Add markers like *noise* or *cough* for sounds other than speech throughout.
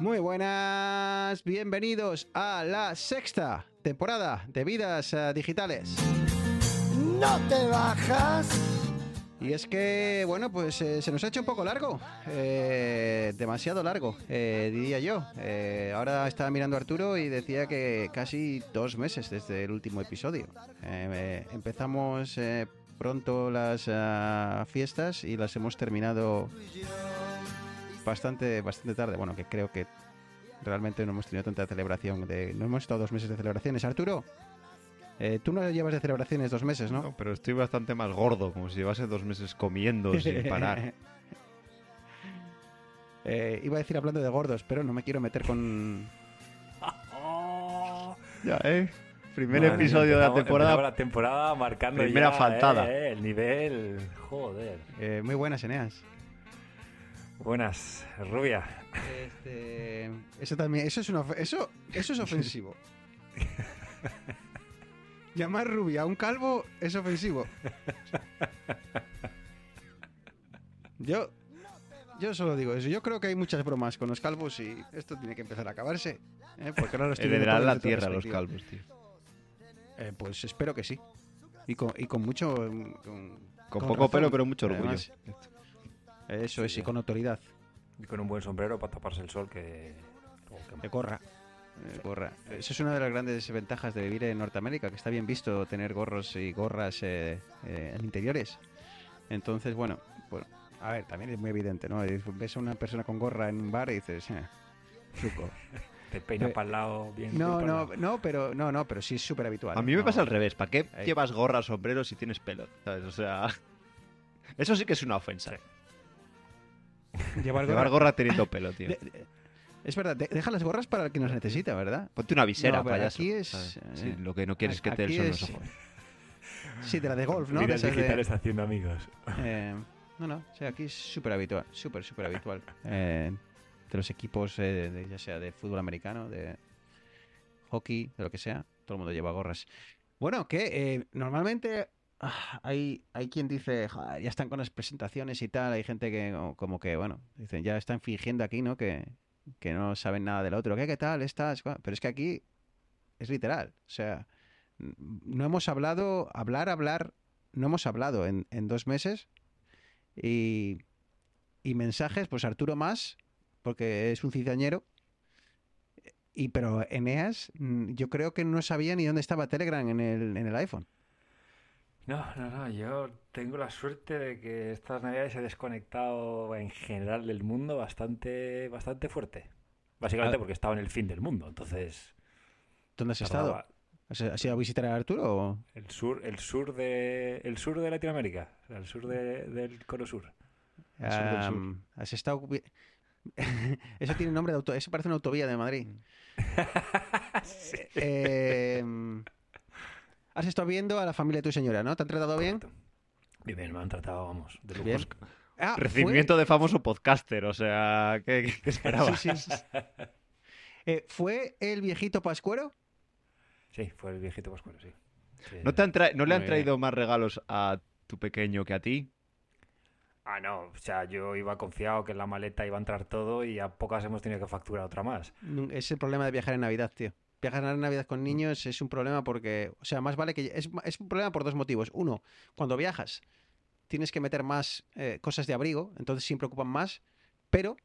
Muy buenas, bienvenidos a la sexta temporada de Vidas eh, Digitales. No te bajas. Y es que, bueno, pues eh, se nos ha hecho un poco largo, eh, demasiado largo, eh, diría yo. Ahora estaba mirando a Arturo y decía que casi dos meses desde el último episodio. Empezamos pronto las ah, fiestas y las hemos terminado bastante, bastante tarde. Bueno, que creo que realmente no hemos tenido tanta celebración. De, no hemos estado dos meses de celebraciones. Arturo, eh, tú no llevas de celebraciones dos meses, ¿no? No, pero estoy bastante más gordo, como si llevase dos meses comiendo sin *laughs* parar. Eh, iba a decir hablando de gordos, pero no me quiero meter con. *laughs* Ya, ¿eh? Primer Madre episodio de la temporada. la temporada marcando Primera ya, faltada. eh, el nivel. Joder. Eh, muy buenas, Eneas. Buenas, rubia. Este, eso también, eso es una, eso, eso es ofensivo. *laughs* Llamar rubia a un calvo es ofensivo. Yo, yo solo digo eso. Yo creo que hay muchas bromas con los calvos y esto tiene que empezar a acabarse. ¿eh? Porque ahora lo estoy viendo Heredarán todo la tierra los calvos, tío. Eh, pues espero que sí. Y con, y con mucho. mm, Con, Con, con poco razón, pelo, pero mucho orgullo. además. Eso es, y con autoridad. Y con un buen sombrero para taparse el sol que. que- De gorra. Eh, gorra. Eso es una de las grandes ventajas de vivir en Norteamérica, que está bien visto tener gorros y gorras eh, eh, en interiores. Entonces, bueno, bueno, a ver, también es muy evidente, ¿no? Ves a una persona con gorra en un bar y dices, eh, truco. *laughs* Te peina Eh, para el lado bien. No, no, lado. no, pero no, no, pero sí es súper habitual. A mí me No. pasa al revés. ¿Para qué Ahí. llevas gorra, sombrero si tienes pelo? ¿Sabes? O sea, *laughs* eso sí que es una ofensa. Llevar Llevar gorra. gorra teniendo *laughs* pelo, tío. De- de- es verdad, de- deja las gorras para el que nos necesita, ¿verdad? Ponte una visera, No, pero payaso. aquí es, eh, Sí, lo que no quieres que te son los es- ojos. *laughs* Sí, de la de golf, ¿no? Esas de- digitales haciendo amigos. Eh, no, no, o sea, aquí es súper habitual, súper, súper habitual. Eh, de los equipos, eh, de- ya sea de fútbol americano, de hockey, de lo que sea, todo el mundo lleva gorras. Bueno, que eh, normalmente ah, hay, hay quien dice, "Joder, ya están con las presentaciones y tal, hay gente que como que, bueno, dicen, ya están fingiendo aquí, ¿no? Que, que no saben nada del otro. ¿Qué, qué tal estás? Pero es que aquí es literal, o sea, no hemos hablado, hablar, hablar, no hemos hablado en, en dos meses y, y mensajes, pues Arturo más, porque es un cizañero. Y pero Eneas, yo creo que no sabía ni dónde estaba Telegram en el, en el iPhone. No, no, no. Yo tengo la suerte de que estas navidades he desconectado en general del mundo bastante, bastante fuerte. Básicamente Ah. porque estaba en el fin del mundo. Entonces. ¿Dónde has estado? tardaba- ¿Has, has ido a visitar a Arturo? o- El sur, el sur de, el sur de Latinoamérica, el sur de- del cono sur. El sur del sur. Am, ¿Has estado... *laughs* Eso tiene nombre de auto... Eso parece una autovía de Madrid. *laughs* Eh, has estado viendo a la familia de tu señora, ¿no? ¿Te han tratado bien? Correcto. Bien, bien, me han tratado, vamos, de Bien. lujos. Ah, fue- Recibimiento de famoso podcaster, o sea, ¿qué, qué- qué esperaba? Sí, sí. Eh, ¿Fue el viejito Pascuero? Sí, fue el viejito Pascuero, sí. Sí, ¿No, sí. te han tra- ¿No le han traído más regalos a tu pequeño que a ti? Ah, no, o sea, yo iba confiado que en la maleta iba a entrar todo y a pocas hemos tenido que facturar otra más. Nu- Es el problema de viajar en Navidad, tío. Viajar en Navidad con niños es un problema porque, o sea, más vale que... Es, es un problema por dos motivos. Uno, cuando viajas tienes que meter más eh, cosas de abrigo, entonces siempre ocupan más, pero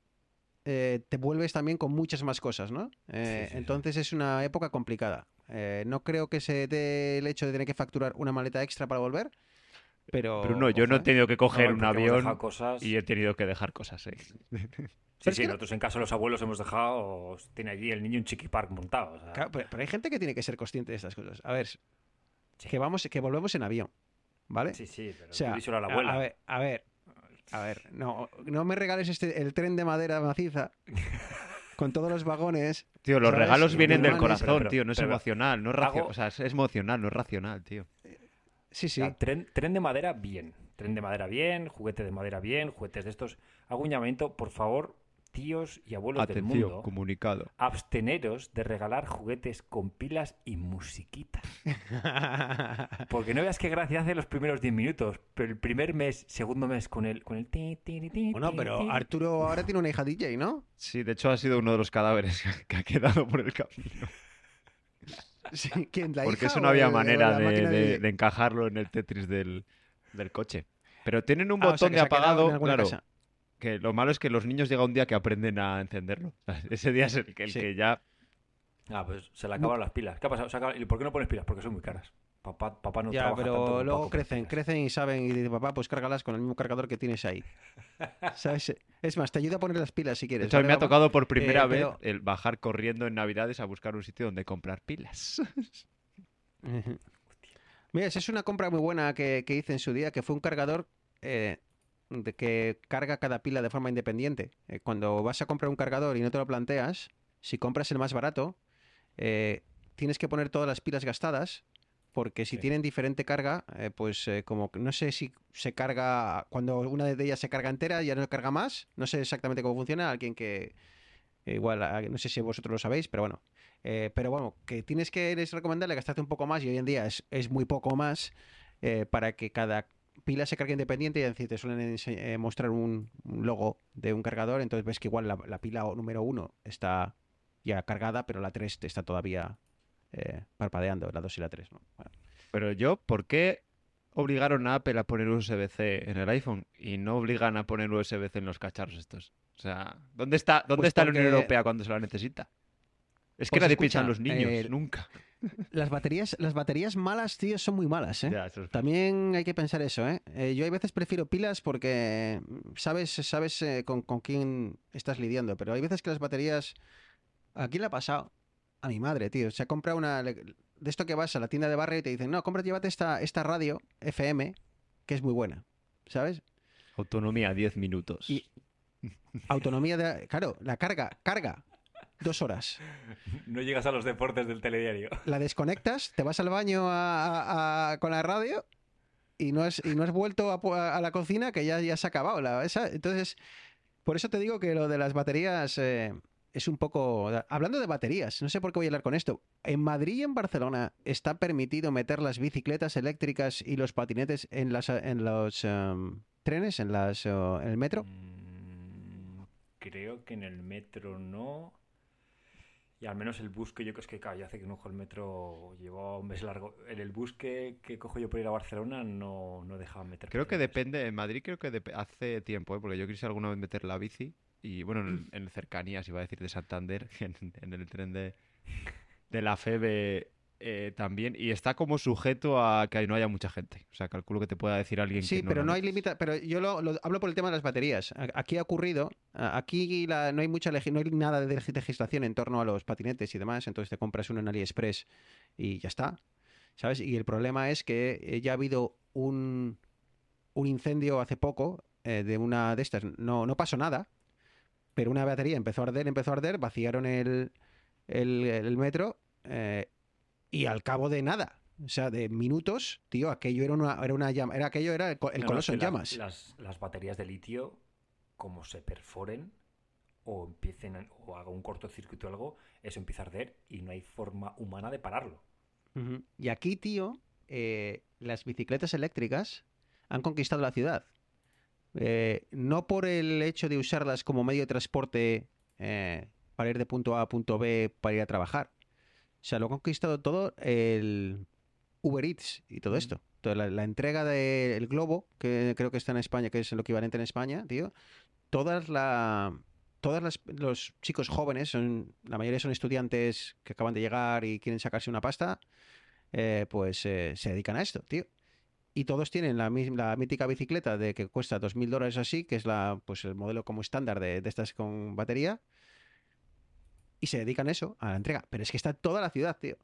eh, te vuelves también con muchas más cosas, ¿no? Eh, Sí, sí, sí. entonces es una época complicada. Eh, no creo que se dé el hecho de tener que facturar una maleta extra para volver, pero... Pero no, yo no he tenido que coger No, un avión cosas... y he tenido que dejar cosas, ¿eh? *laughs* Sí, sí, que- nosotros en casa de los abuelos hemos dejado, tiene allí el niño un chiqui park montado. o sea, Claro, pero, pero hay gente que tiene que ser consciente de estas cosas. A ver, Sí. que vamos, que volvemos en avión, ¿vale? Sí, sí, pero O sea, a la abuela. A, ver, a ver, a ver, no, no me regales este, el tren de madera maciza *laughs* con todos los vagones. Tío, los ¿Sabes? regalos vienen del corazón, pero- tío, no es pero- emocional, no es hago- o sea, es emocional, no es racional, tío. Sí, sí. O sea, tren, tren de madera, bien. Tren de madera, bien. Juguete de madera, bien. Juguetes de estos. Hago un llamamiento, por favor, tíos y abuelos del Atención, mundo. comunicado. Absteneros de regalar juguetes con pilas y musiquita. *laughs* Porque no veas qué gracia hace los primeros 10 minutos, pero el primer mes, segundo mes, con el. Con el ti, ti, ti, ti, Bueno, pero ti. Arturo ahora tiene una hija DJ, ¿no? Sí, de hecho ha sido uno de los cadáveres *laughs* que ha quedado por el camino. Sí, ¿quién? ¿La Porque hija eso no había manera de, máquina de- de encajarlo en el Tetris del, del coche. Pero tienen un Ah, o botón sea, de apagado, claro, casa. Que lo malo es que los niños llega un día que aprenden a encenderlo. *laughs* Ese día es el que, el Sí. que ya... Ah, pues se le acabaron las pilas. ¿Qué ha pasado? Acaba- ¿Y por qué no pones pilas? Porque son muy caras. Papá, papá no Ya, trabaja pero luego crecen, crecen y saben y dicen, papá, pues cárgalas con el mismo cargador que tienes ahí. *laughs* ¿Sabes? Es más, te ayuda a poner las pilas si De quieres. hecho, a mí ¿vale, me ha tocado por primera Eh, vez pero- el bajar corriendo en Navidades a buscar un sitio donde comprar pilas. *laughs* Mira, esa es una compra muy buena que, que hice en su día, que fue un cargador eh, de que carga cada pila de forma independiente. Eh, cuando vas a comprar un cargador y no te lo planteas, si compras el más barato, eh, tienes que poner todas las pilas gastadas, porque si Sí. tienen diferente carga, eh, pues como que no sé si se carga, cuando una de ellas se carga entera, ya no carga más. No sé exactamente cómo funciona, alguien que igual, a- no sé si vosotros lo sabéis, pero bueno. Eh, pero bueno, que tienes que es recomendable gastarte un poco más y hoy en día es, es muy poco más eh, para que cada pila se cargue independiente y es decir, te suelen eh, mostrar un, un logo de un cargador, entonces ves que igual la, la pila número uno está ya cargada, pero la 3 te está todavía eh, parpadeando, la 2 y la 3, ¿no? Bueno, Pero yo, ¿por qué obligaron a Apple a poner USB-C en el iPhone y no obligan a poner USB-C en los cacharros estos? O sea, ¿dónde está, dónde Pues está la Unión Europea cuando se la necesita? Es que Pues nadie escucha, piensa en los niños, eh, nunca. Las baterías, las baterías malas, tío, son muy malas, ¿eh? Ya, eso es- También hay que pensar eso, ¿eh? Eh, yo hay veces prefiero pilas porque mm, sabes, sabes eh, con, con quién estás lidiando, pero hay veces que las baterías... ¿A quién le ha pasado? A mi madre, tío. Se ha comprado una... De esto que vas a la tienda de barrio y te dicen, no, compra, llévate esta, esta radio FM, que es muy buena, ¿sabes? Autonomía, 10 minutos. Y- *laughs* Autonomía de... Claro, la carga, carga. Dos horas. No llegas a los deportes del telediario. la desconectas, te vas al baño a- a- a- con la radio y no has, y no has vuelto a, la cocina que ya, ya se ha acabado. La, esa- entonces, por eso te digo que lo de las baterías eh, es un poco... Hablando de baterías, no sé por qué voy a hablar con esto. En Madrid y en Barcelona está permitido meter las bicicletas eléctricas y los patinetes en, las, en los em, trenes, en, las, en el metro. Mm, creo que en el metro no. Y al menos el bus que yo, que es que claro, ya hace que no cojo el metro, llevo un mes largo. En el bus que, que cojo yo por ir a Barcelona no, no dejaban meter. Creo que depende, en Madrid creo que hace tiempo, ¿eh? porque yo quise alguna vez meter la bici y bueno, en, en cercanías, iba a decir de Santander, *laughs* en, en el tren de, de la FEBE eh, también, y está como sujeto a que no haya mucha gente. O sea, calculo que te pueda decir alguien Sí, que no pero lo no hay limita, pero yo lo, lo- hablo por el tema de las baterías. Aquí ha ocurrido, aquí la- no hay mucha no hay nada de leg- legislación en torno a los patinetes y demás, entonces te compras uno en AliExpress y ya está, ¿sabes? Y el problema es que eh, ya ha habido un, un incendio hace poco eh, de una de estas, no, no pasó nada, pero una batería empezó a arder, empezó a arder, vaciaron el, el, el metro eh, y al cabo de nada. O sea, de minutos, tío, aquello era una, era una llama, era aquello era el, No, coloso en la- llamas. Las, las baterías de litio, como se perforen o empiecen a- o haga un cortocircuito o algo, eso empieza a arder y no hay forma humana de pararlo. Y aquí, tío, eh, las bicicletas eléctricas han conquistado la ciudad. Eh, no por el hecho de usarlas como medio de transporte eh, para ir de punto A a punto B para ir a trabajar. O sea, lo ha conquistado todo el Uber Eats y todo esto. Toda la, la entrega del Globo, que creo que está en España, que es lo equivalente en España, tío. Todas la... Todas las, los chicos jóvenes, son, la mayoría son estudiantes que acaban de llegar y quieren sacarse una pasta, eh, pues eh, se dedican a esto, tío. Y todos tienen la, la mítica bicicleta de que cuesta 2.000 dólares así, que es la, pues el modelo como estándar de, de estas con batería. Y se dedican eso, a la entrega. Pero es que está toda la ciudad, tío.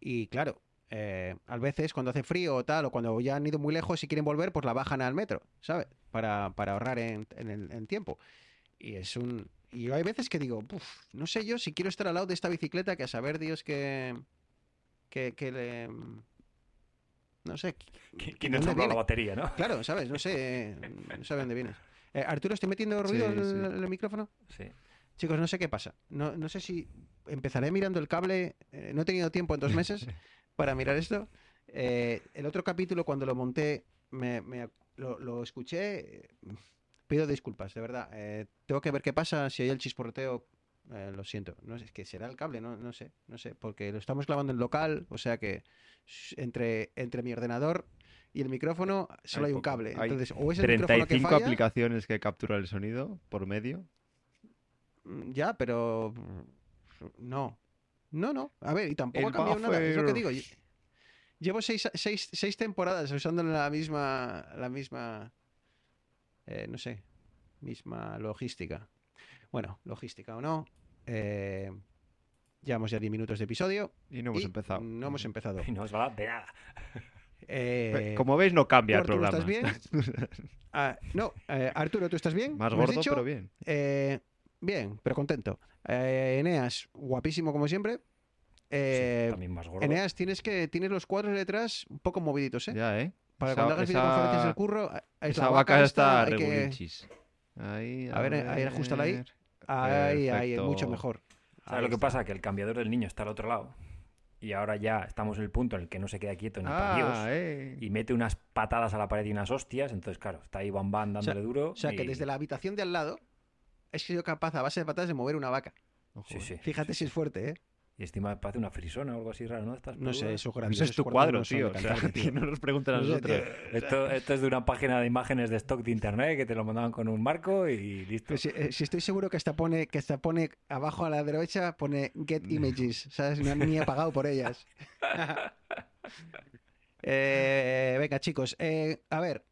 Y claro, eh, a veces cuando hace frío o tal, o cuando ya han ido muy lejos y quieren volver, pues la bajan al metro, ¿sabes? Para, para ahorrar en, en el- en tiempo. Y es un... y hay veces que digo, "Puf, no sé yo si quiero estar al lado de esta bicicleta que a saber Dios que, que, que le... No sé, ¿Qui- ¿de ¿Quién compró la batería, no? Claro, ¿sabes? No sé, no sabe dónde vienes. Eh, Arturo, ¿estoy metiendo ruido Sí, en el, en el micrófono? Sí. Chicos, no sé qué pasa. No, no sé si empezaré mirando el cable. eh, no he tenido tiempo en dos meses *laughs* para mirar esto. Eh, el otro capítulo, cuando lo monté, me, me- lo, lo escuché. eh, Pido disculpas, de verdad. Eh, tengo que ver qué pasa. Si hay el chisporroteo, eh, lo siento. No sé, es que será el cable, no, no sé, no sé. Porque lo estamos grabando en local, o sea que entre, entre mi ordenador y el micrófono solo Hay hay, un cable. Entonces, o es el micrófono que 35 falla, aplicaciones que capturan el sonido por medio. Mm, Ya, pero mm, no. No, no. A ver, y tampoco El ha cambiado nada. Es lo que digo. lle- Llevo seis, seis, seis temporadas usando la misma, la misma, eh, no sé, misma logística. Bueno, logística o no. eh, llevamos ya 10 minutos de episodio. Y no hemos y empezado. No hemos empezado. *laughs* Y no os va de nada. Eh, Como veis, no cambia el ¿tú, Arturo, programa. estás bien? *laughs* ah, no, eh, Arturo, ¿tú estás bien? Más ¿Me has gordo, dicho? pero bien. Eh, bien, pero contento. Eh, Eneas, guapísimo como siempre. Eh, También más gordo. Eneas, tienes que tienes los cuadros detrás un poco moviditos, ¿eh? Ya, ¿eh? Para Esa- cuando hagas esa- videoconferencias del curro, es Esa la vaca, vaca está esta, hay que- regulinchis. Ahí, A ver, ahí, ajustala ahí. ver. Ahí, ahí, mucho mejor. ¿Sabes Ahí lo que está. pasa? Que el cambiador del niño está al otro lado. Y ahora ya estamos en el punto en el que no se queda quieto ni para Ah, Dios. eh. Y mete unas patadas a la pared y unas hostias. Entonces, claro, está ahí Bam Bam sea- dándole duro. O sea, que desde la habitación de al lado he sido capaz a base de patadas de mover una vaca. Ojo, Sí, eh. sí. Fíjate si es fuerte, ¿eh? Y encima parece una frisona o algo así raro, ¿no? Estas No sé, eso Ese grandiosos es tu cuadros cuadro, no tío. O sea, *laughs* no nos preguntan a nosotros. tío. *laughs* Esto, esto es de una página de imágenes de stock de internet que te lo mandaban con un marco y listo. Si, eh, si estoy seguro que hasta pone que hasta pone abajo a la derecha pone get images, ¿sabes? No, ni he *laughs* pagado por ellas. Eh, venga, chicos, eh, a ver.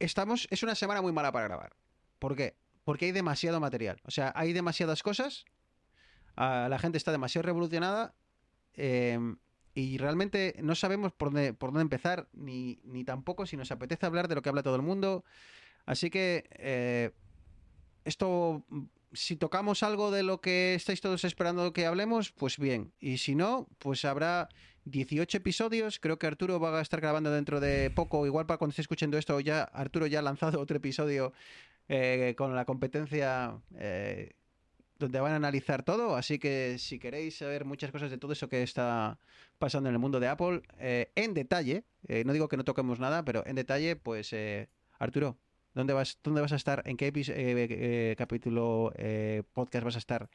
Estamos, es una semana muy mala para grabar. ¿Por qué? Porque hay demasiado material. O sea, hay demasiadas cosas. la gente está demasiado revolucionada. eh, y realmente no sabemos por dónde, empezar, ni, ni tampoco si nos apetece hablar de lo que habla todo el mundo. Así que eh, esto, si tocamos algo de lo que estáis todos esperando que hablemos, pues bien. Y si no, pues habrá 18 episodios. Creo que Arturo va a estar grabando dentro de poco. Igual para cuando esté escuchando esto, ya Arturo ya ha lanzado otro episodio eh, con la competencia eh, donde van a analizar todo. Así que si queréis saber muchas cosas de todo eso que está pasando en el mundo de Apple, eh, en detalle, no digo que no toquemos nada, pero en detalle, pues Arturo, ¿dónde vas, ¿dónde vas a estar? ¿En qué capítulo, podcast vas a estar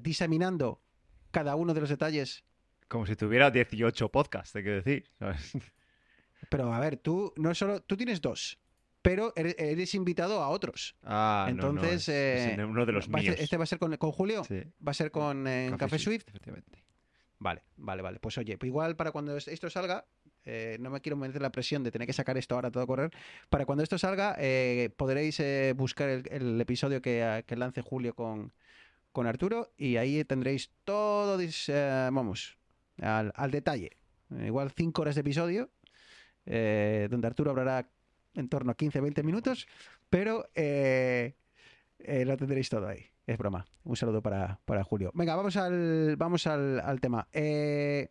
diseminando cada uno de los detalles? Como si tuviera 18 podcasts, hay que decir. ¿sabes? Pero a ver, tú no solo, tú tienes dos, pero eres, invitado a otros. Ah, no, no, Entonces, es- es eh, uno de los Va ser- este va a ser con, con Julio, Sí. va a ser con eh, Café, Swift. efectivamente. Vale, vale, vale. Pues oye, pues igual para cuando es- esto salga, eh, no me quiero meter la presión de tener que sacar esto ahora todo a correr. Para cuando esto salga, eh, podréis eh, buscar el, el episodio que, que lance Julio con, con Arturo y ahí tendréis todo, dis- vamos, al, al detalle. Igual cinco horas de episodio, donde Arturo hablará en torno a 15-20 minutos, pero eh, eh, lo tendréis todo ahí. Es broma. Un saludo para, para Julio. Venga, vamos al, vamos al, al tema. Eh,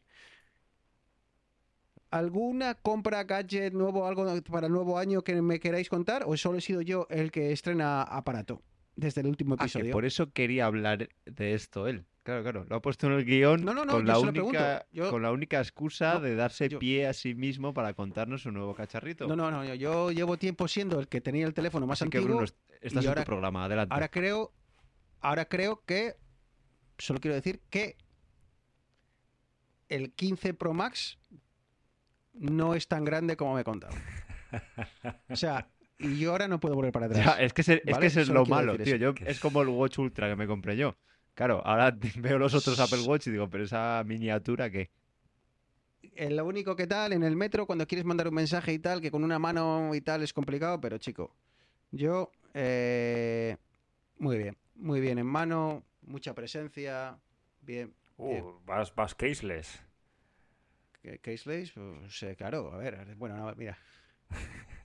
¿Alguna compra gadget nuevo, algo para el nuevo año que me queráis contar? ¿O solo he sido yo el que estrena aparato desde el último Ah, que episodio? por eso quería hablar de esto él. Claro, claro. Lo ha puesto en el guion No, no, no, con, la única, Yo- con la única excusa de darse yo- pie a sí mismo para contarnos su nuevo cacharrito. No, no, no. yo- llevo tiempo siendo el que tenía el teléfono más Así que, antiguo. Bruno, est- estás y en tu programa. Adelante. Ahora creo, ahora creo que solo quiero decir que el 15 Pro Max no es tan grande como me he contado. O sea, y yo ahora no puedo volver para atrás. Ya, es que, ese- es, que ese es lo malo, tío. Yo, Que es- como el Watch Ultra que me compré yo. Claro, ahora *laughs* veo los otros Apple Watch y digo, pero esa miniatura que... Eh, Lo único que tal, en el metro, cuando quieres mandar un mensaje y tal, que con una mano y tal es complicado, pero chico, yo, eh, muy bien, muy bien en mano, mucha presencia, bien. bien. Uh, vas, vas caseless. ¿Qué- Caseless, pues eh, claro, a ver, bueno, no, mira. *laughs*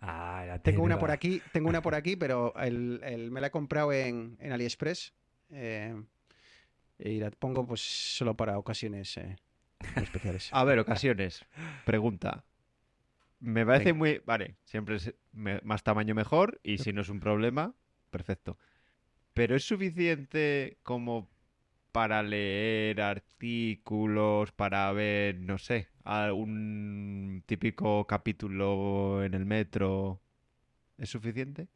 Ah, la Tengo una por aquí, tengo una por aquí, pero el, el- me la he comprado en, en AliExpress. Eh, y la pongo pues solo para ocasiones eh, especiales. *laughs* A ver, ocasiones. Pregunta. Me parece Venga. muy... Vale, siempre es me- más tamaño mejor y si no es un problema, perfecto. Pero es suficiente como para leer artículos, para ver, no sé, un típico capítulo en el metro. ¿Es suficiente?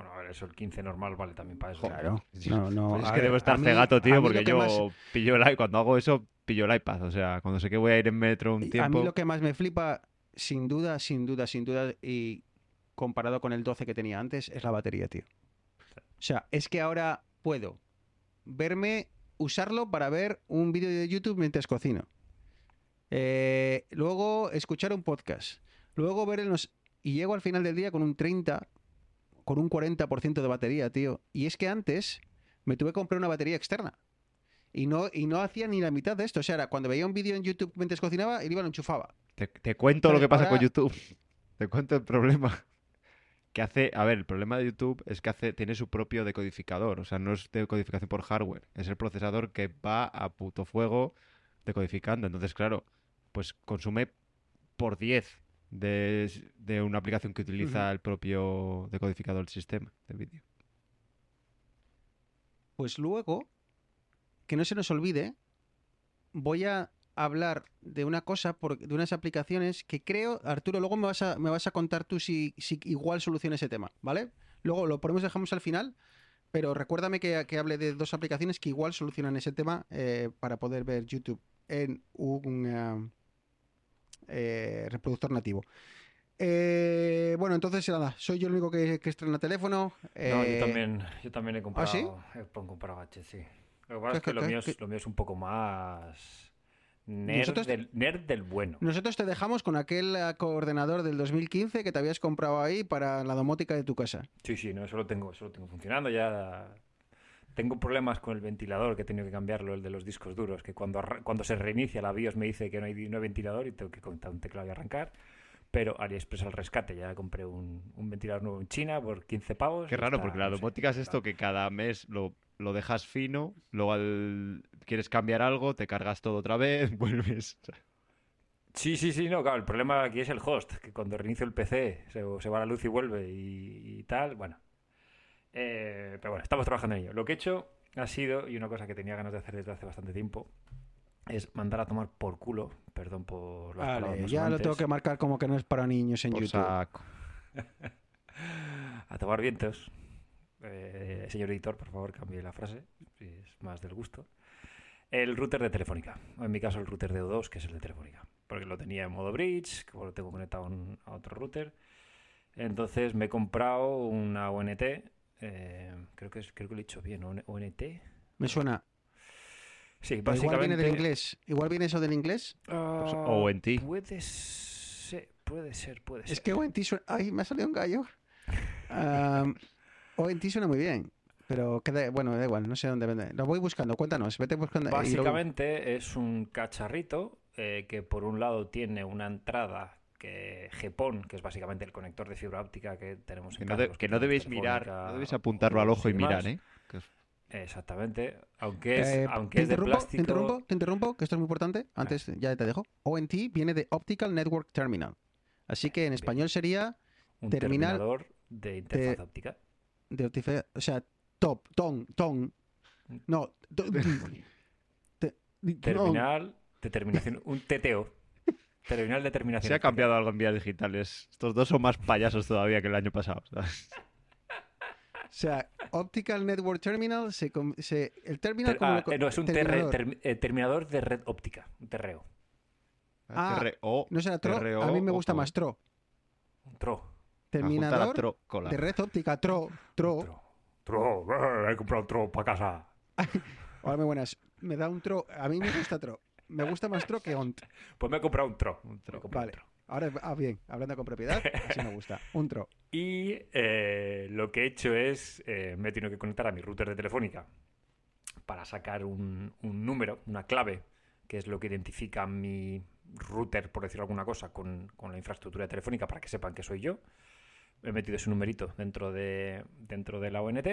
Bueno, a ver, eso el 15 normal vale también para eso. Claro. Sí. No, no, Pues es que ver, debo estar mí- cegato, tío, porque yo más- pillo el i- cuando hago eso, pillo el iPad. O sea, cuando sé que voy a ir en metro un Y A tiempo... mí lo que más me flipa, sin duda, sin duda, sin duda, y comparado con el 12 que tenía antes, es la batería, tío. O sea, es que ahora puedo verme, usarlo para ver un vídeo de YouTube mientras cocino. Eh, luego escuchar un podcast. Luego ver los... Y llego al final del día con un 30, con un 40% de batería, tío. Y es que antes me tuve que comprar una batería externa. Y no, y no hacía ni la mitad de esto. O sea, era cuando veía un vídeo en YouTube mientras cocinaba, y lo enchufaba. Te, te cuento lo que pasa con YouTube. *laughs* Te cuento el problema. *laughs* Que hace, a ver, el problema de YouTube es que hace, tiene su propio decodificador. O sea, no es decodificación por hardware. Es el procesador que va a puto fuego decodificando. Entonces, claro, pues consume por 10 de, de una aplicación que utiliza el propio decodificador del sistema de vídeo. Pues luego, que no se nos olvide, voy a hablar de una cosa, por- de unas aplicaciones que creo, Arturo, luego me vas a, me vas a contar tú si, si igual soluciona ese tema, ¿vale? Luego lo ponemos, dejamos al final, pero recuérdame que, que hable de dos aplicaciones que igual solucionan ese tema eh, para poder ver YouTube en un eh, eh, reproductor nativo. Eh, bueno, entonces nada, soy yo el único que, que estrena teléfono. No, eh, yo también, yo también he comprado, sí? he comprado sí. Lo que pasa es ¿Qué- que lo mío es, lo mío es un poco más nerd, Nosotros- del, nerd del bueno. Nosotros te dejamos con aquel eh, coordenador del 2015 que te habías comprado ahí para la domótica de tu casa. Sí, sí, no, eso lo tengo, eso lo tengo funcionando ya. Tengo problemas con el ventilador, que he tenido que cambiarlo, el de los discos duros, que cuando, cuando se reinicia la BIOS me dice que no hay, no hay ventilador y tengo que conectar un teclado y arrancar. Pero AliExpress al rescate, ya compré un, un ventilador nuevo en China por 15 pavos. Qué raro, está, porque la no sé, es está- esto que cada mes lo, lo dejas fino, luego al- quieres cambiar algo, te cargas todo otra vez, *laughs* vuelves. Sí, sí, sí, no, claro, el problema aquí es el host, que cuando reinicio el PC se, se va la luz y vuelve y, y tal, bueno. Eh, pero bueno, estamos trabajando en ello. Lo que he hecho ha sido, y una cosa que tenía ganas de hacer desde hace bastante tiempo, es mandar a tomar por culo, perdón por las palabras Vale, más ya lo tengo que marcar como que no es para niños en por YouTube. saco. *laughs* a tomar vientos. Eh, señor editor, por favor, cambie la frase, si es más del gusto. El router de Telefónica, o en mi caso el router de O2, que es el de Telefónica, porque lo tenía en modo bridge, como lo tengo conectado a otro router. Entonces me he comprado una ONT, eh, creo, que es, creo que lo he dicho bien, ON- ONT. Me suena. Sí, Pero igual básicamente... viene del inglés. Igual viene eso del inglés. Ah, ONT. Puede ser, puede ser, puede ser. Es que ONT suena. ¡Ay, me ha salido un gallo! Am, ONT suena muy bien. Pero queda... bueno, da igual, no sé dónde vende. Lo voy buscando, cuéntanos, vete buscando. lo- Básicamente es un cacharrito eh, que por un lado tiene una entrada que GPON, que es básicamente el conector de fibra óptica que tenemos Que en no, casa, de- los que no debéis mirar, no debéis apuntarlo al ojo y mirar, ¿eh? Que es- Exactamente. Aunque es, Eh, aunque te es de interrumpo, plástico. Te interrumpo, te interrumpo, que esto es muy importante. Antes ya te dejo. ONT viene de Optical Network Terminal. Así que en Bien. español sería un terminal terminador de interfaz óptica. de optife- o sea, top, ton, ton. No, to- *laughs* te- no. Terminal de terminación. un TTO. Terminal de terminación. Se ha óptica. cambiado algo en vías digitales. Estos dos son más payasos todavía que el año pasado. ¿sabes? *laughs* O sea, Optical Network Terminal se, el terminal Ter- como ah, lo no, es un terminador. eh, terminador de red óptica. Un TRO. Ah, TRO, No será TRO, TRO, a mí me gusta más TRO. Un TRO. Terminador tro- de red óptica TRO, TRO. TRO. TRO. eh, he comprado un TRO para casa. *laughs* Hola, muy buenas. Me da un TRO. A mí me gusta TRO. Me gusta más TRO que ONT. Pues me he comprado un TRO. Un Vale. un TRO. Ahora, ah, bien, hablando con propiedad, así me gusta. Un TRO. Y eh, lo que he hecho es, eh, me he tenido que conectar a mi router de Telefónica para sacar un, un número, una clave, que es lo que identifica mi router, por decir alguna cosa, con, con la infraestructura de Telefónica para que sepan que soy yo. he metido ese numerito dentro de, dentro de la ONT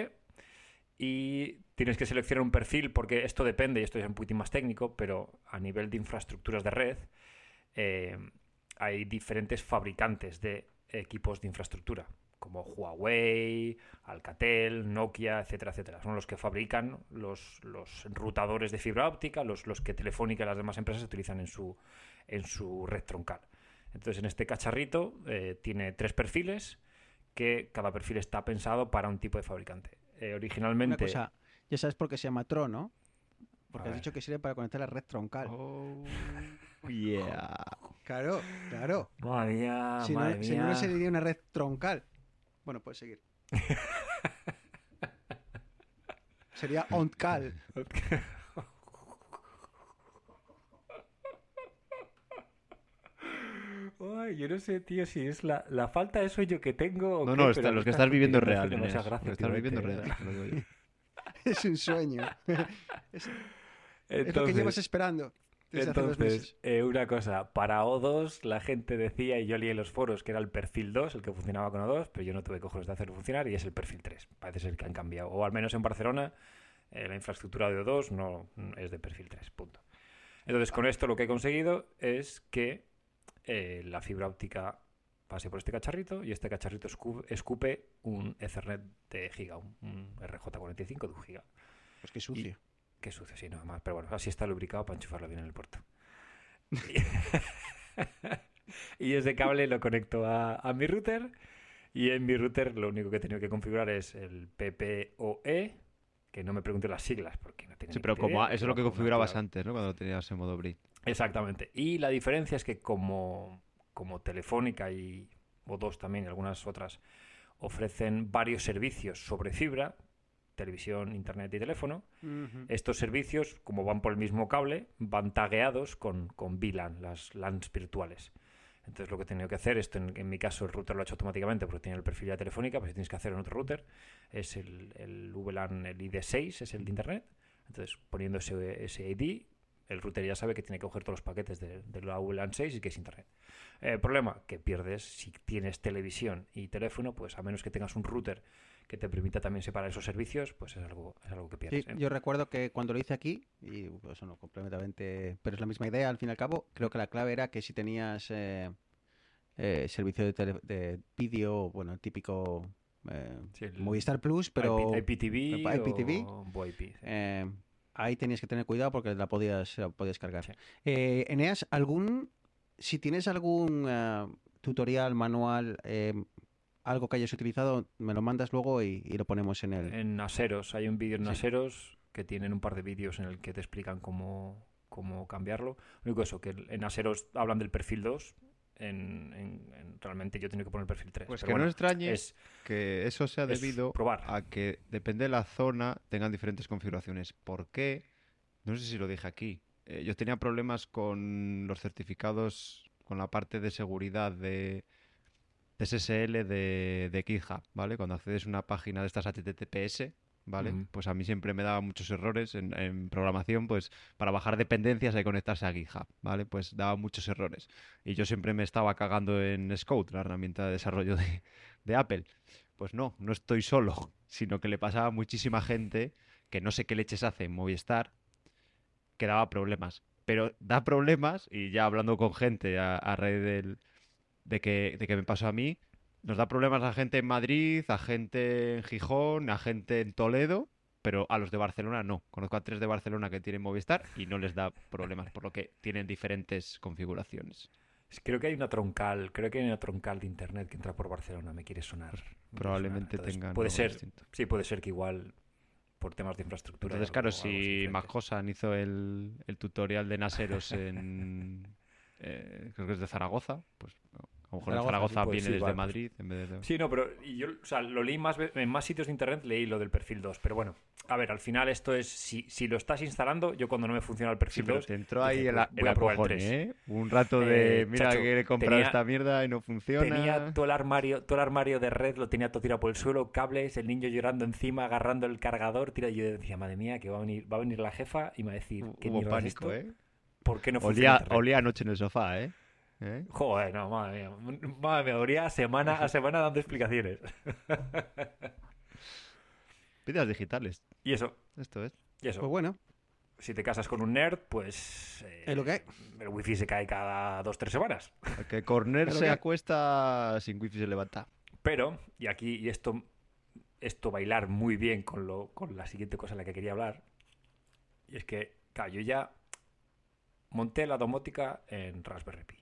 y tienes que seleccionar un perfil porque esto depende, y esto es un poquitín más técnico, pero a nivel de infraestructuras de red eh, hay diferentes fabricantes de equipos de infraestructura, como Huawei, Alcatel, Nokia, etcétera, etcétera. Son los que fabrican los, los rutadores de fibra óptica, los, los que Telefónica y las demás empresas utilizan en su, en su red troncal. Entonces, en este cacharrito eh, tiene tres perfiles que cada perfil está pensado para un tipo de fabricante. Eh, Una originalmente... cosa, ya sabes por qué se llama Tron, ¿no? Porque has dicho que sirve para conectar la red troncal. Oh, *laughs* yeah. Claro, claro. Madre mía, si, madre no, si no, no mía. sería una red troncal. Bueno, puedes seguir. *laughs* Sería ONCAL. Ay, yo no sé, tío, si es la, la falta de sueño que tengo. o No, qué, no, está- me lo que está estás viviendo es real. Eneas. gracia Lo que estás viviendo real. *laughs* Es un sueño. *laughs* es, es lo que Entonces- llevas esperando desde hace dos meses. Entonces, eh, una cosa, para O2 la gente decía, y yo leí en los foros, que era el perfil 2, el que funcionaba con O2, pero yo no tuve cojones de hacerlo funcionar y es el perfil 3. Parece ser que han cambiado. O al menos en Barcelona, eh, la infraestructura de O2 no es de perfil 3, punto. Entonces, con esto lo que he conseguido es que eh, la fibra óptica pase por este cacharrito y este cacharrito escu- escupe un Ethernet de giga, un, un RJ45 de un giga. Pues qué sucio. Qué sucio, sí, nada más. Pero bueno, así está lubricado para enchufarlo bien en el puerto. *laughs* y ese cable lo conecto a, a mi router. Y en mi router lo único que he tenido que configurar es el PPOE. Que no me pregunte las siglas porque no tengo Sí, pero como eso es lo que configurabas claro. antes, ¿no? Cuando lo tenías en modo bridge. Exactamente. Y la diferencia es que como, como Telefónica y O2 también y algunas otras ofrecen varios servicios sobre fibra, televisión, internet y teléfono, estos servicios, como van por el mismo cable, van tagueados con, con VLAN, las LANs virtuales. Entonces lo que he tenido que hacer, esto en, en mi caso el router lo ha hecho automáticamente porque tiene el perfil ya telefónica, pues si tienes que hacer en otro router, es el, el VLAN, el ID6, es el de internet. Entonces poniendo ese, ese ID, el router ya sabe que tiene que coger todos los paquetes de, de la VLAN 6 y que es internet. El problema que pierdes si tienes televisión y teléfono, pues a menos que tengas un router que te permita también separar esos servicios, pues es algo, es algo que Sí, pierdes. ¿eh? yo recuerdo que cuando lo hice aquí, y pues no completamente, pero es la misma idea al fin y al cabo, creo que la clave era que si tenías eh, eh, servicio de, tele- de vídeo, bueno, el típico Sí, el Movistar Plus, pero IP, IPTV, IPTV, o VoIP. sí. ahí tenías que tener cuidado porque la podías, la podías cargar. Eh, Eneas, algún, si tienes algún tutorial, manual, eh, algo que hayas utilizado, me lo mandas luego y, y lo ponemos en el... En Aseros, hay un vídeo en Sí. Aseros que tienen un par de vídeos en el que te explican cómo, cómo cambiarlo. Lo único eso, que en Aseros hablan del perfil 2, en, en- en- realmente yo he tenido que poner el perfil 3. Pues pero que no extrañe es, que eso sea es debido probar. a que depende de la zona tengan diferentes configuraciones. ¿Por qué? No sé si lo dije aquí. Eh, yo tenía problemas con los certificados, con la parte de seguridad de SSL de, de GitHub, ¿vale? Cuando accedes a una página de estas HTTPS, ¿vale? Pues a mí siempre me daba muchos errores en, en programación, pues para bajar dependencias hay que conectarse a GitHub, ¿vale? Pues daba muchos errores. Y yo siempre me estaba cagando en Scout, la herramienta de desarrollo de, de Apple. Pues no, no estoy solo, *laughs* sino que le pasaba a muchísima gente que no sé qué leches hace en Movistar, que daba problemas. Pero da problemas, y ya hablando con gente a, a raíz del, de, que, de que me pasó a mí, nos da problemas a gente en Madrid, a gente en Gijón, a gente en Toledo, pero a los de Barcelona no. Conozco a tres de Barcelona que tienen Movistar y no les da problemas, por lo que tienen diferentes configuraciones. es- creo que hay una troncal, creo que hay una troncal de internet que entra por Barcelona, me quiere sonar. me quiere sonar. Probablemente Entonces, tengan Puede ser, distinto. sí, puede ser que igual por temas de infraestructura. Entonces, claro, si. Majosan hizo el, el tutorial de Naseros *laughs* en. eh, creo que es de Zaragoza, pues a lo mejor en Zaragoza, sí, pues viene sí, desde vale, Madrid en vez de. Sí, no, pero yo o sea, lo leí más en más sitios de internet, leí lo del perfil 2. Pero bueno, a ver, al final esto es, si, si lo estás instalando, yo cuando no me funciona el Sí, perfil pero 2, te entró dije, ahí el, pues el el acojone, 3. ¿eh? Un rato de, Eh, mira chacho, que he comprado tenía- esta mierda y no funciona. tenía todo el armario, todo el armario de red, lo tenía todo tirado por el suelo, cables, el niño llorando encima, agarrando el cargador, tira, y yo decía, madre mía, que va a venir, va a venir la jefa y me va a decir, ¿qué Hubo pánico, esto? ¿eh? ¿Por qué no funciona Olía, internet?". olía anoche en el sofá, ¿eh? ¿Eh? Joder, no, madre mía. Madre mía, habría semana a semana dando explicaciones. *laughs* Vidas digitales. Y eso, Esto es. y eso. Pues bueno, Si te casas con un nerd, pues. eh, Es lo que hay. El wifi se cae cada dos, tres semanas. El que Corner *laughs* se que- acuesta sin wifi se levanta. Pero, y aquí, y esto, esto bailar muy bien con, lo, con la siguiente cosa en la que quería hablar, y es que, claro, yo ya monté la domótica en Raspberry Pi.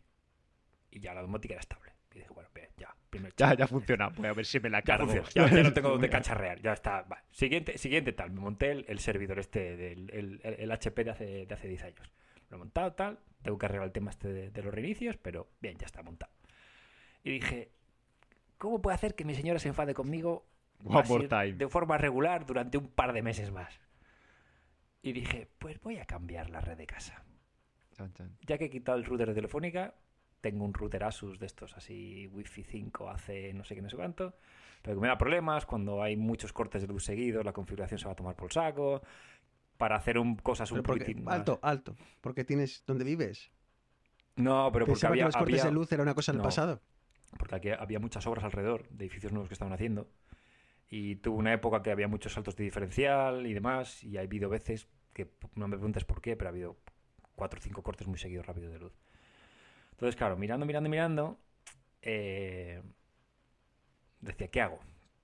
Y ya la domótica era estable. Y dije, bueno, bien, ya, primer Ya, check. ya funciona. Voy a ver si me la Ya cargo. funciona, ya, ya no tengo *laughs* donde cacharrear, ya está. va. Siguiente, siguiente tal, me monté el, el servidor este, del, el, el- el HP de hace, de hace 10 años. Lo he montado, tal, tengo que arreglar el tema este de, de los reinicios, pero bien, ya está montado. Y dije, ¿cómo puedo hacer que mi señora se enfade conmigo One time. de forma regular durante un par de meses más? Y dije, pues voy a cambiar la red de casa. Chan, chan. Ya que he quitado el router de Telefónica, tengo un router Asus de estos así, Wi-Fi 5, hace no sé qué, no sé cuánto, pero que me da problemas cuando hay muchos cortes de luz seguidos, la configuración se va a tomar por saco. Para hacer un, cosas un porque, poquitín más- alto, alto. Porque tienes donde vives. No, pero porque había, que los cortes había- de luz era una cosa del No. pasado. porque aquí había muchas obras alrededor de edificios nuevos que estaban haciendo. Y tuvo una época que había muchos saltos de diferencial y demás. Y ha habido veces que no me preguntes por qué, pero ha habido cuatro o cinco cortes muy seguidos rápidos de luz. Entonces, claro, mirando, mirando, mirando, eh, decía, ¿qué hago?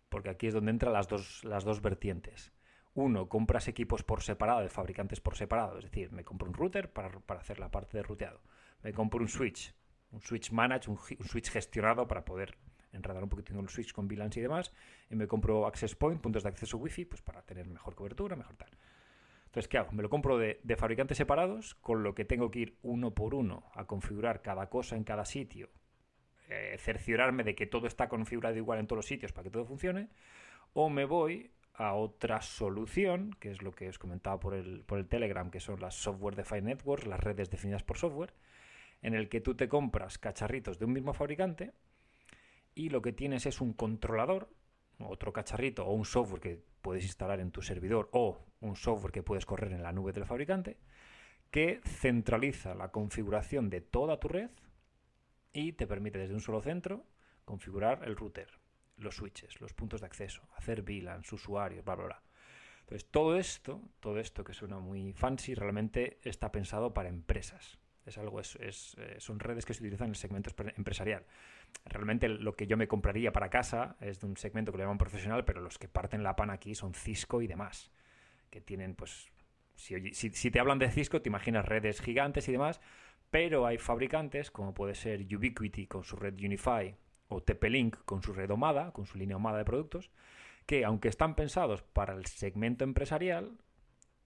Porque aquí es donde entran las dos, las dos vertientes. Uno, compras equipos por separado, de fabricantes por separado. Es decir, me compro un router para, para hacer la parte de ruteado. Me compro un switch, un switch manage, un, switch gestionado para poder enredar un poquito con el switch con VLANs y demás. Y me compro access point, puntos de acceso wifi, pues para tener mejor cobertura, mejor tal. Entonces, ¿qué hago? Me lo compro de, fabricantes separados, con lo que tengo que ir uno por uno a configurar cada cosa en cada sitio, eh, cerciorarme de que todo está configurado igual en todos los sitios para que todo funcione, o me voy a otra solución, que es lo que os comentaba por el, por el Telegram, que son las Software Defined Networks, las redes definidas por software, en el que tú te compras cacharritos de un mismo fabricante y lo que tienes es un controlador, otro cacharrito o un software que puedes instalar en tu servidor o un software que puedes correr en la nube del fabricante, que centraliza la configuración de toda tu red y te permite desde un solo centro configurar el router, los switches, los puntos de acceso, hacer VLANs, usuarios, bla, bla, bla. Entonces, todo esto, todo esto que suena muy fancy, realmente está pensado para empresas. Es algo, es, es, eh, son redes que se utilizan en el segmento empresarial. Realmente lo que yo me compraría para casa es de un segmento que lo llaman profesional, pero los que parten la pan aquí son Cisco y demás, que tienen, pues, si, si te hablan de Cisco, te imaginas redes gigantes y demás, pero hay fabricantes como puede ser Ubiquiti con su red Unify o TP-Link con su red Omada, con su línea Omada de productos, que aunque están pensados para el segmento empresarial,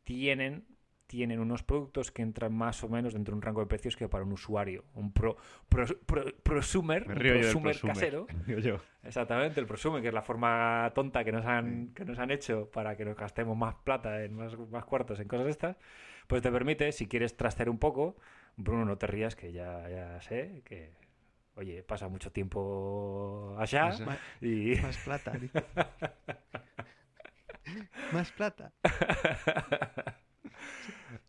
tienen, tienen unos productos que entran más o menos dentro de un rango de precios que para un usuario, un pro, pro- pro- prosumer, Me un río yo prosumer prosumer. casero. Yo. Exactamente, el prosumer, que es la forma tonta que nos han, que nos han hecho para que nos gastemos más plata, en más, más cuartos en cosas estas, pues te permite, si quieres trastear un poco, Bruno, no te rías, que ya, ya sé que, oye, pasa mucho tiempo allá. Ma- y... *laughs* Más plata. *laughs* Más plata. *laughs*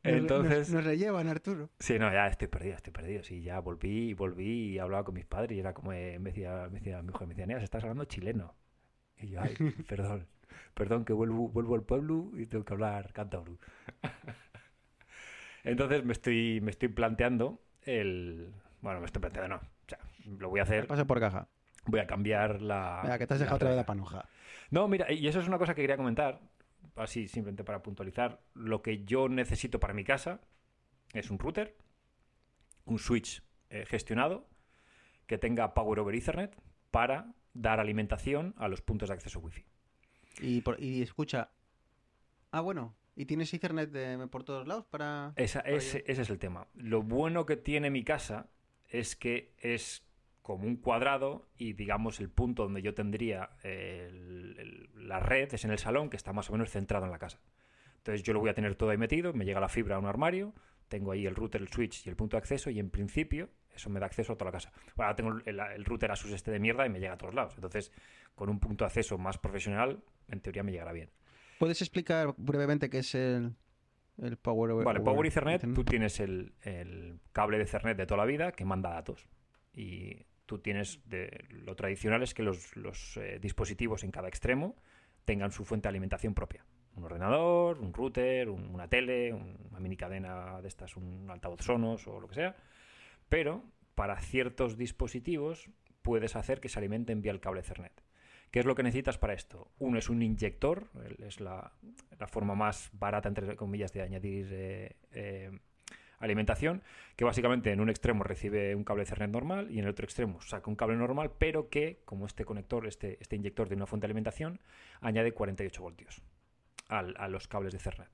Entonces... Nos, nos rellevan, Arturo. Sí, no, ya estoy perdido, estoy perdido. Sí, ya volví y volví y hablaba con mis padres y era como, eh, me decía, me decía mi hijo, me decía, Neas, estás hablando chileno. Y yo, ay, *laughs* perdón, perdón que vuelvo, vuelvo al pueblo y tengo que hablar cántabro. *laughs* Entonces me estoy, me estoy planteando el... Bueno, me estoy planteando, no. O sea, lo voy a hacer, Paso por caja. voy a cambiar la... Venga, que te has dejado otra vez la panoja. No, mira, y eso es una cosa que quería comentar, así simplemente para puntualizar. Lo que yo necesito para mi casa es un router, un switch eh, gestionado que tenga Power over Ethernet para dar alimentación a los puntos de acceso Wi-Fi. Y, por- y escucha. Ah, bueno. ¿Y tienes Ethernet de- por todos lados para...? Esa- ese, ese es el tema. Lo bueno que tiene mi casa es que es como un cuadrado y digamos el punto donde yo tendría el- el- la red es en el salón que está más o menos centrado en la casa. Entonces yo lo voy a tener todo ahí metido, me llega la fibra a un armario, tengo ahí el router, el switch y el punto de acceso y en principio eso me da acceso a toda la casa. Bueno, ahora tengo el, el router Asus este de mierda y me llega a todos lados. Entonces con un punto de acceso más profesional en teoría me llegará bien. ¿Puedes explicar brevemente qué es el, el Power over Vale, Power Ethernet, tú tienes el, el cable de Ethernet de toda la vida que manda datos. Y tú tienes, de, lo tradicional es que los, los, eh, dispositivos en cada extremo tengan su fuente de alimentación propia. Un ordenador, un router, un- una tele, un- una mini cadena de estas, un altavoz Sonos o lo que sea. Pero para ciertos dispositivos puedes hacer que se alimenten vía el cable Ethernet. ¿Qué es lo que necesitas para esto? Uno es un inyector, es la, la forma más barata, entre comillas, de añadir eh, eh, alimentación, que básicamente en un extremo recibe un cable Ethernet normal y en el otro extremo saca un cable normal, pero que, como este conector, este, este inyector de una fuente de alimentación, añade 48 voltios al- a los cables de Ethernet.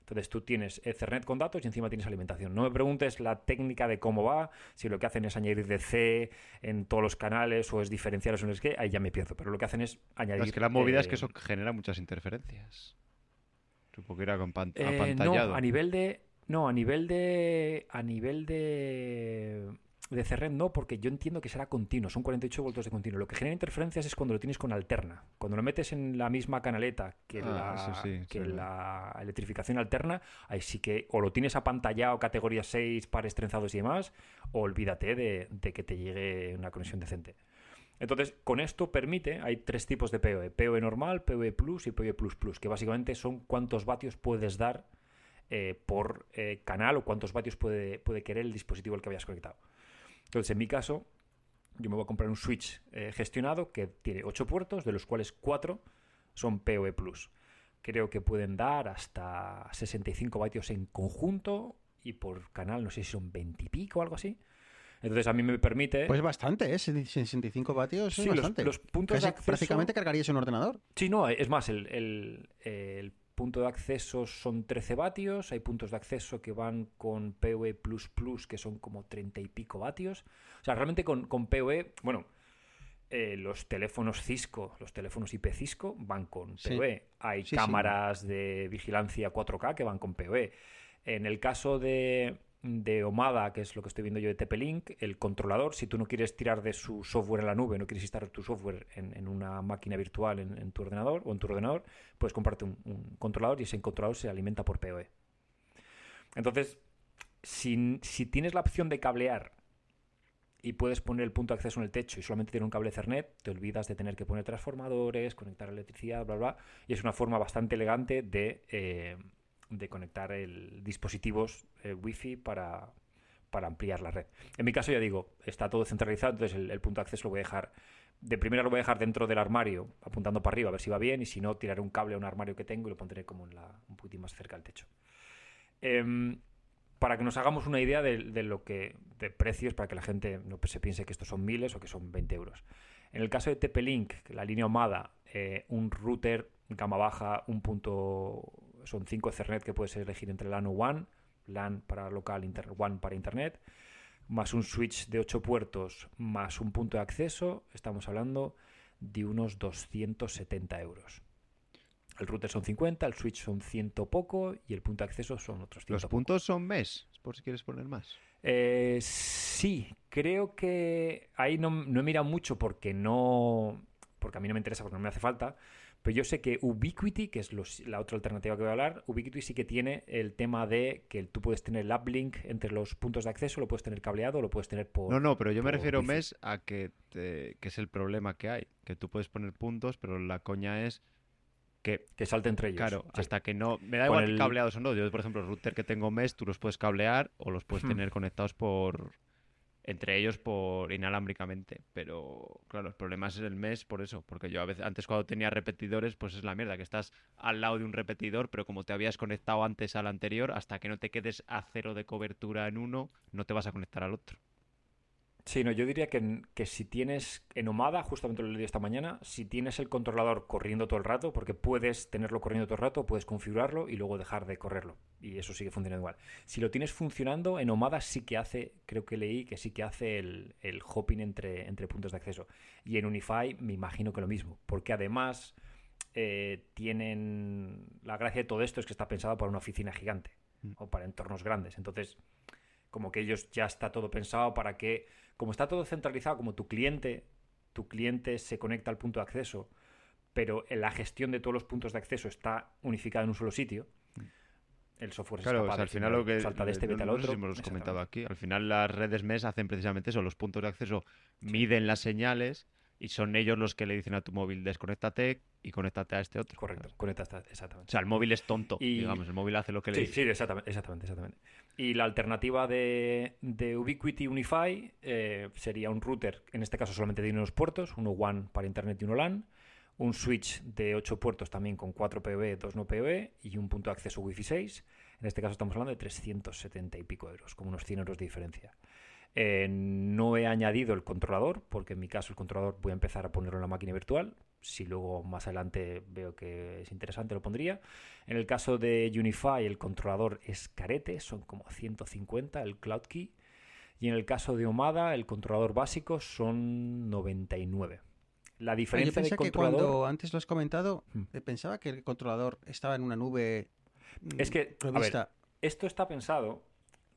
Entonces tú tienes Ethernet con datos y encima tienes alimentación. No me preguntes la técnica de cómo va, si lo que hacen es añadir DC en todos los canales o es diferenciar eso, no es que ahí ya me pierdo. Pero lo que hacen es añadir. Es que la movida es eh, que eso genera muchas interferencias. Supongo que era con pan- eh, no, a nivel de. No, a nivel de. A nivel de. De Ethernet no, porque yo entiendo que será continuo, son 48 voltios de continuo. Lo que genera interferencias es cuando lo tienes con alterna. Cuando lo metes en la misma canaleta que, Ah, la, eso sí, que sí. la electrificación alterna, ahí sí que o lo tienes apantallado categoría 6, pares trenzados y demás, o olvídate de, de que te llegue una conexión decente. Entonces, con esto permite, hay tres tipos de PoE, PoE normal, PoE Plus y PoE Plus Plus, que básicamente son cuántos vatios puedes dar eh, por eh, canal o cuántos vatios puede, puede querer el dispositivo al que hayas conectado. Entonces, en mi caso, yo me voy a comprar un switch eh, gestionado que tiene 8 puertos, de los cuales 4 son PoE Plus. Creo que pueden dar hasta 65 vatios en conjunto y por canal no sé si son 20 y pico o algo así. Entonces a mí me permite... Pues bastante, ¿eh? 65 vatios Sí, es bastante. los puntos de Casi acceso- Prácticamente cargarías un ordenador. Sí, no, es más, el, el- el punto de acceso son 13 vatios, hay puntos de acceso que van con PoE que son como 30 y pico vatios. O sea, realmente con, con PoE, bueno, eh, los teléfonos Cisco, los teléfonos IP Cisco van con Sí. PoE. Hay Sí, sí. cámaras de vigilancia 4K que van con PoE. En el caso de, de Omada, que es lo que estoy viendo yo de TP-Link, el controlador, si tú no quieres tirar de su software en la nube, no quieres instalar tu software en, una máquina virtual en, tu ordenador o en tu ordenador, puedes comprarte un, un controlador y ese controlador se alimenta por PoE. Entonces, si, si tienes la opción de cablear y puedes poner el punto de acceso en el techo y solamente tiene un cable Ethernet, te olvidas de tener que poner transformadores, conectar electricidad, bla, bla. Y es una forma bastante elegante de, eh, de conectar el, dispositivos eh, Wi-Fi para, para ampliar la red. En mi caso, ya digo, está todo centralizado, entonces el, punto de acceso lo voy a dejar. De primera lo voy a dejar dentro del armario, apuntando para arriba, a ver si va bien, y si no, tiraré un cable a un armario que tengo y lo pondré como en la, un poquitín más cerca del techo. Em, para que nos hagamos una idea de, de lo que de precios para que la gente no se piense que estos son miles o que son 20 euros. En el caso de TP-Link, la línea Omada, eh, un router gama baja, un punto, son 5 Ethernet que puedes elegir entre LAN o WAN, LAN para local, inter- WAN para internet, más un switch de 8 puertos, más un punto de acceso, estamos hablando de unos 270 euros. El router son 50, el switch son 100 poco y el punto de acceso son otros 100 Los poco. puntos son mes, por si quieres poner más. Eh, sí, creo que ahí no, no he mirado mucho porque no. Porque a mí no me interesa, porque no me hace falta. Pero yo sé que Ubiquiti, que es los- la otra alternativa que voy a hablar, Ubiquiti sí que tiene el tema de que tú puedes tener el uplink entre los puntos de acceso, lo puedes tener cableado, lo puedes tener por. No, no, pero yo me refiero wifi. mes a que, te- que es el problema que hay. Que tú puedes poner puntos, pero la coña es que, Que salte entre ellos. claro, Sí. hasta que no... Me da Con igual el- que cableados o no. Yo, por ejemplo, el router que tengo mes, tú los puedes cablear o los puedes Hmm. tener conectados por... Entre ellos por inalámbricamente. Pero, claro, el problema es el mes por eso. Porque yo a veces, antes cuando tenía repetidores, pues es la mierda, que estás al lado de un repetidor, pero como te habías conectado antes al anterior, hasta que no te quedes a cero de cobertura en uno, no te vas a conectar al otro. Sí, no, yo diría que, que si tienes en Omada, justamente lo leí esta mañana, si tienes el controlador corriendo todo el rato, porque puedes tenerlo corriendo todo el rato, puedes configurarlo y luego dejar de correrlo. Y eso sigue funcionando igual. Si lo tienes funcionando, en Omada sí que hace, creo que leí que sí que hace el, el hopping entre, entre puntos de acceso. Y en Unify me imagino que lo mismo, porque además eh, tienen... La gracia de todo esto es que está pensado para una oficina gigante Mm. o para entornos grandes. Entonces, como que ellos ya está todo pensado para que, como está todo centralizado, como tu cliente, tu cliente se conecta al punto de acceso, pero en la gestión de todos los puntos de acceso está unificada en un solo sitio, el software es Claro, o capaz sea, al final lo que salta de este, eh, vete al no sé otro. si hemos comentado aquí. Al final las redes MES hacen precisamente eso, los puntos de acceso miden las señales y son ellos los que le dicen a tu móvil desconéctate y conéctate a este otro. Correcto, conecta hasta- exactamente. O sea, el móvil es tonto, Y- digamos, el móvil hace lo que le Sí, dice. sí, exactamente, exactamente, exactamente. Y la alternativa de, de Ubiquiti Unify eh, sería un router, en este caso solamente tiene unos puertos, uno WAN para internet y uno LAN, un switch de 8 puertos también con 4 PoE, 2 no PoE y un punto de acceso Wi-Fi 6. En este caso estamos hablando de 370 y pico euros, como unos 100 euros de diferencia. Eh, no he añadido el controlador, porque en mi caso el controlador voy a empezar a ponerlo en la máquina virtual. Si luego más adelante veo que es interesante, lo pondría. En el caso de Unify, el controlador es carete, son como 150 el Cloud Key. Y en el caso de Omada, el controlador básico son 99. La Pero yo diferencia de pensé que controlador... cuando antes lo has comentado, Hmm. eh, pensaba que el controlador estaba en una nube. mm, Es que, a ver, provista- esto está pensado,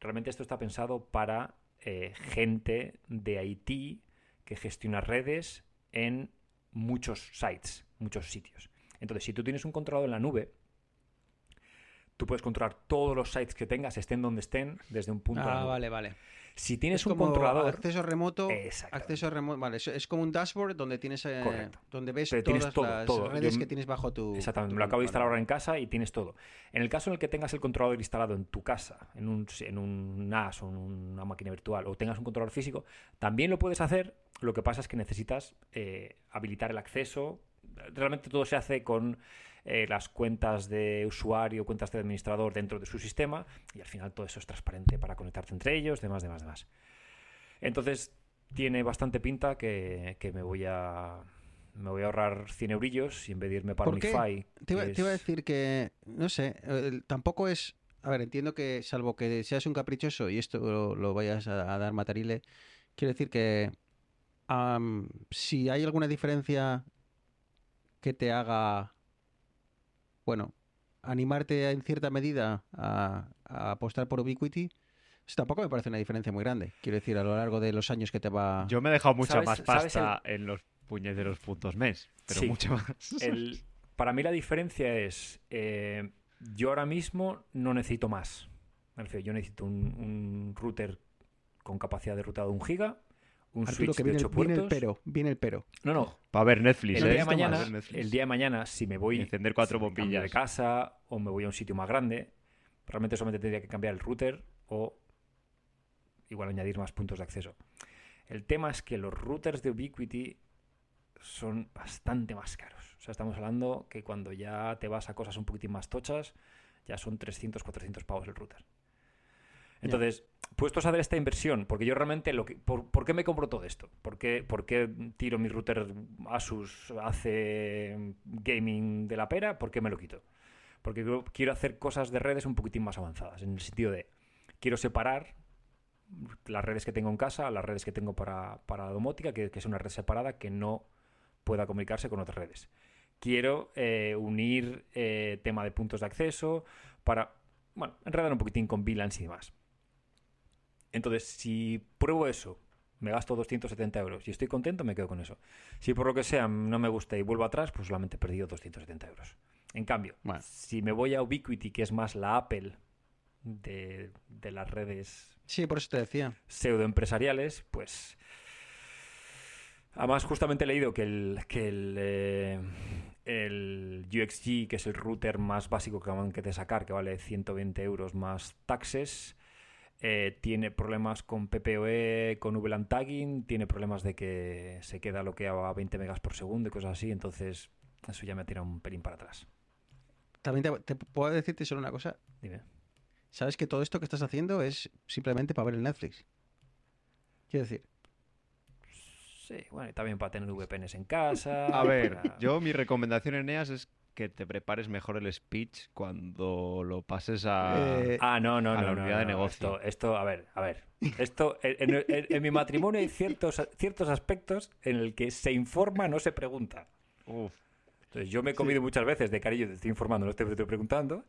realmente esto está pensado para eh, gente de IT que gestiona redes en muchos sites, muchos sitios. Entonces, si tú tienes un controlador en la nube, tú puedes controlar todos los sites que tengas, estén donde estén, desde un punto. Ah, vale, vale. Si tienes es un como controlador, acceso remoto. Acceso remoto. Vale, es, como un dashboard donde tienes eh, Correcto. donde ves Pero tienes todas todo, las todo. redes Yo- que tienes bajo tu. Exactamente, tu me lo acabo de instalar ahora en casa y tienes todo. En el caso en el que tengas el controlador instalado en tu casa, en un, en un NAS o en una máquina virtual, o tengas un controlador físico, también lo puedes hacer. Lo que pasa es que necesitas eh, habilitar el acceso. Realmente todo se hace con eh, las cuentas de usuario, cuentas de administrador dentro de su sistema, y al final todo eso es transparente para conectarte entre ellos, demás, demás, demás. Entonces, tiene bastante pinta que, que me voy a. Me voy a ahorrar 100 eurillos y en vez de irme para. Unify. Te iba, que te iba a decir que, no sé, tampoco es... A ver, entiendo que salvo que seas un caprichoso y esto lo, lo vayas a, a dar matarile, quiero decir que si hay alguna diferencia que te haga, bueno, animarte en cierta medida a, a apostar por Ubiquiti, pues tampoco me parece una diferencia muy grande. Quiero decir, a lo largo de los años que te va... Yo me he dejado mucha ¿Sabes- más pasta en los puñeteros puntos mes, pero Sí. mucha más. *laughs* el- para mí la diferencia es. eh, yo ahora mismo no necesito más. Yo necesito un, un router con capacidad de rutado de un giga, un Arturo, switch que de viene, 8 el- viene el puertos. pero, viene el pero. No, no. Para ver Netflix, El ¿eh? día, de mañana, Netflix. el día de mañana, si me voy Encender cuatro si bombillas. de casa o me voy a un sitio más grande, realmente solamente tendría que cambiar el router o igual añadir más puntos de acceso. El tema es que los routers de Ubiquiti son bastante más caros. O sea, estamos hablando que cuando ya te vas a cosas un poquitín más tochas, ya son 300, 400 pavos el router. Entonces, puestos a hacer esta inversión, porque yo realmente, lo que, por, ¿por qué me compro todo esto? ¿Por qué, por qué tiro mi router Asus hace gaming de la pera? ¿Por qué me lo quito? Porque quiero- hacer cosas de redes un poquitín más avanzadas, en el sentido de, quiero separar las redes que tengo en casa, las redes que tengo para, para la domótica, que, que es una red separada que no pueda comunicarse con otras redes. Quiero eh, unir eh, tema de puntos de acceso para, bueno, enredar un poquitín con VLANs y demás. Entonces, si pruebo eso, me gasto 270 euros y estoy contento, me quedo con eso. Si por lo que sea no me gusta y vuelvo atrás, pues solamente he perdido 270 euros. En cambio, Bueno. si me voy a Ubiquiti, que es más la Apple de, de las redes Sí, por eso te decía. pseudoempresariales, pues. Además, justamente he leído que el, que el, eh, el UXG, que es el router más básico que acaban de sacar, que vale 120 euros más taxes, eh, tiene problemas con PPOE, con VLAN tagging, tiene problemas de que se queda bloqueado a 20 megas por segundo y cosas así, entonces eso ya me tira un pelín para atrás. También te, te puedo decirte solo una cosa. Dime. Sabes que todo esto que estás haciendo es simplemente para ver el Netflix. Quiero decir, Sí, bueno, y también para tener VPNs en casa. A ver, para- yo mi recomendación en EAS es que te prepares mejor el speech cuando lo pases a... Eh, Ah, no, no, a no. la no, unidad de negocio. Esto, esto, a ver, a ver. Esto, en, en- en- en mi matrimonio hay ciertos, ciertos aspectos en el que se informa, no se pregunta. Uf. Entonces, yo me he comido muchas veces de cariño, te estoy informando, no te estoy preguntando.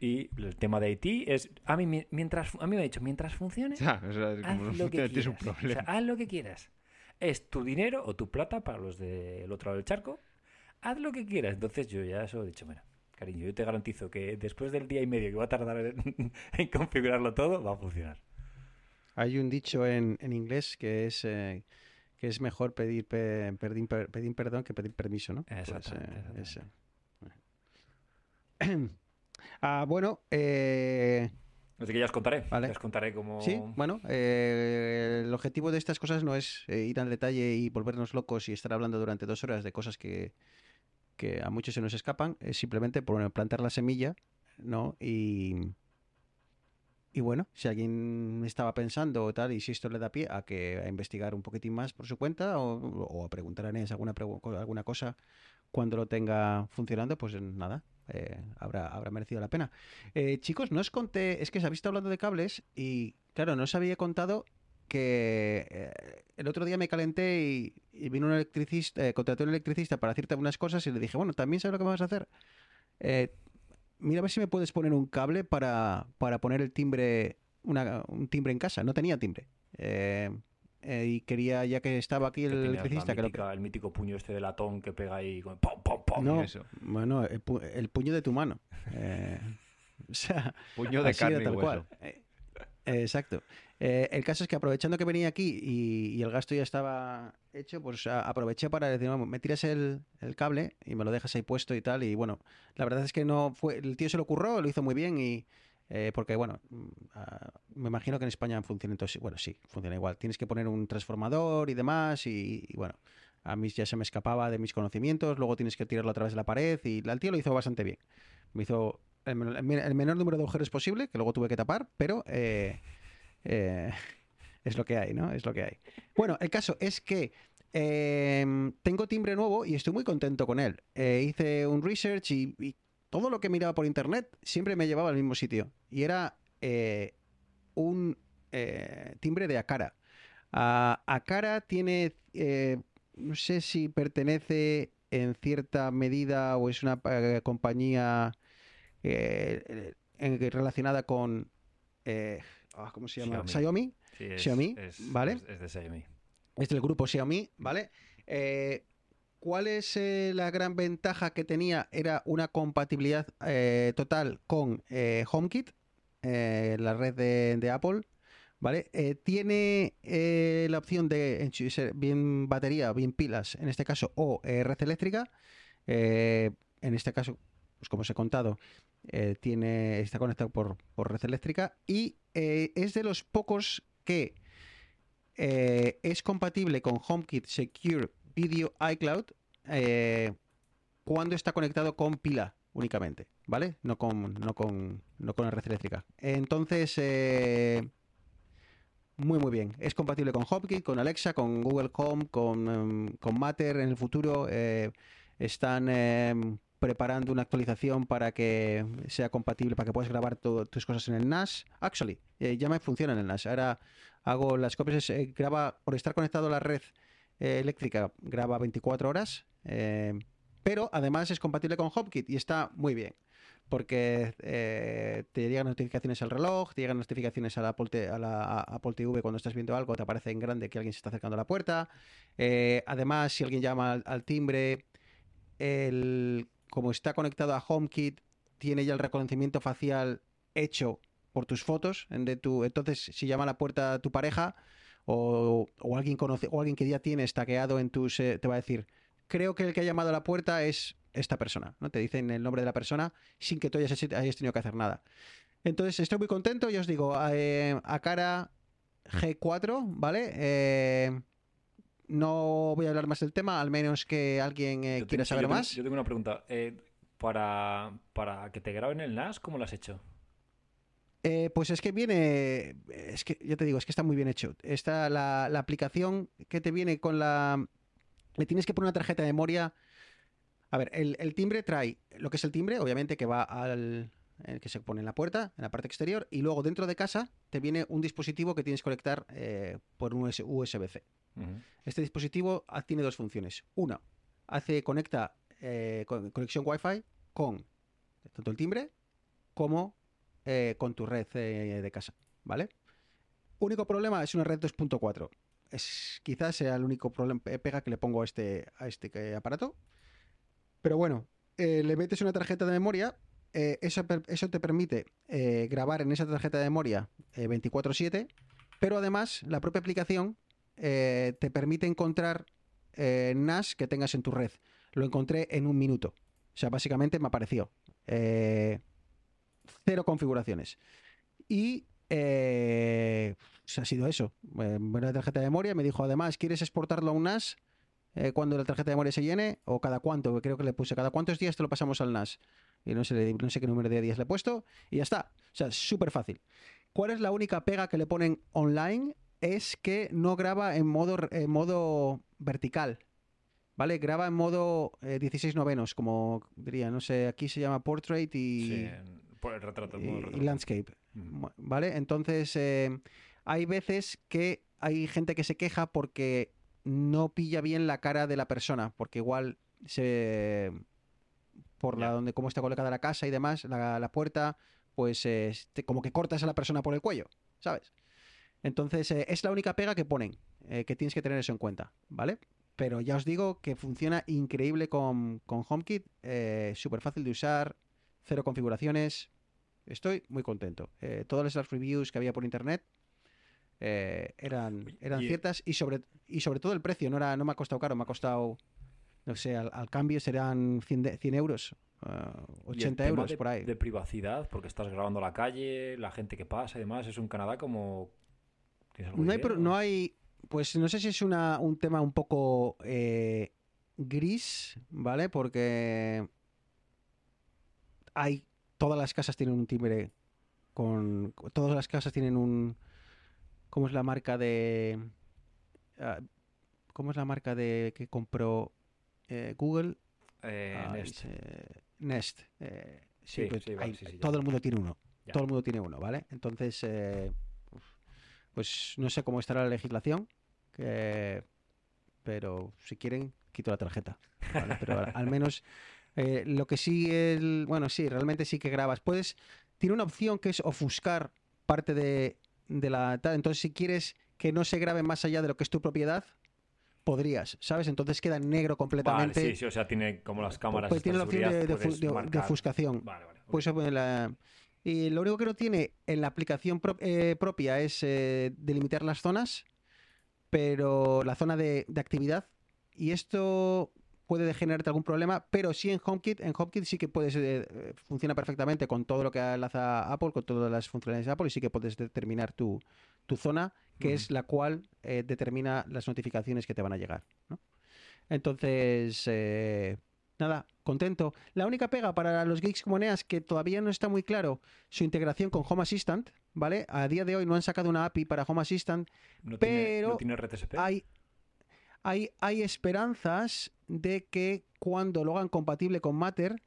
Y el tema de Haití es. A mí, mi- mientras, a mí me ha dicho, mientras funcione, Ya, o sea, es haz como lo *laughs* que tienes un quieras. O sea, haz lo que quieras. Es tu dinero o tu plata para los del otro lado del charco. Haz lo que quieras. Entonces, yo ya eso he dicho, mira, Cariño, yo te garantizo que después del día y medio que va a tardar en, *laughs* en configurarlo todo, va a funcionar. Hay un dicho en, en inglés que es eh, que es mejor pedir, pe- pedir, pedir perdón que pedir permiso, ¿no? Pues, Exactamente, eh. *clears throat* Ah, bueno, eh, Así que ya os contaré. Vale. Ya os contaré cómo. sí, bueno, eh, el objetivo de estas cosas no es eh, ir al detalle y volvernos locos y estar hablando durante dos horas de cosas que, que a muchos se nos escapan, es simplemente bueno, plantar la semilla, ¿no? Y, y bueno, si alguien estaba pensando o tal, y si esto le da pie a que a investigar un poquitín más por su cuenta o, o a preguntar a Inés alguna, alguna cosa cuando lo tenga funcionando, pues nada, eh, habrá, habrá merecido la pena. Eh, chicos, no os conté, es que se habéis estado hablando de cables y claro, no os había contado que eh, el otro día me calenté y, y vino un electricista, eh, contraté a un electricista para hacerte unas cosas y le dije, bueno, también sabes lo que me vas a hacer. Eh, mira a ver si me puedes poner un cable para, para poner el timbre, una- un timbre en casa. No tenía timbre. Eh, y quería, ya que estaba aquí el electricista, que lo el mítico puño este de latón que pega ahí con pom, pom, pom. No, eso. bueno, el, pu- el puño de tu mano. *laughs* O sea, Puño de carne y tal hueso. cual. Exacto. Eh, el caso es que aprovechando que venía aquí y, el gasto ya estaba hecho, pues aproveché para decir, "Vamos, me tiras el, el cable y me lo dejas ahí puesto y tal. Y bueno, la verdad es que no fue, el tío se lo ocurrió, lo hizo muy bien y eh, porque bueno, me imagino que en España funciona entonces, bueno, sí, funciona igual. Tienes que poner un transformador y demás y, y bueno, a mí ya se me escapaba de mis conocimientos, luego tienes que tirarlo a través de la pared y el tío lo hizo bastante bien. Me hizo el, menor- número de agujeros posible, que luego tuve que tapar, pero eh, eh, es lo que hay, ¿no? Es lo que hay. Bueno, el caso es que eh, tengo timbre nuevo y estoy muy contento con él. Eh, hice un research y, todo lo que miraba por internet siempre me llevaba al mismo sitio. Y era un timbre de Akara. Ah, Akara tiene, no sé si pertenece en cierta medida o es una compañía eh, en- relacionada con, eh, ah, ¿cómo se llama? Xiaomi. Xiaomi. Sí, es- Xiaomi, es- ¿vale? Es, es de Xiaomi. Es del grupo Xiaomi, ¿vale? Eh, ¿Cuál es eh, la gran ventaja que tenía? Era una compatibilidad eh, total con eh, HomeKit, eh, la red de, de Apple, ¿vale? Eh, tiene eh, la opción de ser bien batería, bien pilas, en este caso, o eh, red eléctrica. Eh, en este caso, pues como os he contado, eh, tiene, está conectado por, por red eléctrica y eh, es de los pocos que eh, es compatible con HomeKit Secure Video iCloud cuando está conectado con pila únicamente, ¿vale? No con, no con, no con la red eléctrica. Entonces, muy muy bien. Es compatible con HomeKit, con Alexa, con Google Home, con, em, con Matter en el futuro. están em, preparando una actualización para que sea compatible, para que puedas grabar tus cosas en el NAS. Actually, eh, ya me funciona en el NAS. Ahora hago las copias, eh, graba, por estar conectado a la red eh, eléctrica, graba 24 horas, pero además es compatible con HomeKit y está muy bien. Porque te llegan notificaciones al reloj, te llegan notificaciones a la, Apple, a la Apple TV cuando estás viendo algo, te aparece en grande que alguien se está acercando a la puerta. Además, si alguien llama al, al timbre, el, como está conectado a HomeKit, tiene ya el reconocimiento facial hecho por tus fotos. entonces, si llama a la puerta tu pareja o, alguien conoce, o alguien que ya tienes tagueado en tus, eh, te va a decir, creo que el que ha llamado a la puerta es esta persona, ¿no? Te dicen el nombre de la persona sin que tú hayas, hayas tenido que hacer nada. Entonces, estoy muy contento, ya os digo, eh, a cara G4, ¿vale? Eh, no voy a hablar más del tema, al menos que alguien eh, quiera saber yo tengo- más. Yo tengo una pregunta. Eh, para, para que te graben el NAS, ¿cómo lo has hecho? Eh, pues es que viene, es que ya te digo, es que está muy bien hecho. Está la, la aplicación que te viene con la, le tienes que poner una tarjeta de memoria. A ver, el, el timbre trae lo que es el timbre, obviamente que va al, el que se pone en la puerta, en la parte exterior, y luego dentro de casa te viene un dispositivo que tienes que conectar eh, por un USB-C. Este dispositivo ah, tiene dos funciones. Una, hace conecta eh, con- conexión Wi-Fi con tanto el timbre como eh, con tu red eh, de casa, ¿vale? Único problema es una red 2.4. Es quizás sea el único problema pega que le pongo a este a este aparato. Pero bueno, le metes una tarjeta de memoria, eso, eso te permite grabar en esa tarjeta de memoria eh, 24/7, pero además la propia aplicación eh, te permite encontrar eh, NAS que tengas en tu red. Lo encontré en un minuto. O sea, básicamente me apareció. Eh, cero configuraciones. Y eh, pues ha sido eso. Eh, la tarjeta de memoria me dijo además, ¿quieres exportarlo a un NAS? eh, cuando la tarjeta de memoria se llene o cada cuánto, creo que le puse, cada cuántos días te lo pasamos al NAS. Y no sé, no sé qué número de días le he puesto y ya está. O sea, súper fácil. ¿Cuál es la única pega que le ponen online? Es que no graba en modo, en modo vertical. ¿Vale? Graba en modo eh, 16 novenos, como diría, no sé, aquí se llama portrait y, Sí, por el retrato. y- landscape. ¿Vale? Entonces, eh, hay veces que hay gente que se queja porque no pilla bien la cara de la persona, porque igual se por la donde cómo está colocada la casa y demás, la, la puerta, pues eh, te- como que cortas a la persona por el cuello, ¿sabes? Entonces, eh, es la única pega que ponen, eh, que tienes que tener eso en cuenta, ¿vale? Pero ya os digo que funciona increíble con, con HomeKit, eh, súper fácil de usar, cero configuraciones. Estoy muy contento. Eh, todas las reviews que había por internet eh, eran, eran y- ciertas y sobre, y sobre todo el precio. No, era, no me ha costado caro, me ha costado, no sé, al, al cambio serán 100, de- 100 euros, Y el 80 tema euros de, por ahí. de privacidad, porque estás grabando la calle, la gente que pasa y demás, es un Canadá como... ¿Tienes alguna No hay, no pues no sé si es una, un tema un poco eh, gris, ¿vale? Porque hay, todas las casas tienen un timbre con, todas las casas tienen un, ¿cómo es la marca de, ah, cómo es la marca de que compró eh, Google? Eh, Ay, Nest. Nest. sí, Sí, pues todo el mundo tiene uno. Ya. Todo el mundo tiene uno, ¿vale? Entonces, pues no sé cómo estará la legislación, que- pero si quieren, quito la tarjeta. ¿vale? Pero al, menos eh, lo que sí, el, bueno, sí, realmente sí que grabas. Puedes, tiene una opción que es ofuscar parte de, de la... Entonces, si quieres que no se grabe más allá de lo que es tu propiedad, podrías, ¿sabes? Entonces queda en negro Vale, completamente. sí, sí, o sea, tiene como las cámaras Pues tiene la opción de, de ofuscación. Vale, vale. pues, la- Y lo único que no tiene en la aplicación pro- eh, propia es eh, delimitar las zonas, pero la zona de, de actividad. Y esto puede generarte algún problema, pero sí en HomeKit, en HomeKit sí que puedes, eh, eh, funciona perfectamente con todo lo que enlaza Apple, con todas las funcionalidades de Apple, y sí que puedes determinar tu, tu zona, que es la cual eh, determina las notificaciones que te van a llegar. ¿no? Entonces, eh, nada, contento. La única pega para los geeks como Neas que todavía no está muy claro su integración con Home Assistant, ¿vale? A día de hoy no han sacado una API para Home Assistant. ¿No tiene, pero ¿no tiene? Hay, hay, hay esperanzas de que cuando lo hagan compatible con Matter,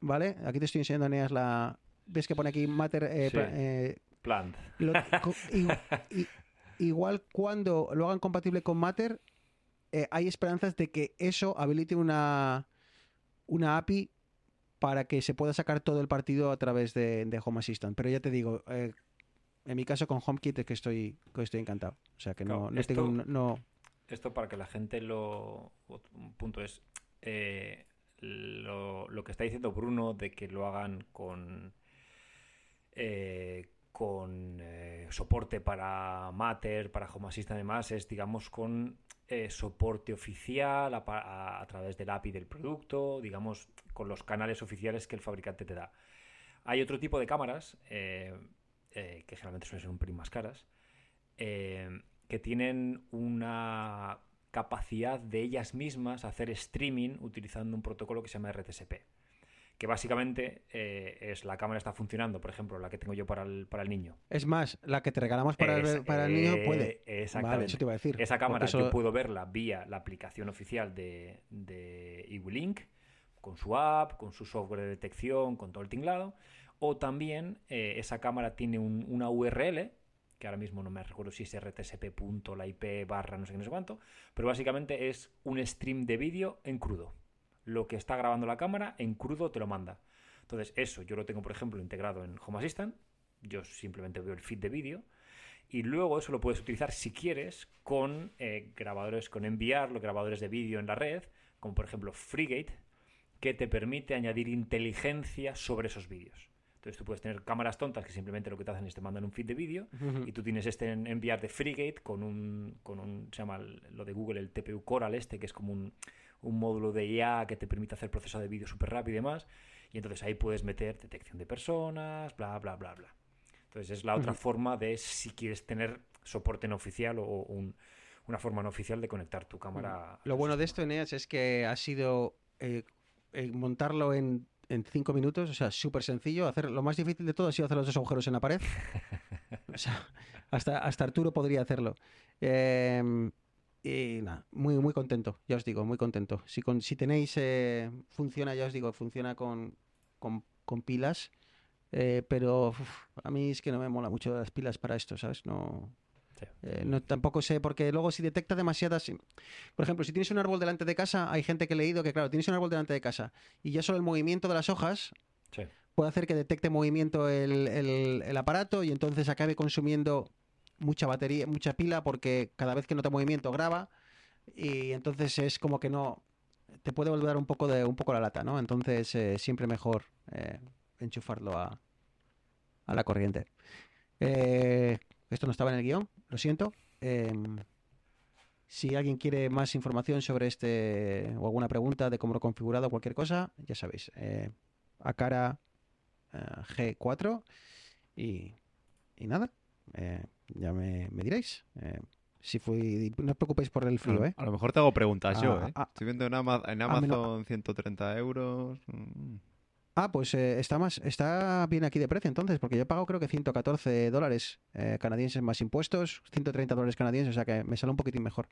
¿vale? Aquí te estoy enseñando, Neas, la... ¿Ves que pone aquí Matter? eh, Sí. pla- eh, Plant. lo- *laughs* igual cuando lo hagan compatible con Matter, eh, hay esperanzas de que eso habilite una, una API para que se pueda sacar todo el partido a través de, de Home Assistant. Pero ya te digo, eh, en mi caso con HomeKit es que estoy, que estoy encantado. O sea que no, Claro, no tengo... esto- un- No, Esto para que la gente lo... Un punto es... eh, lo, lo que está diciendo Bruno de que lo hagan con... eh, con eh, soporte para Matter, para Home Assistant y demás, es digamos con eh, soporte oficial a, través del API del producto, digamos con los canales oficiales que el fabricante te da. Hay otro tipo de cámaras eh, que generalmente suelen ser un pelín más caras, que tienen una capacidad de ellas mismas hacer streaming utilizando un protocolo que se llama RTSP. Que básicamente eh, es la cámara está funcionando, por ejemplo, la que tengo yo para el, para el niño. es más, la que te regalamos para, el, para el niño eh, puede. Exactamente. Vale, eso te iba a decir. Esa cámara eso- yo puedo verla vía la aplicación oficial de, de con su app, con su software de detección, con todo el tinglado. O también eh, esa cámara tiene un- una URL, que ahora mismo no me recuerdo si es rtsp.la IP barra no sé qué, no sé cuánto, pero básicamente es un stream de vídeo en crudo. Lo que está grabando la cámara en crudo te lo manda. Entonces, eso yo lo tengo, por ejemplo, integrado en Home Assistant. Yo simplemente veo el feed de vídeo. Y luego eso lo puedes utilizar si quieres con eh, grabadores, con enviar los grabadores de vídeo en la red, como por ejemplo FreeGate, que te permite añadir inteligencia sobre esos vídeos. Entonces tú puedes tener cámaras tontas que simplemente lo que te hacen es te mandan un feed de vídeo y tú tienes este en- enviar de Freegate con un, con un, se llama lo de Google el TPU Coral este, que es como un, un módulo de IA que te permite hacer proceso de vídeo súper rápido y demás. Y entonces ahí puedes meter detección de personas, bla, bla, bla, bla. Entonces es la otra forma de si quieres tener soporte no oficial o un- una forma no oficial de conectar tu cámara. Lo bueno de esto, Eneas, es que ha sido eh, eh, montarlo en, en cinco minutos, o sea, súper sencillo. Hacer, lo más difícil de todo ha sido hacer los dos agujeros en la pared. *laughs* O sea, hasta, hasta Arturo podría hacerlo. Eh, y nada, muy, muy contento, ya os digo, muy contento. Si, con, si tenéis, eh, funciona, ya os digo, funciona con, con, con pilas. eh, pero uf, a mí es que no me mola mucho las pilas para esto, ¿sabes? No, Sí. eh, no, tampoco sé, porque luego si detecta demasiadas... Por ejemplo, si tienes un árbol delante de casa, hay gente que he leído que, claro, tienes un árbol delante de casa y ya solo el movimiento de las hojas Sí. puede hacer que detecte movimiento el, el- el aparato y entonces acabe consumiendo mucha batería, mucha pila, porque cada vez que nota movimiento graba y entonces es como que no... Te puede volver un poco de un poco la lata, ¿no? Entonces eh, siempre mejor eh, enchufarlo a, a la corriente. Eh, esto no estaba en el guion, lo siento. Em, si alguien quiere más información sobre este o alguna pregunta de cómo lo he configurado o cualquier cosa, ya sabéis, a cara eh, G4 y, y nada, ya me, me diréis. eh, si fui, no os preocupéis por el frío, a, ¿eh? a lo mejor te hago preguntas yo, Ah, ¿eh? ah, Estoy viendo en, Ama- en ah, menos- Amazon 130 euros. mm. Ah, pues eh, está más, está bien aquí de precio entonces, porque yo he pagado creo que 114 dólares eh, canadienses más impuestos, 130 dólares canadienses, o sea que me sale un poquitín mejor.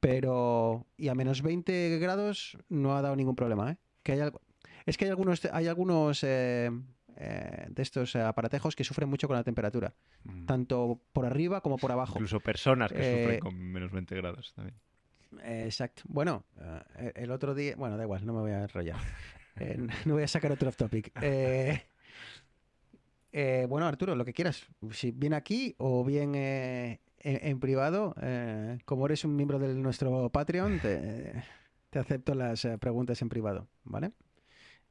Pero, y a menos 20 grados no ha dado ningún problema, ¿eh? Que hay algo, es que hay algunos, hay algunos eh, eh, de estos eh, aparatejos que sufren mucho con la temperatura, Mm. tanto por arriba como por abajo. Incluso personas que Eh, sufren con menos 20 grados también. Eh, Exacto. Bueno, eh, el otro día, bueno, da igual, no me voy a enrollar. Eh, *laughs* no voy a sacar otro off topic. Eh, eh, bueno, Arturo, lo que quieras. Si bien aquí o bien eh, en, en privado, eh, como eres un miembro de nuestro Patreon, te, te acepto las eh, preguntas en privado, ¿vale?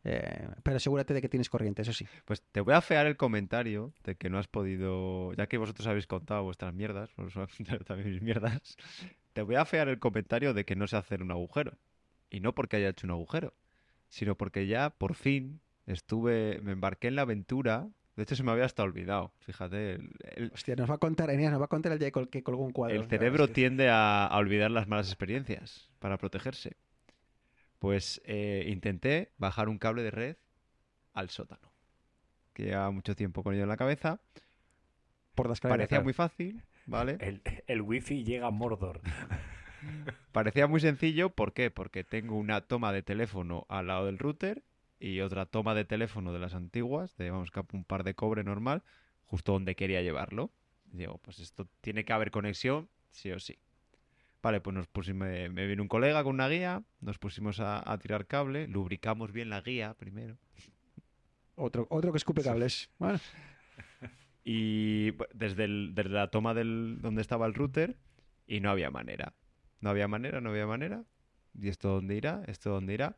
Eh, pero asegúrate de que tienes corriente, eso sí. Pues te voy a fear el comentario de que no has podido, ya que vosotros habéis contado vuestras mierdas, vosotros habéis contado también mis mierdas, *laughs* te voy a fear el comentario de que no sé hacer un agujero. Y no porque haya hecho un agujero, sino porque ya por fin estuve, me embarqué en la aventura. De hecho, se me había hasta olvidado. Fíjate, el, el- Hostia, nos va a contar, Eneas, nos va a contar el día que colgó un cuadro. el cerebro tiende a, a olvidar las malas experiencias para protegerse. Pues eh, intenté bajar un cable de red al sótano. Que llevaba mucho tiempo con ello en la cabeza. por las Parecía muy fácil, ¿vale? *laughs* El, el wifi llega a Mordor. *laughs* Parecía muy sencillo, ¿por qué? Porque tengo una toma de teléfono al lado del router y otra toma de teléfono de las antiguas, de vamos, que un par de cobre normal, justo donde quería llevarlo. Digo, pues esto tiene que haber conexión, sí o sí. Vale, pues nos pusimos, me, me vino un colega con una guía, nos pusimos a, a tirar cable, lubricamos bien la guía primero. Otro, otro que escupe cables. Bueno, Y desde, el- desde la toma del, donde estaba el router y no había manera. No había manera, no había manera. ¿Y esto dónde irá? ¿Esto dónde irá?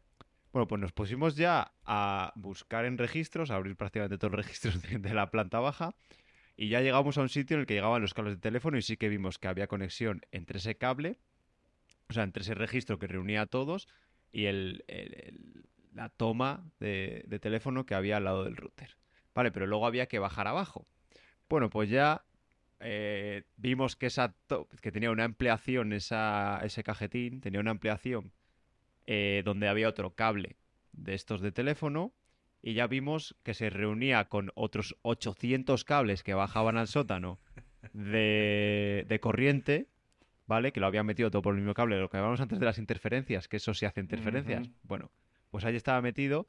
Bueno, pues nos pusimos ya a buscar en registros, a abrir prácticamente todos los registros de, de la planta baja. Y ya llegamos a un sitio en el que llegaban los cables de teléfono y sí que vimos que había conexión entre ese cable, o sea, entre ese registro que reunía a todos y el, la toma de, teléfono que había al lado del router. Vale, pero luego había que bajar abajo. Bueno, pues ya eh, vimos que esa que tenía una ampliación ese cajetín, tenía una ampliación eh, donde había otro cable de estos de teléfono y ya vimos que se reunía con otros 800 cables que bajaban al sótano de, de corriente, ¿vale? Que lo habían metido todo por el mismo cable, lo que hablábamos antes de las interferencias, que eso sí hace interferencias. Bueno, pues ahí estaba metido,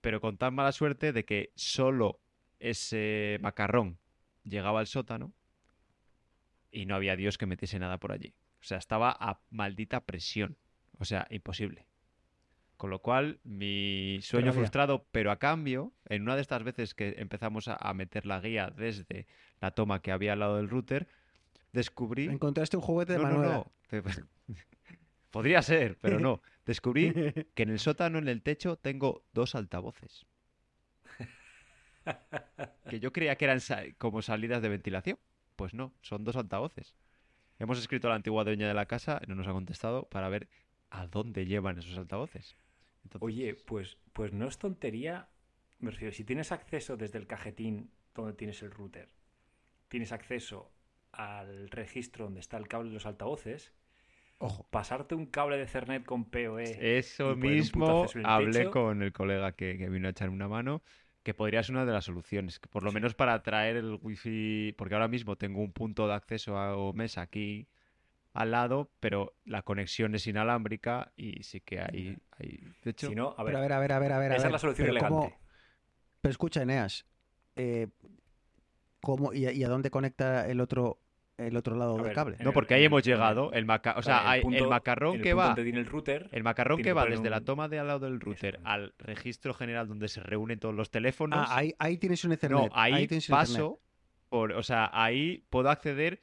pero con tan mala suerte de que solo ese macarrón llegaba al sótano y no había Dios que metiese nada por allí. O sea, estaba a maldita presión. O sea, imposible. Con lo cual, mi sueño frustrado, pero a cambio, en una de estas veces que empezamos a, a meter la guía desde la toma que había al lado del router, descubrí... encontraste un juguete de No, no, Manuela. no. *laughs* Podría ser, pero no. descubrí *laughs* que en el sótano, en el techo, tengo dos altavoces. Que yo creía que eran como salidas de ventilación. Pues no, son dos altavoces. Hemos escrito a la antigua dueña de la casa, no nos ha contestado, para ver a dónde llevan esos altavoces. Entonces, Oye, pues, pues no es tontería. Me refiero, si tienes acceso desde el cajetín donde tienes el router, tienes acceso al registro donde está el cable de los altavoces, Ojo. pasarte un cable de Cernet con PoE. Eso mismo hablé techo. con el colega que, que vino a echar una mano, que podría ser una de las soluciones, que por lo menos para traer el wifi, porque ahora mismo tengo un punto de acceso a o mesa aquí al lado, pero la conexión es inalámbrica y sí que hay, hay de hecho, Si no, a ver, Pero a ver, a ver, a ver, a ver. a esa ver, es la solución pero elegante. ¿cómo- Pero escucha, Eneas. eh, ¿cómo, y, a- y a dónde conecta el otro, el otro lado del cable? no, porque ahí el- hemos llegado, el maca- o sea, el, macarrón el que va, donde tiene el router, el macarrón tiene que va desde la toma de al lado del router Eso. al registro general donde se reúnen todos los teléfonos. Ah, ahí, ahí tienes un Ethernet. No, ahí, Ethernet. paso por, o sea, ahí puedo acceder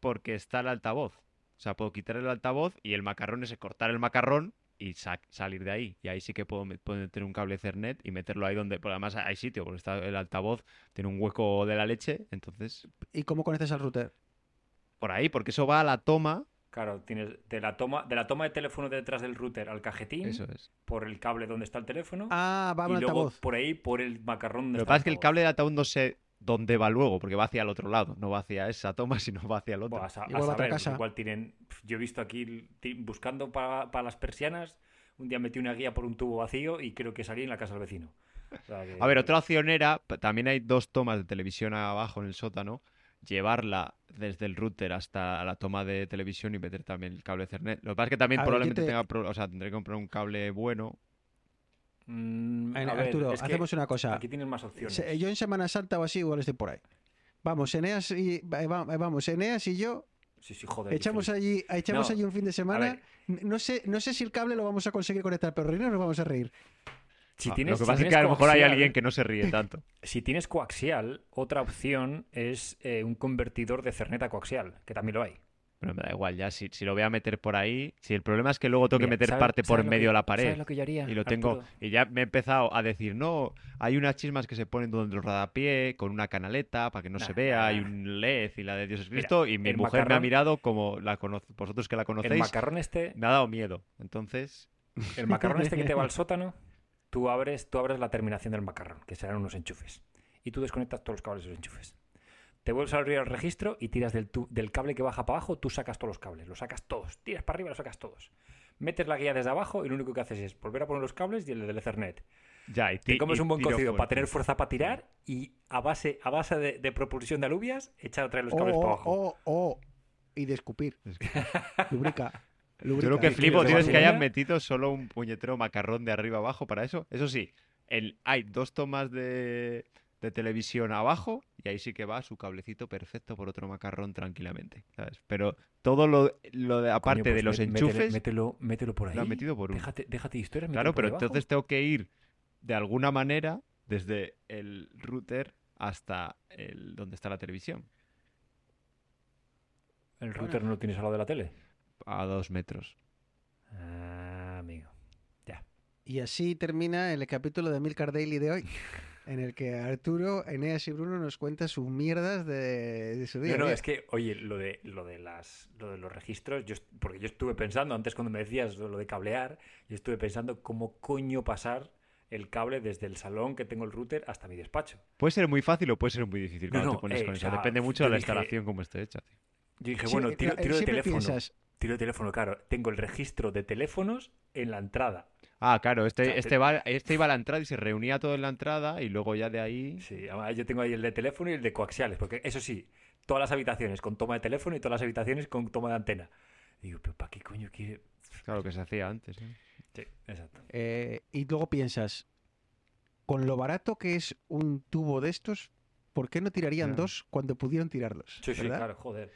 porque está el altavoz. O sea, puedo quitar el altavoz y el macarrón es cortar el macarrón y sa- salir de ahí. Y ahí sí que puedo, me- puedo meter un cable Ethernet y meterlo ahí donde, porque además hay sitio, porque está el altavoz, tiene un hueco de la leche, entonces ¿Y cómo conectas al router? por ahí, porque eso va a la toma, claro, tienes de la toma de la toma de teléfono detrás del router al cajetín, eso es. por el cable donde está el teléfono, Ah, va a y luego altavoz. por ahí por el macarrón donde Lo que pasa es que el cable de altavoz no sé dónde va luego, porque va hacia el otro lado, no va hacia esa toma, *laughs* sino va hacia el otro. Buah, a, a saber, casa. igual tienen. Yo he visto aquí buscando para, para las persianas. Un día metí una guía por un tubo vacío y creo que salí en la casa del vecino. O sea que- A ver, otra opción era, también hay dos tomas de televisión abajo en el sótano, llevarla desde el router hasta la toma de televisión y meter también el cable Ethernet. Lo que pasa es que también A ver, yo probablemente te- tenga, o sea, tendré que comprar un cable bueno. Mm, En- a ver, Arturo, es que hacemos una cosa. Aquí tienes más opciones. Se- yo en Semana Santa o así igual estoy por ahí. Vamos, Eneas y, eh, va- vamos, Eneas y yo Sí, sí, joder. echamos allí, echamos No, allí un fin de A semana. No sé, no sé si el cable lo vamos a conseguir conectar, pero reír nos vamos a reír. si Ah, tienes, lo que si pasa es que a lo mejor hay coaxial- alguien que no se ríe tanto. *laughs* Si tienes coaxial, otra opción es eh, un convertidor de Cernet a coaxial, que también lo hay. Pero me da igual, ya si, si lo voy a meter por ahí. Si el problema es que luego tengo que meter ¿sabes- parte por lo medio que- de la pared. ¿Sabes lo que yo haría? Y lo tengo. Arturo? Y ya me he empezado a decir, no, hay unas chismas que se ponen donde el rodapié, con una canaleta para que no se Nah, vea, hay un LED y la de Dios es Mira, Cristo. y mi el mujer me ha mirado como la cono- vosotros que la El conocéis, macarrón este, me ha dado miedo. Entonces, el macarrón este que te va al *laughs* sótano, tú abres, tú abres la terminación del macarrón, que serán unos enchufes. Y tú desconectas todos los cables de esos enchufes. Te vuelves a abrir el registro y tiras del, tu- del cable que baja para abajo, tú sacas todos los cables, los sacas todos, tiras para arriba, los sacas todos. Metes la guía desde abajo y lo único que haces es volver a poner los cables y el del Ethernet. ya, y Te comes un buen cocido para tener fuerza para tirar y a base, a base de, de propulsión de alubias, echar otra vez los cables O, para abajo. o, o, y de escupir. *laughs* Lubrica. Yo lo que ¿Y flipo, tío, es que hayan metido solo un puñetero macarrón de arriba abajo para eso. Eso sí, el, hay dos tomas de, de televisión abajo y ahí sí que va su cablecito perfecto por otro macarrón tranquilamente, ¿sabes? Pero todo lo, lo de Coño, aparte de pues los métele- enchufes mételo, mételo por ahí. lo han metido por un... Déjate, déjate historias. Claro, pero debajo. entonces tengo que ir de alguna manera desde el router hasta el donde está la televisión, El router no lo tienes al lado de la tele. a dos metros. Ah, amigo. Y así termina el capítulo de Milcar Daily de hoy, *laughs* en el que Arturo, Eneas y Bruno nos cuentan sus mierdas de, de su día. No, no, es que, oye, lo de, lo de las lo de los registros, yo, porque yo estuve pensando, antes cuando me decías lo de cablear, yo estuve pensando cómo coño pasar el cable desde el salón que tengo el router hasta mi despacho. Puede ser muy fácil o puede ser muy difícil No, cuando no, te pones eh, con o eso. sea, Depende mucho de la dije- instalación como esté hecha. tío. Yo dije, Sí, bueno, eh, tiro, claro, tiro de teléfono. piensas, Tiro de teléfono, claro. Tengo el registro de teléfonos en la entrada. Ah, claro, este, O sea, este, te- va, este iba a la entrada y se reunía todo en la entrada y luego ya de ahí... Sí, además yo tengo ahí el de teléfono y el de coaxiales, porque eso sí, todas las habitaciones con toma de teléfono y todas las habitaciones con toma de antena. Digo, pero ¿para qué coño quiere? Claro que se hacía antes. ¿eh? Sí, exacto. eh, y luego piensas, con lo barato que es un tubo de estos, ¿por qué no tirarían Claro. dos cuando pudieron tirarlos? Sí, sí, claro, joder.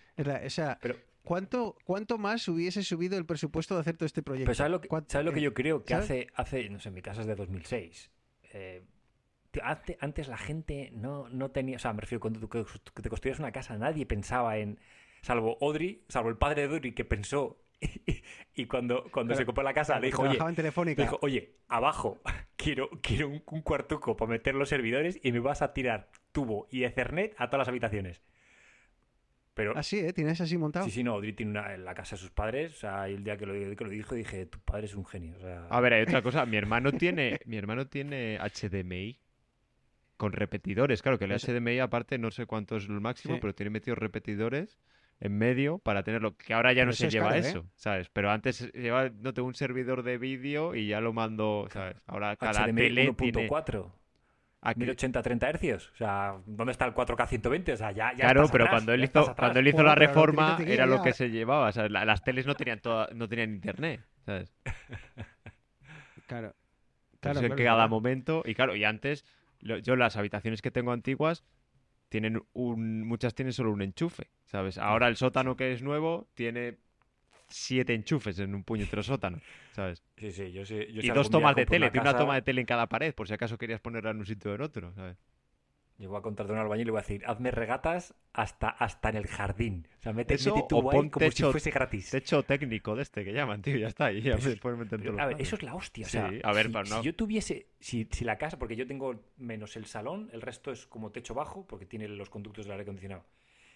O sea, Pero, ¿cuánto, ¿cuánto más hubiese subido el presupuesto de hacer todo este proyecto? pero ¿sabes lo que, ¿Cuánto- ¿sabes lo que yo creo? Que ¿sabes? hace, hace, no sé, mi casa es de 2006. Eh, antes la gente no, no tenía, o sea, me refiero, cuando tú que te construías una casa, nadie pensaba en, salvo Audrey, salvo el padre de Audrey que pensó *laughs* y cuando, cuando se compró la casa, le dijo, oye, en dijo, oye, abajo *laughs* quiero, quiero un, un cuartuco para meter los servidores y me vas a tirar tubo y Ethernet a todas las habitaciones. Pero, Ah, sí, ¿eh? ¿Tienes así montado? sí, sí, no, Audrey tiene una en la casa de sus padres. O sea, y el día que lo, que lo dijo dije, tu padre es un genio. O sea, A ver, hay otra *laughs* cosa. Mi hermano tiene, mi hermano tiene HDMI con repetidores. Claro que el HDMI aparte no sé cuánto es el máximo, Sí. pero tiene metidos repetidores en medio para tenerlo. Que ahora ya Pero no se es lleva caro, ¿eh? eso, ¿sabes? Pero antes llevaba, no tengo un servidor de vídeo y ya lo mando, ¿sabes? Ahora cada HDMI tele tiene... 1.4, Aquí- 1080 30 hercios. O sea, ¿dónde está el 4K 120? O sea, ya, ya Claro, pero atrás, cuando él hizo, cuando él hizo Joder, la reforma era lo que se llevaba. O sea, la- las teles no tenían toda, no tenían internet, ¿sabes? Claro. Entonces Claro, en claro, que cada momento, y claro, y antes, lo- yo las habitaciones que tengo antiguas tienen un, muchas tienen solo un enchufe, ¿sabes? Ahora el sótano que es nuevo tiene siete enchufes en un puñetero sótano, ¿sabes? Sí, sí, yo. Yo Y si dos tomas de tele, tiene una toma de tele en cada pared, por si acaso querías ponerla en un sitio o en otro, ¿sabes? Yo voy a contratar un albañil y le voy a decir, hazme regatas hasta, hasta en el jardín. O sea, mete, Eso, mete o ahí pon como si techo- fuese gratis. Techo técnico de este que llaman, tío, ya está, ya es- Pero, todos a ver, eso es la hostia. O Sí, sea, a ver, si, no- si yo tuviese, si, si la casa, porque yo tengo menos el salón, el resto es como techo bajo, porque tiene los conductos del aire acondicionado.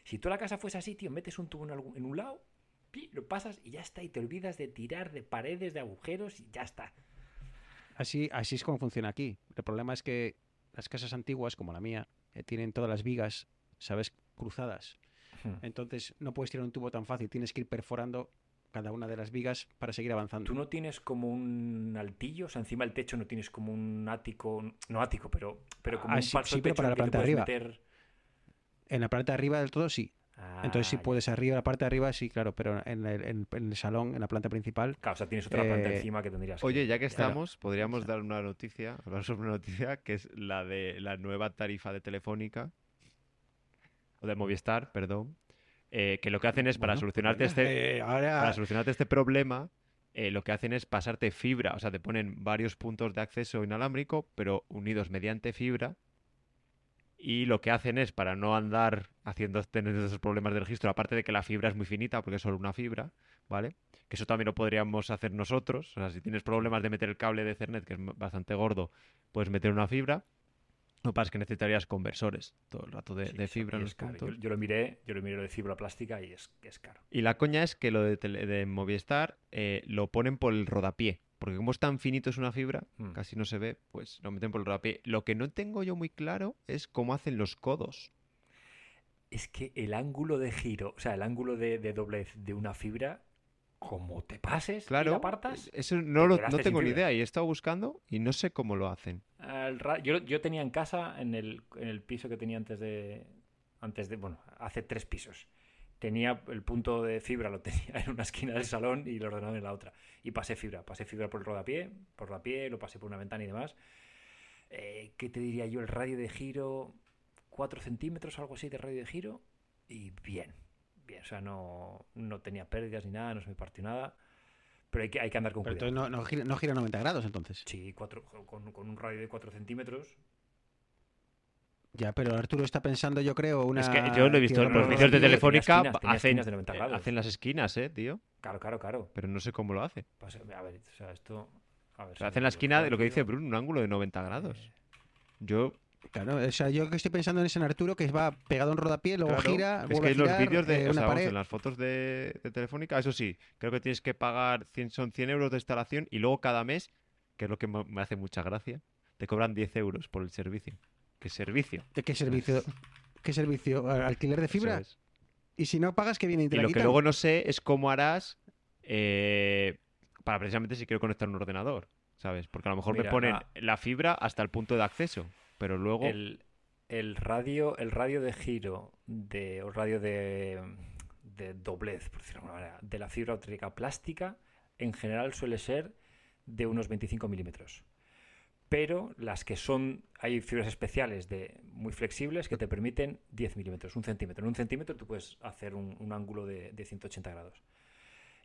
Si toda la casa fuese así, tío, metes un tubo en, algún- en un lado, pi, lo pasas y ya está, y te olvidas de tirar de paredes, de agujeros y ya está. Así, así es como funciona aquí. El problema es que las casas antiguas, como la mía, eh, tienen todas las vigas, ¿sabes? Cruzadas. Hmm. Entonces no puedes tirar un tubo tan fácil. Tienes que ir perforando cada una de las vigas para seguir avanzando. Tú no tienes como un altillo, o sea, encima del techo no tienes como un ático, no ático, pero, pero como Ah, un sí- falso sí, pero techo para en la planta arriba. meter- En la de arriba del todo, sí. Entonces, si Ah, puedes arriba, la parte de arriba, sí, claro. Pero en el, en- en el salón, en la planta principal, Claro, o sea, tienes otra planta Eh, encima que tendrías que- Oye, ya que Claro. estamos, podríamos dar una noticia, hablar sobre una noticia que es la de la nueva tarifa de Telefónica, o de Movistar, perdón, eh, que lo que hacen es para Bueno, pues solucionarte venga, este, eh, ahora- para solucionarte este problema, eh, lo que hacen es pasarte fibra, o sea, te ponen varios puntos de acceso inalámbrico, pero unidos mediante fibra. Y lo que hacen es, para no andar haciendo tener esos problemas de registro, aparte de que la fibra es muy finita, porque es solo una fibra, ¿vale? Que eso también lo podríamos hacer nosotros. O sea, si tienes problemas de meter el cable de Ethernet, que es bastante gordo, puedes meter una fibra. Lo que pasa es que necesitarías conversores todo el rato de, Sí, de eso- fibra en los puntos. Yo, yo lo miré, yo lo miré lo de fibra plástica y es, es caro. Y la coña es que lo de, tele- de Movistar eh, lo ponen por el rodapié. Porque como es tan finito es una fibra, Hmm. casi no se ve, pues lo meten por el rodapié. Lo que no tengo yo muy claro es cómo hacen los codos. Es que el ángulo de giro, o sea, el ángulo de, de doblez de una fibra, como te pases y Claro, la apartas, eso no, lo- no tengo ni idea y he estado buscando y no sé cómo lo hacen. yo, yo tenía en casa, en el, en el piso que tenía antes de, antes de, bueno, hace tres pisos. Tenía el punto de fibra, lo tenía *laughs* en una esquina del salón y el ordenador en la otra. Y pasé fibra, pasé fibra por el rodapié, por la pie, lo pasé por una ventana y demás. Eh, ¿Qué te diría yo? El radio de giro, 4 centímetros, algo así de radio de giro. Y bien, bien. O sea, no, no tenía pérdidas ni nada, no se me partió nada. Pero hay que, hay que andar con Pero cuidado. no, no gira, no gira 90 grados, entonces. Sí, cuatro, con, con un radio de 4 centímetros. Ya, pero Arturo está pensando, yo creo, una... es que yo lo he visto en los vídeos de Telefónica, esquinas, tenía hacen, esquinas de 90 eh, grados. hacen las esquinas, eh, tío. Claro, claro, claro. Pero no sé cómo lo hace. Pues, a ver, o sea, esto. A ver, hacen la esquina de lo que dice. Bruno, un ángulo de 90 grados. Eh, Yo, Claro, o sea, yo que estoy pensando en ese en Arturo que va pegado en rodapié, luego claro, gira, es vuelve que a en los girar, vídeos de, eh, o sea, vamos, en las fotos de, de Telefónica, eso sí, creo que tienes que pagar 100, son 100 euros de instalación y luego cada mes, que es lo que me me hace mucha gracia, te cobran 10 euros por el servicio. ¿Qué servicio? ¿De qué servicio? ¿Qué servicio? ¿Al- ¿Alquiler de fibra? es. Y si no pagas, que viene y lo que luego no sé es cómo harás eh, para precisamente si quiero conectar un ordenador, ¿sabes? Porque a lo mejor me ponen ah. la fibra hasta el punto de acceso, pero luego... El, el radio, el radio de giro de, o radio de, de doblez, por decirlo de alguna manera, de la fibra óptica plástica, en general suele ser de unos 25 milímetros. Pero las que son, hay fibras especiales de muy flexibles que te permiten 10 milímetros, un centímetro. En un centímetro tú puedes hacer un, un ángulo de, de 180 grados.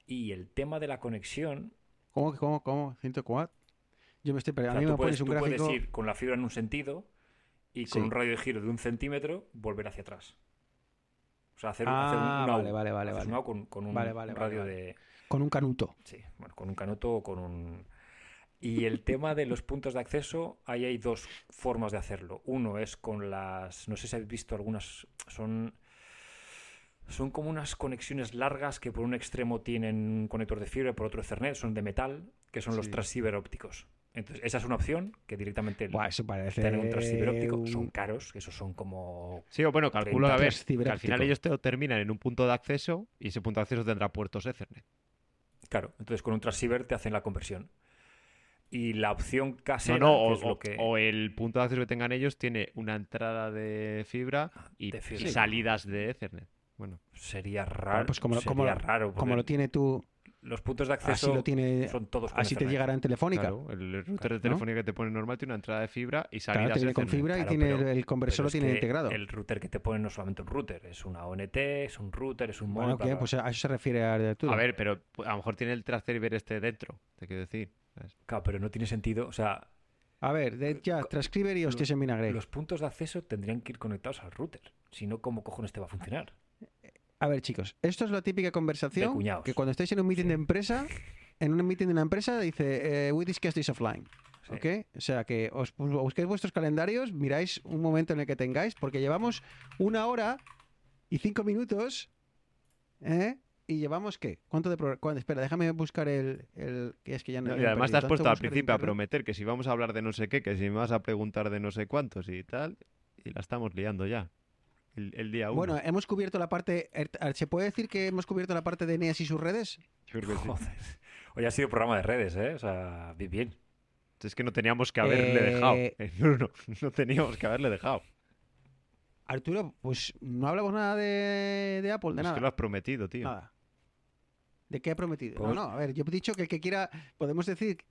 Y el tema de la conexión, ¿Cómo? ¿Cómo? ¿Cómo? ¿104? Yo me estoy... o A sea, tú, me puedes, un tú puedes ir con la fibra en un sentido y con Sí. un radio de giro de un centímetro volver hacia atrás. O sea, hacer, hacer un, Ah, un AU. vale, vale, vale, un con, con un Vale, vale, radio de... Con un canuto. Sí, bueno, con un canuto o con un... Y el tema de los puntos de acceso, ahí hay dos formas de hacerlo. Uno es con las... No sé si habéis visto algunas... Son... Son como unas conexiones largas que por un extremo tienen un conector de fibra y por otro Ethernet, son de metal, que son los transceiver ópticos. Entonces, esa es una opción que directamente Buah, eso parece. tener un transceiver óptico son caros, que esos son como Sí, o bueno, calculo a 30 ver, que al final ellos te lo terminan en un punto de acceso y ese punto de acceso tendrá puertos Ethernet. Claro, entonces con un transceiver te hacen la conversión. Y la opción casera, no, que o, es lo o- que... o el punto de acceso que tengan ellos tiene una entrada de fibra y, de y salidas de Ethernet. Bueno, Sería raro. pues como lo- sería como lo- raro. Como lo tiene tú, Los puntos de así acceso lo tiene. son todos con Así te Ethernet. llegará en Telefónica. claro, el router Claro, de telefonía que te pone normal tiene una entrada de fibra y salidas con Ethernet. fibra y Claro, tiene pero- el, conversor Pero lo es tiene que integrado. El router que te ponen no es solamente un router, es una ONT, es un router, es un Bueno, bla, ¿qué? bla, Pues a eso se refiere a Arturo. A ver, pero a lo mejor tiene el transceiver este dentro, te quiero decir. ¿Sabes? Claro, pero no tiene sentido. O sea, A ver, de- ya, transcriber y hostias en vinagre. los puntos de acceso tendrían que ir conectados al router. Si no, ¿cómo cojones te va a funcionar? A ver, chicos, esto es la típica conversación que cuando estáis en un meeting Sí. de empresa, en un meeting de una empresa dice, eh, we discuss this offline. Sí. ¿Ok? O sea, que os bus- busquéis vuestros calendarios, miráis un momento en el que tengáis, porque llevamos una hora y cinco minutos, ¿eh? Y llevamos, ¿qué? ¿Cuánto de programa? Espera, déjame buscar el, el... que es que ya no... No, y además te has puesto al principio a prometer que si vamos a hablar de no sé qué, que si me vas a preguntar de no sé cuántos y tal, y la estamos liando ya. El, el día uno. Bueno, hemos cubierto la parte... er- ¿Se puede decir que hemos cubierto la parte de Eneas y sus redes? Joder. Hoy ha sido programa de redes, ¿eh? O sea, bien, bien. Es que no teníamos que haberle Eh, dejado. Eh, No, no, no teníamos que haberle dejado. Arturo, pues no hablamos nada de, de Apple, de es nada. que lo has prometido, tío. Nada. ¿De qué ha prometido? Pues- No, no, a ver, yo he dicho que el que quiera, podemos decir,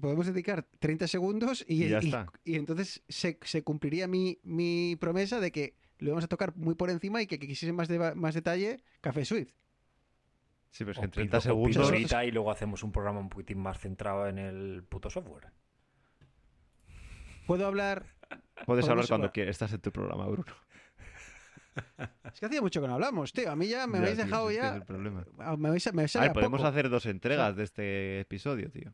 podemos dedicar 30 segundos y, Y ya y- está. y entonces se, se cumpliría mi, mi promesa de que lo íbamos a tocar muy por encima y que, que quisiese más, más detalle Café Swift. Sí, pero es que en pido- 30 o pido segundos. ahorita y luego hacemos un programa un poquitín más centrado en el puto software. ¿Puedo hablar? Puedes hablar cuando quieras. Estás en tu programa, Bruno. Es que hacía mucho que no hablamos, tío. A mí ya me Ya, habéis tío, dejado ya... el problema. ah, Me habéis, me A ver, a podemos poco. hacer dos entregas de este episodio, tío.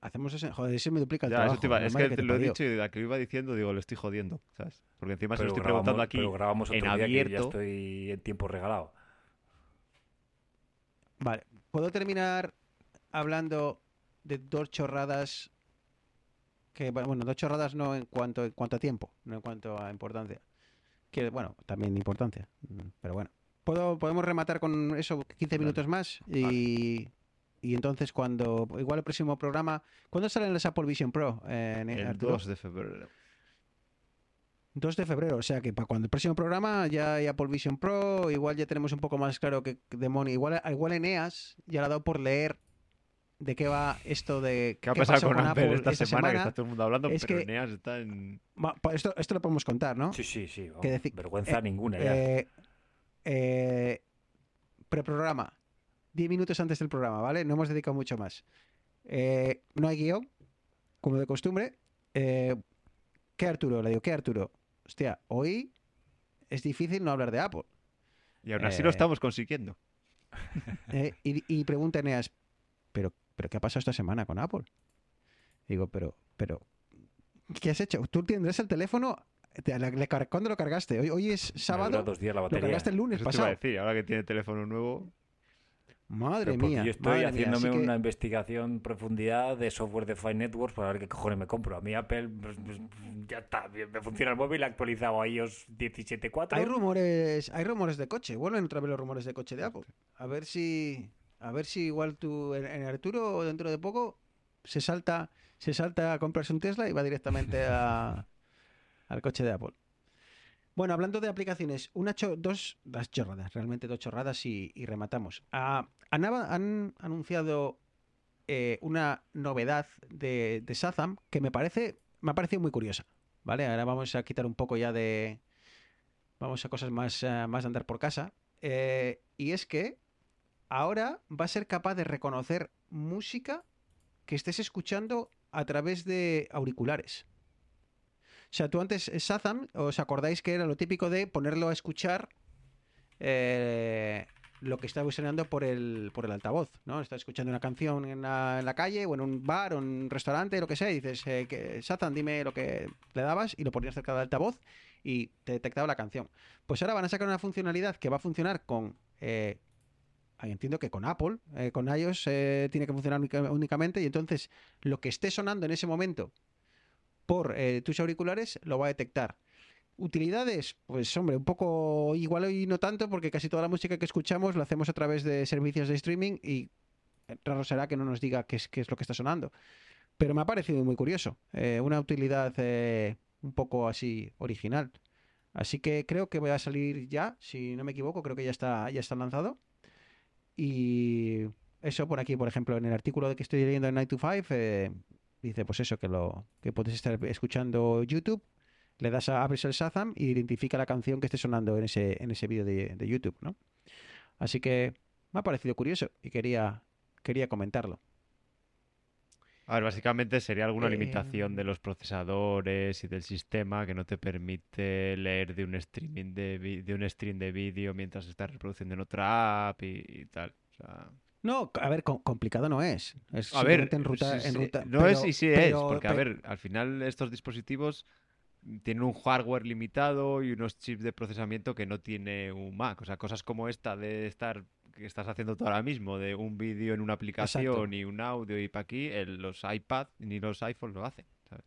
Hacemos ese... Joder, ese me duplica el Ya, trabajo. eso te iba- la es que te lo he dicho y de la que lo iba diciendo, digo, lo estoy jodiendo, ¿sabes? Porque encima se lo estoy grabamos, preguntando aquí. pero grabamos en día que yo ya abierto. estoy en tiempo regalado. Vale, ¿puedo terminar hablando de dos chorradas? Que, bueno, dos chorradas no en cuanto, en cuanto a tiempo, no en cuanto a importancia. Que, bueno, también importancia, mm, pero bueno. ¿Puedo, podemos rematar con eso 15 Dale. minutos más y, y entonces cuando, igual el próximo programa, ¿cuándo salen las Apple Vision Pro? Eh, en- El Arturo? 2 de febrero. 2 de febrero, o sea que para cuando el próximo programa ya hay Apple Vision Pro, igual ya tenemos un poco más claro que demonio. Igual, igual Eneas ya le ha dado por leer de qué va esto de ¿Qué ha pasado con, Apple, esta, esta semana, Que está todo el mundo hablando, es pero que- Eneas está en... Esto, esto lo podemos contar, ¿no? Sí, sí, sí. Que decir- vergüenza eh, ninguna ya. Eh, eh, preprograma. 10 minutos antes del programa, ¿vale? No hemos dedicado mucho más. Eh, no hay guion, como de costumbre. Eh, ¿Qué Arturo? Le digo, ¿qué Arturo? Hostia, hoy es difícil no hablar de Apple. Y aún así Eh, lo estamos consiguiendo. Eh, y, y pregunta Eneas, ¿pero, ¿pero qué ha pasado esta semana con Apple? Digo, pero, pero, ¿qué has hecho? Tú tendrás el teléfono, ¿cuándo lo cargaste? Hoy, hoy es sábado, dos días la lo cargaste el lunes Eso te iba a decir, ahora que tiene teléfono nuevo... Madre mía, yo estoy mía, haciéndome que- una investigación en profundidad de software de Fine Networks para ver qué cojones me compro. A mí Apple pues, pues, ya está, me funciona el móvil actualizado a iOS 17.4. Hay rumores, hay rumores de coche. Vuelven otra vez los rumores de coche de Apple. A ver si, a ver si igual tú en, en Arturo dentro de poco se salta, se salta a comprarse un Tesla y va directamente a, *laughs* al coche de Apple. Bueno, hablando de aplicaciones, una cho- dos, dos chorradas, realmente dos chorradas y, y rematamos. Ah, han, han anunciado eh, una novedad de, de Shazam que me parece, me ha parecido muy curiosa. ¿Vale? Ahora vamos a quitar un poco ya de, Vamos a cosas más, eh, más de andar por casa. Eh, y es que ahora va a ser capaz de reconocer música que estés escuchando a través de auriculares. sea, tú antes, eh, Shazam, ¿os acordáis que era lo típico de ponerlo a escuchar eh, lo que está sonando por el, por el altavoz, ¿no? Estás escuchando una canción en la, calle o en un bar o en un restaurante, lo que sea, y dices, eh, que, dime lo que le dabas y lo ponías cerca del altavoz y te detectaba la canción. Pues ahora van a sacar una funcionalidad que va a funcionar con... eh, entiendo que con Apple, eh, con iOS eh, tiene que funcionar única- únicamente y entonces lo que esté sonando en ese momento por eh, tus auriculares lo va a detectar. Utilidades, pues hombre, un poco igual y no tanto porque casi toda la música que escuchamos la hacemos a través de servicios de streaming y raro será que no nos diga qué es, qué es lo que está sonando. Pero me ha parecido muy curioso, una utilidad un poco así original. Así que creo que voy a salir ya, si no me equivoco, creo que ya está, ya está lanzado. Y eso por aquí, por ejemplo, en el artículo que estoy leyendo en Night to Five, eh, dice pues eso, que lo que puedes estar escuchando YouTube, le das a abres el Shazam y identifica la canción que esté sonando en ese, en ese vídeo de, de YouTube, ¿no? Así que me ha parecido curioso y quería, quería comentarlo. A ver, básicamente sería alguna Eh, limitación de los procesadores y del sistema que no te permite leer de un streaming de, de un stream de vídeo mientras estás reproduciendo en otra app y, y tal. O sea, No, a ver, co- complicado no es. Es a ver, en ruta, sí, en sí, ruta- no es y sí es, pero- porque a ver, al final estos dispositivos tienen un hardware limitado y unos chips de procesamiento que no tiene un Mac. O sea, cosas como esta de estar que estás haciendo tú ahora mismo, de un vídeo en una aplicación y un audio y para aquí, el- los iPad ni los iPhones lo hacen. ¿sabes?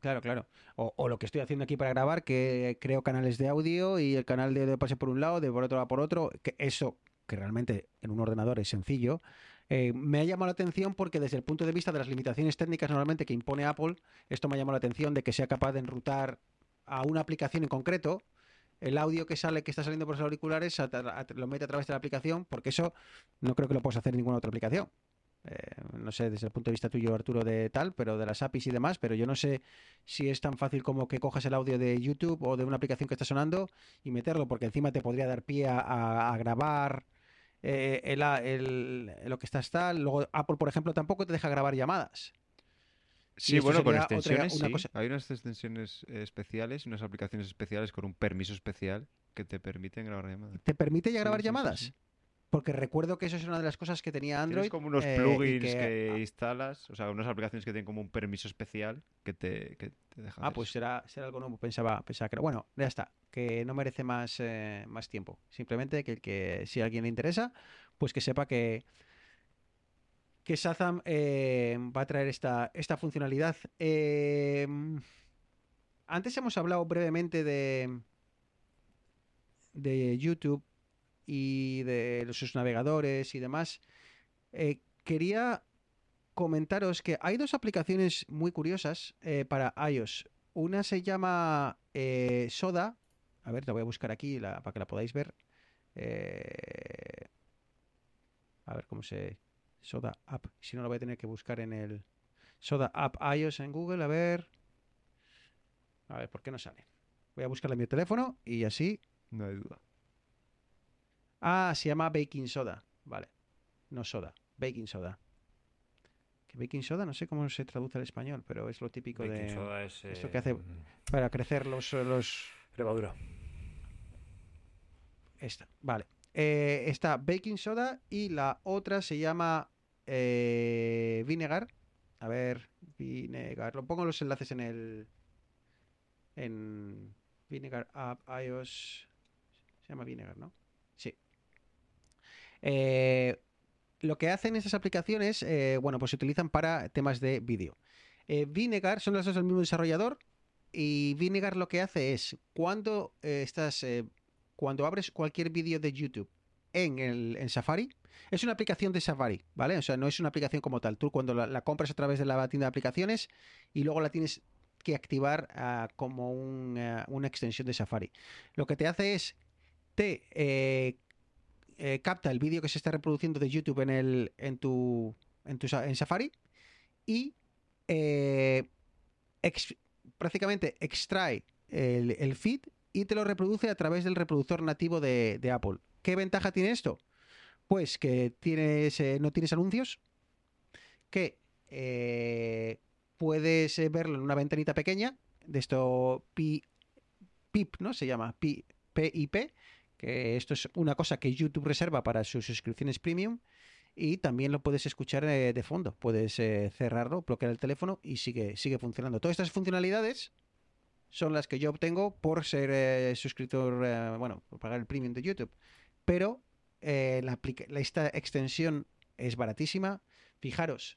Claro, claro. O, o lo que estoy haciendo aquí para grabar, que creo canales de audio y el canal de audio pase por un lado, de por otro va por otro, que eso, que realmente en un ordenador es sencillo, eh, me ha llamado la atención porque desde el punto de vista de las limitaciones técnicas normalmente que impone Apple, esto me ha llamado la atención de que sea capaz de enrutar a una aplicación en concreto el audio que sale, que está saliendo por los auriculares, lo mete a través de la aplicación, porque eso no creo que lo puedas hacer en ninguna otra aplicación. Eh, no sé, desde el punto de vista tuyo, Arturo, de tal, pero de las APIs y demás, pero yo no sé si es tan fácil como que cojas el audio de YouTube o de una aplicación que está sonando y meterlo, porque encima te podría dar pie a grabar eh, el, el- lo que estás tal. Luego, Apple, por ejemplo, tampoco te deja grabar llamadas. Sí, bueno, con otra- extensiones una sí. cosa- Hay unas extensiones eh, especiales, unas aplicaciones especiales con un permiso especial que te permiten grabar llamadas. ¿Te permite ya grabar sí, llamadas? sí. Porque recuerdo que eso es una de las cosas que tenía Android. Tienes como unos eh, plugins que- que, instalas, o sea, unas aplicaciones que tienen como un permiso especial que te, que te Ah, hacer pues será, será algo nuevo. Pensaba, pensaba que era. Bueno, ya está. Que no merece más, eh, más tiempo. Simplemente que, el que si a alguien le interesa, pues que sepa que, que Shazam eh, va a traer esta, esta funcionalidad. Eh, antes hemos hablado brevemente de, de YouTube y de sus navegadores y demás. Eh, quería comentaros que hay dos aplicaciones muy curiosas para iOS. Una se llama Soda. A ver, la voy a buscar aquí la- para que la podáis ver. A ver cómo se... Soda App. Si no, lo voy a tener que buscar en el... Soda App iOS en Google. A ver. A ver, ¿por qué no sale? Voy a buscarla en mi teléfono y así No hay duda. Ah, se llama baking soda. Vale. No soda. Baking soda. Que baking soda no sé cómo se traduce al español, pero es lo típico Baking de soda es. esto eh, que hace- para crecer los los Levadura. esta. Vale. Eh, está baking soda y la otra se llama eh, vinegar. A ver, vinegar. Lo pongo los enlaces en el en vinegar app iOS. Se llama vinegar, ¿no? Sí. Eh, lo que hacen esas aplicaciones, eh, bueno, pues se utilizan para temas de vídeo. Vinegar son las dos del mismo desarrollador y Vinegar lo que hace es cuando estás, cuando abres cualquier vídeo de YouTube en, el, en Safari, es una aplicación de Safari, ¿vale? O sea, no es una aplicación como tal. Tú cuando la, compras a través de la tienda de aplicaciones y luego la tienes que activar ah, como ah, una extensión de Safari. Lo que te hace es, te eh, eh, capta el vídeo que se está reproduciendo de YouTube en, el, en, tu, en, tu, en Safari y eh, prácticamente extrae el, feed y te lo reproduce a través del reproductor nativo de Apple. ¿Qué ventaja tiene esto? Pues que tienes, eh, no tienes anuncios, que eh, puedes eh, verlo en una ventanita pequeña, de esto Pi- PIP, ¿no? Se llama Pi- PIP, que esto es una cosa que YouTube reserva para sus suscripciones premium y también lo puedes escuchar de fondo. Puedes cerrarlo, bloquear el teléfono y sigue, sigue funcionando. Todas estas funcionalidades son las que yo obtengo por ser suscriptor, bueno, por pagar el premium de YouTube. Pero eh, la esta extensión es baratísima. Fijaros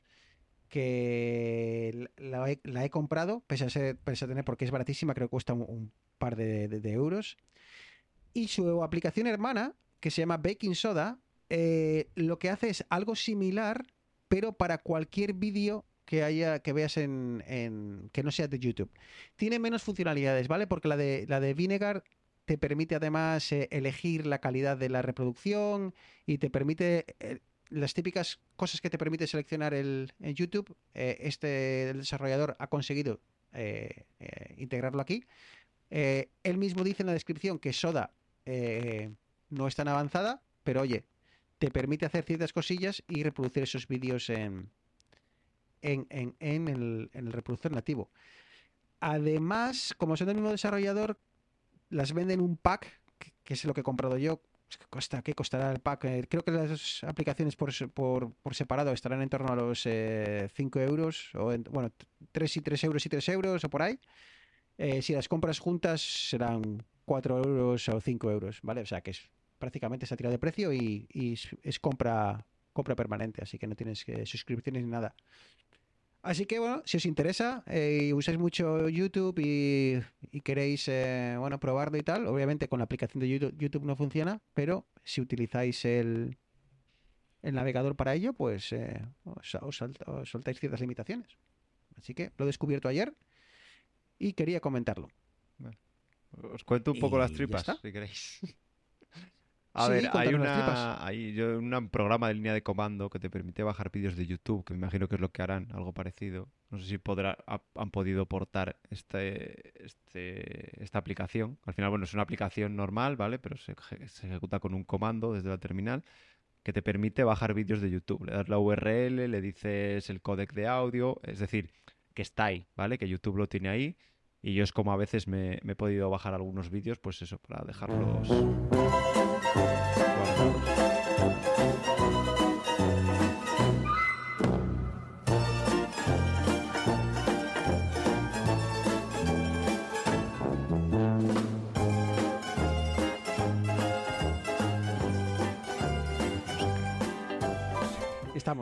que la he, comprado, pese a, tener, porque es baratísima, creo que cuesta un, par de euros. Y su aplicación hermana, que se llama Baking Soda, eh, lo que hace es algo similar, pero para cualquier vídeo que haya que veas en, en- que no sea de YouTube. Tiene menos funcionalidades, ¿vale? Porque la de la de Vinegar te permite además eh, elegir la calidad de la reproducción y te permite eh, las típicas cosas que te permite seleccionar el en YouTube. eh, este desarrollador ha conseguido integrarlo aquí. Él mismo dice en la descripción que Soda no es tan avanzada, pero oye, te permite hacer ciertas cosillas y reproducir esos vídeos en, en, en- en el, en el reproductor nativo. Además, como son del mismo desarrollador, las venden un pack, que, es lo que he comprado yo. Costa, ¿Qué costará el pack? Eh, Creo que las aplicaciones por, por, por separado estarán en torno a los eh, 5 euros, o en- bueno, 3 y 3 euros y 3 euros o por ahí. Eh, si las compras juntas serán 4 euros o 5 euros, ¿vale? O sea que es prácticamente esa tira de precio y, es, es compra, compra permanente, así que no tienes que suscripciones ni nada. Así que bueno, si os interesa eh, y usáis mucho YouTube y, y queréis eh, bueno probarlo y tal, obviamente con la aplicación de YouTube, YouTube no funciona, pero si utilizáis el, el navegador para ello, pues eh, os, os soltáis ciertas limitaciones. Así que lo he descubierto ayer y quería comentarlo. Os cuento un poco Y las tripas, si queréis. *laughs* A Sí, ver, hay una, tripas. hay yo, un programa de línea de comando que te permite bajar vídeos de YouTube, que me imagino que es lo que harán, algo parecido. No sé si podrá, ha- han podido portar este, este, esta aplicación. Al final, bueno, es una aplicación normal, ¿vale? Pero se, eje- se ejecuta con un comando desde la terminal que te permite bajar vídeos de YouTube. Le das la URL, le dices el códec de audio, es decir, que está ahí, ¿vale? Que YouTube lo tiene ahí. Y yo es como a veces me, me he podido bajar algunos vídeos, pues eso, para dejarlos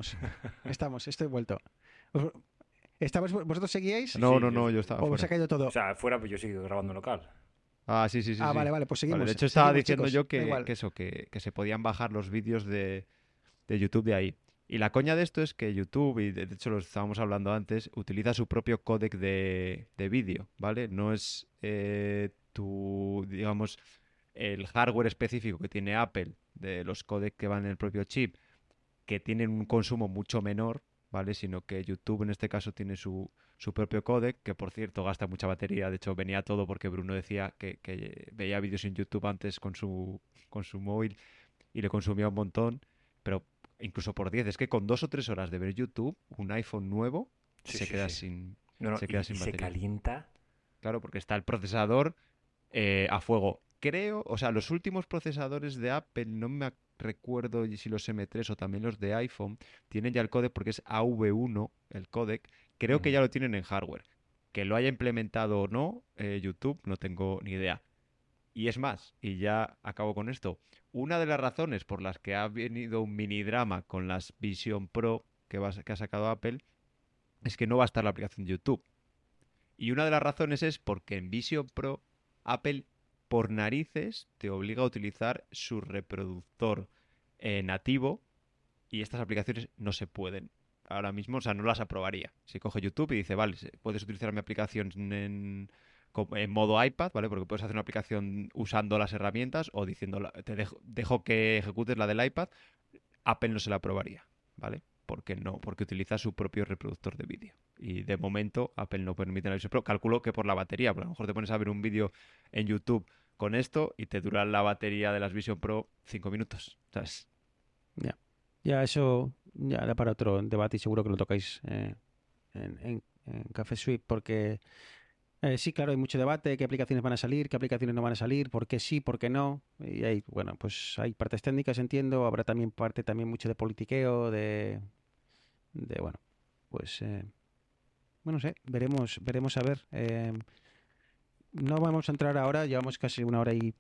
Estamos, estamos, estoy vuelto. Os- ¿Estamos, ¿Vosotros seguíais? No, Sí, no, no, yo estaba ¿O os ha caído todo? O sea, fuera, pues yo sigo grabando local. Ah, sí, sí, sí. ah, sí. vale, vale, pues seguimos. Vale, de hecho, estaba Seguimos, diciendo chicos, yo que, eso, que, que se podían bajar los vídeos de, de YouTube de ahí. Y la coña de esto es que YouTube, y de de hecho lo estábamos hablando antes, utiliza su propio códec de, de vídeo, ¿vale? No es eh, tu, digamos, el hardware específico que tiene Apple de los códecs que van en el propio chip, que tienen un consumo mucho menor, ¿vale? Sino que YouTube en este caso tiene su, su propio códec, que por cierto gasta mucha batería. De hecho, venía todo porque Bruno decía que, que veía vídeos en YouTube antes con su, con su móvil y le consumía un montón, pero incluso por 10. Es que con dos o tres horas de ver YouTube, un iPhone nuevo Sí, se sí, queda sí. sin... No, no, Se queda sin se batería. calienta. Claro, porque está el procesador eh, a fuego. Creo, o sea, los últimos procesadores de Apple, no me ac- recuerdo si los M3 o también los de iPhone, tienen ya el códec porque es AV1 el códec. Creo que ya lo tienen en hardware. Que lo haya implementado o no, eh, YouTube, no tengo ni idea. Y es más, y ya acabo con esto. Una de las razones por las que ha venido un mini drama con las Vision Pro que, va que ha sacado Apple es que no va a estar la aplicación de YouTube. Y una de las razones es porque en Vision Pro Apple por narices te obliga a utilizar su reproductor eh, nativo y estas aplicaciones no se pueden. Ahora mismo, o sea, no las aprobaría. Si coge YouTube y dice, vale, puedes utilizar mi aplicación en, en modo iPad, ¿vale? Porque puedes hacer una aplicación usando las herramientas o diciendo, te dejo, dejo que ejecutes la del iPad, Apple no se la aprobaría, ¿vale? Porque no, porque utiliza su propio reproductor de vídeo. Y de momento Apple no permite la Vision Pro. Calculo que por la batería, porque a lo mejor te pones a ver un vídeo en YouTube con esto y te dura la batería de las Vision Pro 5 minutos. ¿Sabes? Ya eso ya da para otro debate y seguro que lo tocáis eh, en, en- en Café Sweep porque Eh, sí, claro, hay mucho debate, qué aplicaciones van a salir, qué aplicaciones no van a salir, por qué sí, por qué no. Y hay, bueno, pues hay partes técnicas, entiendo, habrá también parte también mucho de politiqueo, de, de bueno, pues, eh, bueno, no sé, veremos, veremos a ver. Eh, no vamos a entrar ahora, llevamos casi una hora y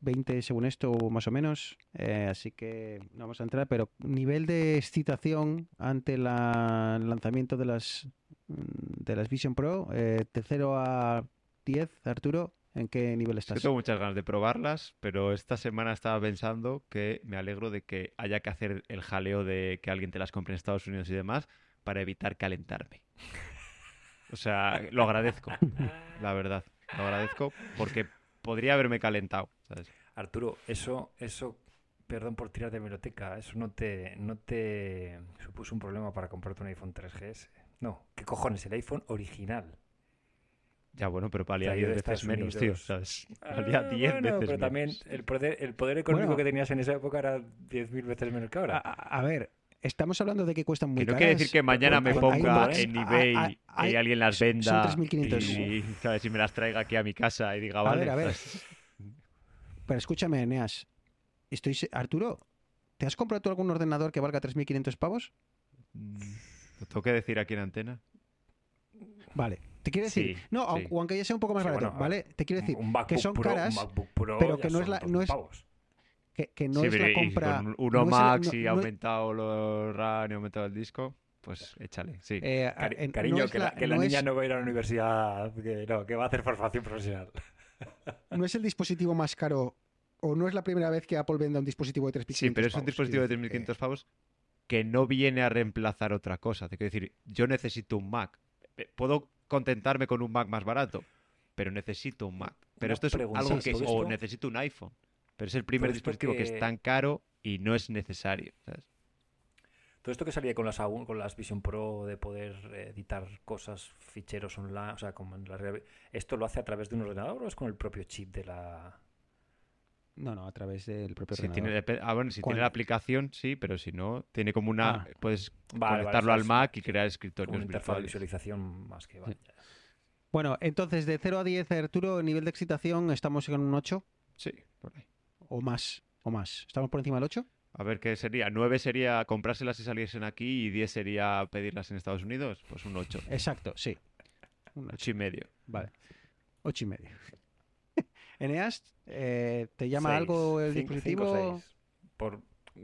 20 según esto, más o menos, eh, así que no vamos a entrar, pero nivel de excitación ante el lanzamiento de las mm, de las Vision Pro, eh, de 0 a 10, Arturo, ¿en qué nivel estás? tengo muchas ganas de probarlas, pero esta semana estaba pensando que me alegro de que haya que hacer el jaleo de que alguien te las compre en Estados Unidos y demás para evitar calentarme. O sea, lo agradezco, la verdad. Lo agradezco porque podría haberme calentado, ¿sabes? Arturo, eso, eso, perdón por tirar de biblioteca, eso no te, no te supuso un problema para comprarte un iPhone 3GS. No, ¿qué cojones? El iPhone original. Ya bueno, pero valía Traído 10 de veces menos, tío. ¿sabes? Valía Ah, 10 bueno, veces pero menos. también el poder, el poder económico Bueno. que tenías en esa época era 10.000 veces menos que ahora. a- a ver, estamos hablando de que cuestan muy Que no caras. quiere decir que mañana me ponga en eBay hay- hay- y alguien las son venda 3.500. y, ¿sabes? y me las traiga aquí a mi casa y diga, A vale, ver, a ver. ¿sabes? Pero escúchame, Eneas. Estoy, Arturo, ¿te has comprado tú algún ordenador que valga 3.500 pavos? Mm, ¿Lo tengo que decir aquí en antena? Vale. Te quiero decir, Sí, no, sí. aunque ya sea un poco más Sí, barato, bueno, a ¿vale? Te quiero decir un que son Pro, caras, MacBook Pro pero que no es son la- 2.000 no es- pavos. Que, que no Sí, es la y compra. con no uno el- Max no- y no- aumentado los RAM y aumentado el disco, pues échale, sí. eh, a- Cari- en- no cariño, que la, que la no niña es- no va a ir a la universidad, que, no, que va a hacer formación profesional. *laughs* no es el dispositivo más caro o no es la primera vez que Apple vende un dispositivo de 3.500 Sí, pero es un pavos, dispositivo de quiero decir 3.500 pavos que no viene a reemplazar otra cosa. Te quiero decir, yo necesito un Mac. Eh, Puedo contentarme con un Mac más barato, pero necesito un Mac. Pero Una esto es algo que... ¿todo O necesito un iPhone. Pero es el primer Todo dispositivo que... que- es tan caro y no es necesario. ¿sabes? Todo esto que salía con las, agu- con las Vision Pro de poder editar cosas, ficheros online, o sea, como en la real- ¿esto lo hace a través de un ordenador o es con el propio chip de la... No, no, a través del propio Si tiene, ordenador. depe- ah, bueno, si ¿Cuál? tiene la aplicación, sí, pero si no, tiene como una... Ah. Puedes Vale, conectarlo al Mac y crear como escritorios una interfaz de visualización más que... vale. Bueno, entonces de 0 a 10, Arturo, nivel de excitación, estamos en un 8 Sí. O más. O más. ¿Estamos por encima del 8? A ver qué sería. 9 sería comprárselas si saliesen aquí y 10 sería pedirlas en Estados Unidos. Pues un 8. Exacto, sí. Un 8. 8 y medio. Vale. 8 y medio. *laughs* Eneas, eh, ¿te llama Seis, algo el dispositivo? seis. Por,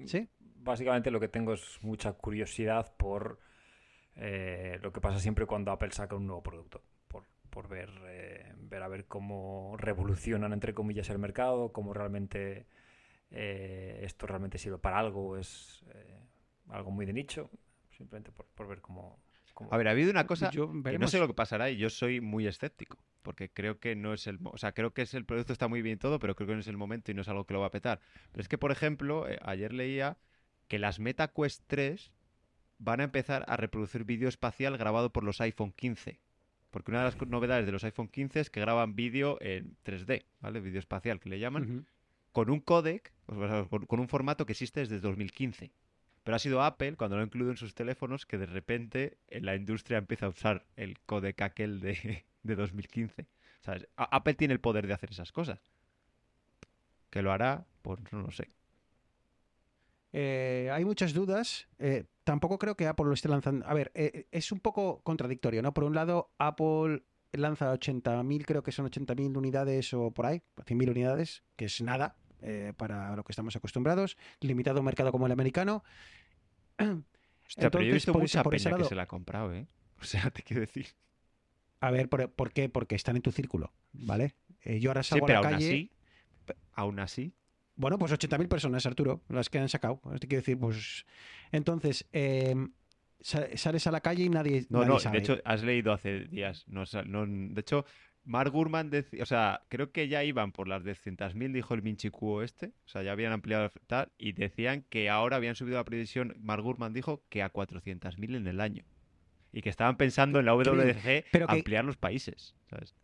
¿Sí? básicamente lo que tengo es mucha curiosidad por eh, lo que pasa siempre cuando Apple saca un nuevo producto. Por, por ver, eh, ver a ver cómo revolucionan, entre comillas, el mercado, cómo realmente eh, esto realmente sirve para algo es eh, algo muy de nicho. Simplemente por, por ver cómo... cómo- A ver, ha habido una cosa Yo- que no sé lo que pasará y yo soy muy escéptico. Porque creo que no es el... O sea, creo que es el producto está muy bien todo, pero creo que no es el momento y no es algo que lo va a petar. Pero es que, por ejemplo, eh, ayer leía que las Meta Quest 3 van a empezar a reproducir vídeo espacial grabado por los iPhone 15. Porque una de las novedades de los iPhone 15 es que graban vídeo en 3D, ¿vale? Vídeo espacial que le llaman. Con un codec, con, un formato que existe desde 2015. Pero ha sido Apple, cuando lo ha incluido en sus teléfonos, que de repente en la industria empieza a usar el codec aquel de, de 2015. ¿Sabes? Apple tiene el poder de hacer esas cosas. Que lo hará, pues no lo sé. Eh, hay muchas dudas. Eh, tampoco creo que Apple lo esté lanzando. A ver, eh, es un poco contradictorio, ¿no? Por un lado, Apple lanza 80.000, creo que son 80.000 unidades o por ahí, 100.000 unidades, que es nada para lo que estamos acostumbrados. Limitado mercado como el americano. *clears throat* Hostia, pero yo he Entonces, visto por mucha por que se la ha comprado, ¿eh? *laughs* O sea, te quiero decir. A ver, ¿por, por qué? Porque están en tu círculo, ¿vale? Yo ahora Sí, salgo pero a la aún calle. así, aún así, Bueno, pues 80.000 personas, Arturo, las que han sacado. Te quiero decir, pues. Entonces, eh, sa- sales a la calle y nadie. No, nadie no, sabe. de hecho, has leído hace días. No, no- de hecho, Mark Gurman decía, o sea, creo que ya iban por las 200.000, dijo el Minchicuo este. O sea, ya habían ampliado tal. Y decían que ahora habían subido la previsión, Mark Gurman dijo que a 400.000 en el año. Y que estaban pensando en la. WDG Pero que- ampliar los países. ¿sabes?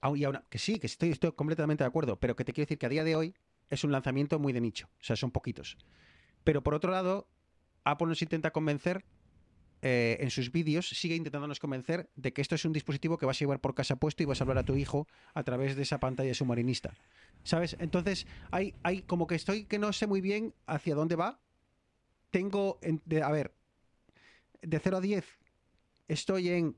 Aún- y aún- que sí, que estoy, estoy completamente de acuerdo, pero que te quiero decir que a día de hoy es un lanzamiento muy de nicho, o sea, son poquitos. Pero por otro lado, Apple nos intenta convencer eh, en sus vídeos sigue intentándonos convencer de que esto es un dispositivo que vas a llevar por casa puesto y vas a hablar a tu hijo a través de esa pantalla submarinista. ¿Sabes? Entonces, hay, hay como que estoy que no sé muy bien hacia dónde va. Tengo, en- de- a ver, de 0 a 10, estoy en,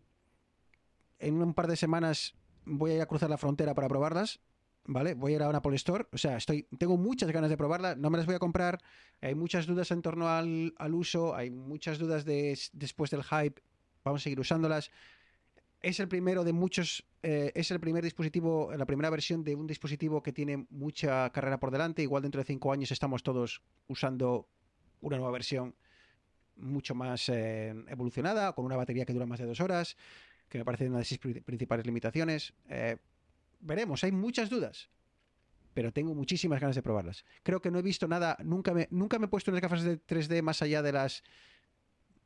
en un par de semanas, voy a ir a cruzar la frontera para probarlas. ¿Vale? Voy a ir a una Apple Store. O sea, estoy, tengo muchas ganas de probarla. No me las voy a comprar. Hay muchas dudas en torno al, al uso. Hay muchas dudas de, después del hype. Vamos a seguir usándolas. Es el primero de muchos. eh, es el primer dispositivo, la primera versión de un dispositivo que tiene mucha carrera por delante. Igual dentro de cinco años estamos todos usando una nueva versión mucho más eh, evolucionada, con una batería que dura más de dos horas, que me parece una de sus pri- principales limitaciones. Eh, veremos, hay muchas dudas, pero tengo muchísimas ganas de probarlas. Creo que no he visto nada, nunca me, nunca me he puesto unas gafas de 3D más allá de las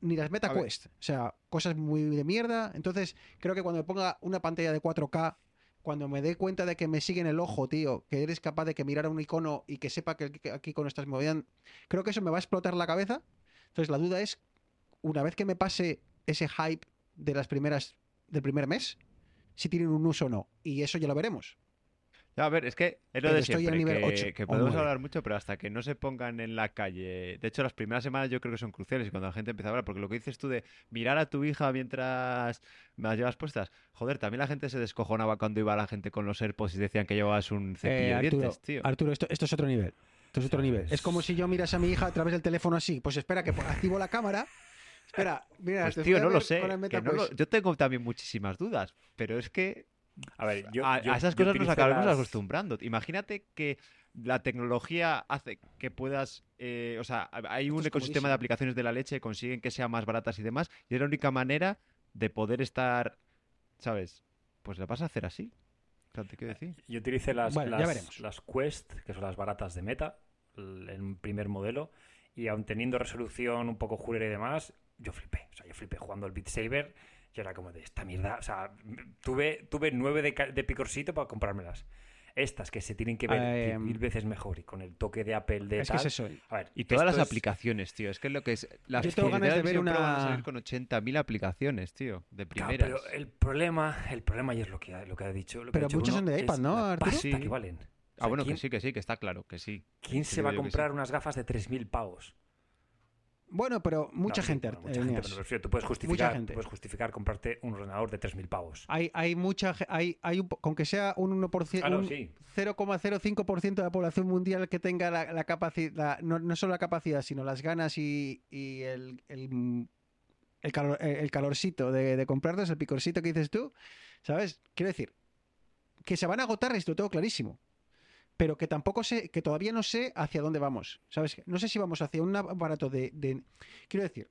ni las. MetaQuest, o sea, cosas muy de mierda. Entonces, creo que cuando me ponga una pantalla de 4K, cuando me dé cuenta de que me sigue en el ojo, tío, que eres capaz de que mirar a un icono y que sepa que que aquí icono estás moviendo, creo que eso me va a explotar la cabeza. Entonces, la duda es, una vez que me pase ese hype de las primeras del primer mes, si tienen un uso o no. Y eso ya lo veremos. Ya, a ver, es que es lo Pero de estoy a siempre, nivel que, 8 que o podemos 9. hablar mucho, pero hasta que no se pongan en la calle. De hecho, las primeras semanas yo creo que son cruciales y cuando la gente empieza a hablar, porque lo que dices tú de mirar a tu hija mientras me las llevas puestas, joder, también la gente se descojonaba cuando iba la gente con los AirPods y decían que llevabas un cepillo Eh, de Arturo, dientes, tío. Arturo, esto, esto es otro nivel. Esto es otro nivel. Es como si yo miras a mi hija a través del teléfono así. Pues espera, que activo la cámara. Espera, mira, Pues te tío, no lo sé. que no lo-. Yo tengo también muchísimas dudas, pero es que A ver, yo, a, yo- a esas yo cosas nos acabamos las- acostumbrando. Imagínate que la tecnología hace que puedas, eh, o sea, hay un ecosistema de aplicaciones de la leche, consiguen que sean más baratas y demás, y es la única manera de poder estar, ¿sabes? Pues la vas a hacer así. O sea, te quiero decir. Yo utilicé las, Bueno, ya las, veremos. las Quest, que son las baratas de Meta, el, el primer modelo, y aun teniendo resolución un poco jurera y demás, yo flipé. O sea, yo flipé jugando al Beat Saber. Yo era como de esta mierda. O sea, tuve, tuve nueve de, de picorcito para comprármelas. Estas que se tienen que ver Eh, mil veces mejor y con el toque de Apple de Es que es eso. A ver, Y todas las es- aplicaciones, tío. Es que es lo que es. Las Yo tengo ganas de ver siempre van a una- salir con 80.000 aplicaciones, tío. De Claro, primeras. pero el problema, el problema y es lo que, ha- lo que ha dicho. Lo que Pero ha dicho Bruno, son de iPad, ¿no, Arturo? pasta Sí. que valen. O Ah, bueno, ¿quién- que sí, que sí, que está claro, que sí. ¿Quién se va a sí. comprar unas gafas de 3.000 pavos? Bueno, pero mucha No, sí, gente. bueno, mucha eh, gente, pero me refiero, tú puedes justificar, tú gente. puedes justificar comprarte un ordenador de 3.000 pavos. Hay, hay mucha hay, hay un, con que sea un 1%, Ah, no, un sí. 0,05% de la población mundial que tenga la, la capacidad, no, no solo la capacidad, sino las ganas y, y el, el, el, calor- el calorcito de, de comprarlas, el picorcito que dices tú, ¿sabes? Quiero decir, que se van a agotar, esto lo tengo clarísimo. Pero que tampoco sé, que todavía no sé hacia dónde vamos. ¿Sabes? No sé si vamos hacia un aparato de. de- Quiero decir,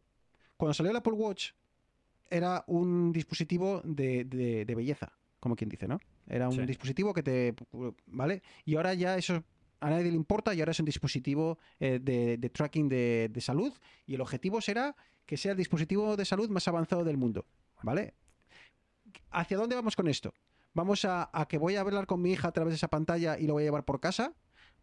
cuando salió el Apple Watch, era un dispositivo de, de- de belleza, como quien dice, ¿no? Era un Sí. dispositivo que te. ¿Vale? Y ahora ya eso a nadie le importa y ahora es un dispositivo eh, de, de tracking de, de salud y el objetivo será que sea el dispositivo de salud más avanzado del mundo, ¿vale? ¿Hacia dónde vamos con esto? ¿Vamos a, que voy a hablar con mi hija a través de esa pantalla y lo voy a llevar por casa?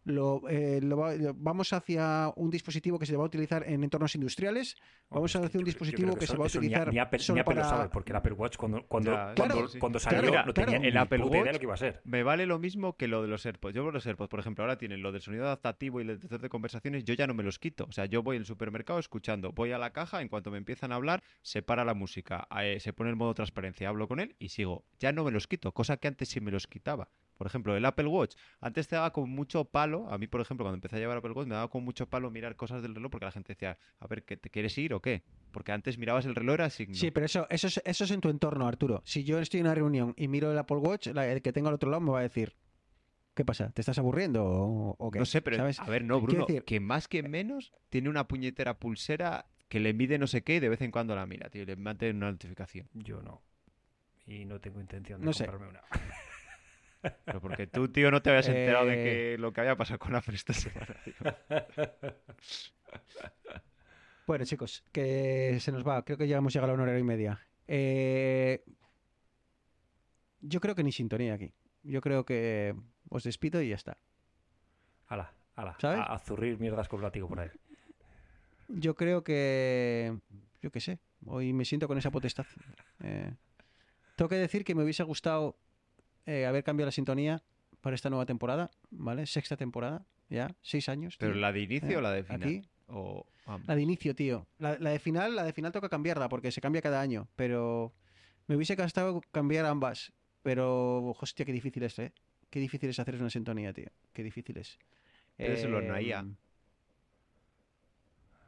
Lo, eh, lo va- lo- ¿Vamos hacia un dispositivo que se va a utilizar en entornos industriales? Vamos Hombre, a es que hacer un dispositivo que se va a ni utilizar Ni, Apple, solo ni Apple lo para- sabe, porque el Apple Watch cuando, cuando, Ya, cuando, claro, cuando claro, salió claro, no tenía claro. El Apple puta idea de Watch lo que iba a ser. Me vale lo mismo que lo de los AirPods. Yo los AirPods, por ejemplo, ahora tienen lo del sonido adaptativo y el detector de conversaciones, yo ya no me los quito. O sea, yo voy al supermercado escuchando, voy a la caja, en cuanto me empiezan a hablar, se para la música, eh, se pone el modo transparencia, hablo con él y sigo. Ya no me los quito, cosa que antes sí me los quitaba. Por ejemplo, el Apple Watch. Antes te daba con mucho palo, a mí, por ejemplo, cuando empecé a llevar Apple Watch, me daba con mucho palo mirar cosas del reloj porque la gente decía, a ver, ¿qué, ¿te quieres ir o qué? Porque antes mirabas el reloj, era signo. Sí, pero eso, eso, es, eso es en tu entorno, Arturo. Si yo estoy en una reunión y miro el Apple Watch, la- el que tengo al otro lado me va a decir, ¿qué pasa? ¿Te estás aburriendo o, o qué? No sé, pero ¿Sabes? a ver, no, Quiero Bruno, decir- que más que menos tiene una puñetera pulsera que le mide no sé qué y de vez en cuando la mira, tío, y le mete una notificación. Yo no. Y no tengo intención de No sé. comprarme una. *laughs* Pero porque tú, tío, no te habías enterado de Eh. que lo que había pasado con Apple esta semana, tío. *laughs* Bueno, chicos, que se nos va. Creo que ya hemos llegado a una hora y media. Eh, Yo creo que ni sintonía aquí. Yo creo que os despido y ya está. Ala, ala. ¿Sabes? A, a zurrir mierdas con látigo por ahí. Yo creo que. Yo qué sé. Hoy me siento con esa potestad. Eh, tengo que decir que me hubiese gustado eh, haber cambiado la sintonía para esta nueva temporada, ¿vale? Sexta temporada, ya, seis años. ¿Pero la de inicio ¿Eh? o la de final? Aquí, O ambas? la de inicio, tío. La, la de final, la de final toca cambiarla porque se cambia cada año, pero me hubiese gustado cambiar ambas. Pero, hostia, qué difícil es, ¿eh? Qué difícil es hacer una sintonía, tío. Qué difícil es. Pídeselo a Naya. Em,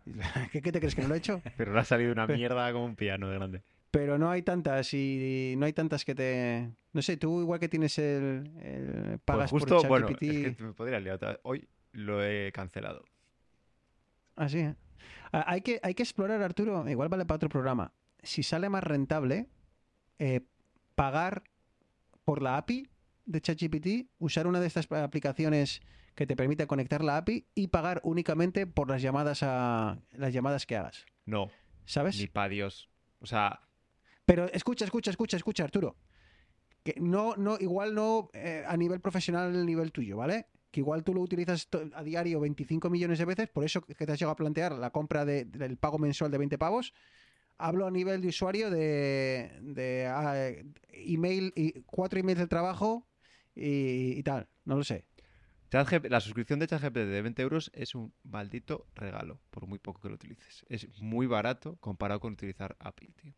*laughs* ¿Qué, qué te crees que no lo he hecho? *laughs* Pero le ha salido una mierda como un piano de grande. Pero no hay tantas y no hay tantas que te... No sé, tú igual que tienes el... el Pues pagas justo, por bueno, ChatGPT... es que me podría liar. Hoy lo he cancelado. Así, ¿eh? Ah, Hay que, hay que explorar, Arturo, igual vale para otro programa. Si sale más rentable, eh, pagar por la API de ChatGPT, usar una de estas aplicaciones que te permite conectar la API y pagar únicamente por las llamadas a las llamadas que hagas. No, ¿Sabes? ni pa' Dios. O sea, Pero escucha, escucha, escucha, escucha, Arturo. Que no, no, igual no eh, a nivel profesional, el nivel tuyo, ¿vale? Que igual tú lo utilizas a diario 25 millones de veces, por eso que te has llegado a plantear la compra de- del pago mensual de 20 pavos. Hablo a nivel de usuario de, de ah, email, y cuatro emails del trabajo y, y tal, no lo sé. La suscripción de ChatGPT de 20 euros es un maldito regalo, por muy poco que lo utilices. Es muy barato comparado con utilizar API, tío.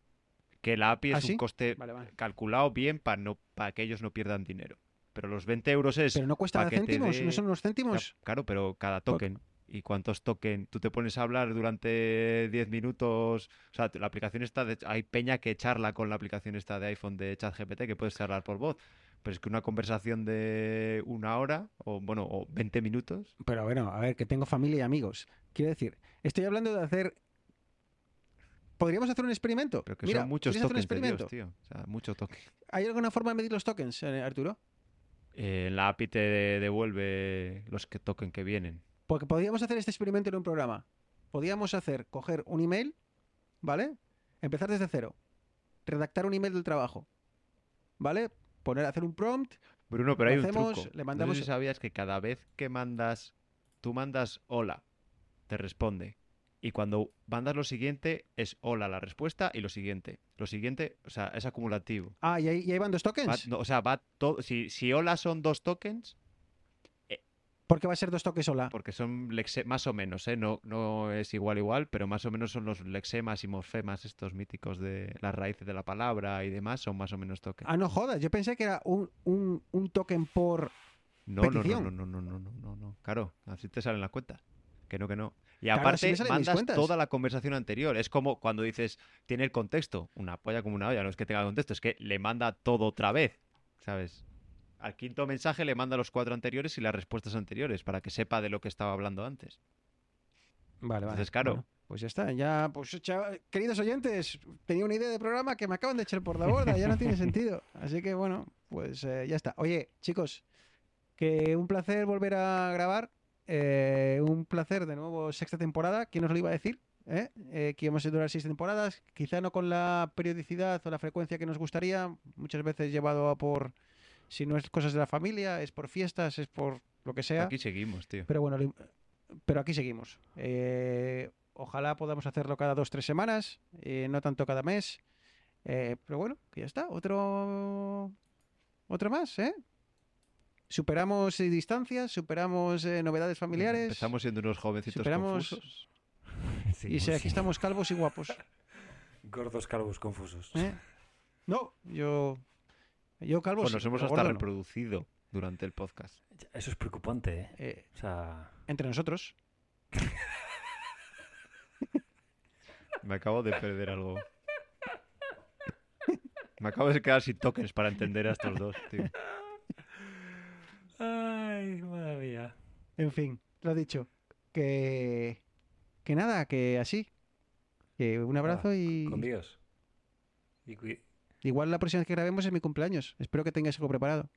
Que la API ¿Ah, es sí? un coste Vale, vale. calculado bien para no, para que ellos no pierdan dinero. Pero los 20 euros es... Pero no cuesta céntimos, no son unos Ya, céntimos. claro, pero cada Por- token. ¿Y cuántos token? Tú te pones a hablar durante 10 minutos. O sea, la aplicación está. De... Hay peña que charla con la aplicación esta de iPhone de ChatGPT que puedes charlar por voz. Pero es que una conversación de una hora o, bueno, o 20 minutos. Pero bueno, a ver, que tengo familia y amigos. Quiero decir, estoy hablando de hacer. ¿Podríamos hacer un experimento? Pero que Mira, son muchos ¿quieres hacer un tokens de Dios, experimento? tío. O sea, mucho token. ¿Hay alguna forma de medir los tokens, eh, Arturo? Eh, la API te devuelve los que token que vienen. Porque podríamos hacer este experimento en un programa. Podríamos hacer, coger un email, ¿vale? Empezar desde cero. Redactar un email del trabajo. ¿Vale? Poner, hacer un prompt. Bruno, pero hay un truco. le No mandamos- sé si sabías que cada vez que mandas, tú mandas hola, te responde. Y cuando mandas lo siguiente, es hola la respuesta y lo siguiente. Lo siguiente, o sea, es acumulativo. Ah, y ahí, y ahí van dos Va- tokens. no, o sea, va todo. Si, si hola son dos tokens, Porque va a ser dos tokens sola. porque son lexe- más o menos, ¿eh? No, no es igual, igual, pero más o menos son los lexemas y morfemas estos míticos de las raíces de la palabra y demás, son más o menos tokens. Ah, no jodas. Yo pensé que era un, un, un token por. No, no, no, petición. no, no, no, no, no, no, no. Claro, así te salen las cuentas. Que no, que no. Y Claro, aparte mis mandas toda la conversación anterior. Es como cuando dices, tiene el contexto. Una polla como una olla, no es que tenga contexto, es que le manda todo otra vez. ¿Sabes? Al quinto mensaje le manda los cuatro anteriores y las respuestas anteriores para que sepa de lo que estaba hablando antes. Vale, vale. Entonces, claro. Bueno, pues ya está. Ya, pues, queridos oyentes, tenía una idea de programa que me acaban de echar por la borda. Ya no tiene *laughs* sentido. Así que bueno, pues eh, ya está. Oye, chicos, que un placer volver a grabar. Eh, un placer de nuevo sexta temporada. ¿Quién nos lo iba a decir? ¿Eh? Eh, que íbamos a durar seis temporadas. Quizá no con la periodicidad o la frecuencia que nos gustaría. Muchas veces llevado a por. Si no es cosas de la familia, es por fiestas, es por lo que sea. Aquí seguimos, tío. Pero bueno, pero aquí seguimos. Eh, ojalá podamos hacerlo cada dos, tres semanas, no tanto cada mes. Pero bueno, que ya está. Otro, otro más, ¿eh? Superamos eh, distancias, superamos eh, novedades familiares. Empezamos siendo unos jovencitos superamos- confusos. *laughs* y si aquí estamos calvos y guapos. Gordos calvos confusos. ¿eh? No, yo, yo calvo. Nos hemos hasta gordo no. reproducido durante el podcast. Eso es preocupante, ¿eh? Eh, O sea, entre nosotros. Me acabo de perder algo. Me acabo de quedar sin tokens para entender a estos dos, tío. Ay, madre mía. En fin, lo dicho. Que, que nada, que así. Que un abrazo y Con Dios. Y igual la próxima vez que grabemos es mi cumpleaños. Espero que tengáis algo preparado.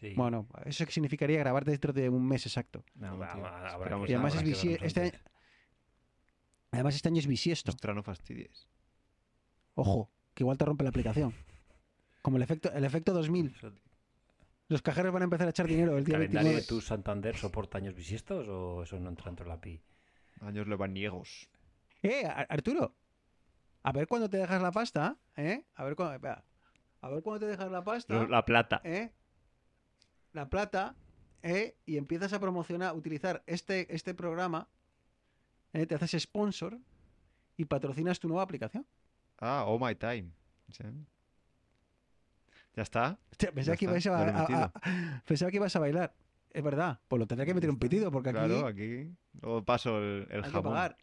Sí. Bueno, eso significaría grabar dentro de un mes exacto. No, va- va- habrá Y además es este, antes. además este año es bisiesto. Ostras, no fastidies. Ojo, que igual te rompe la aplicación. Como el efecto, el efecto 2000. Los cajeros van a empezar a echar dinero el día ¿Calendario 29. de tu Santander soporta años bisiestos o eso no entra dentro de la API? Años lebaniegos. Eh, Ar- Arturo. A ver cuándo te dejas la pasta, ¿eh? A ver cuándo, espera. A ver cuándo te dejas la pasta, La plata. ¿eh? La plata, ¿eh? Y empiezas a promocionar, utilizar este, este programa, ¿eh? Te haces sponsor y patrocinas tu nueva aplicación. Ah, Oh My Time. Sí. Ya está. Hostia, pensaba, Ya que ibas a, pensaba que ibas a bailar. Es verdad, pues lo tendría que meter un pitido porque aquí Claro, aquí. Luego paso el, el hay que jamón. pagar.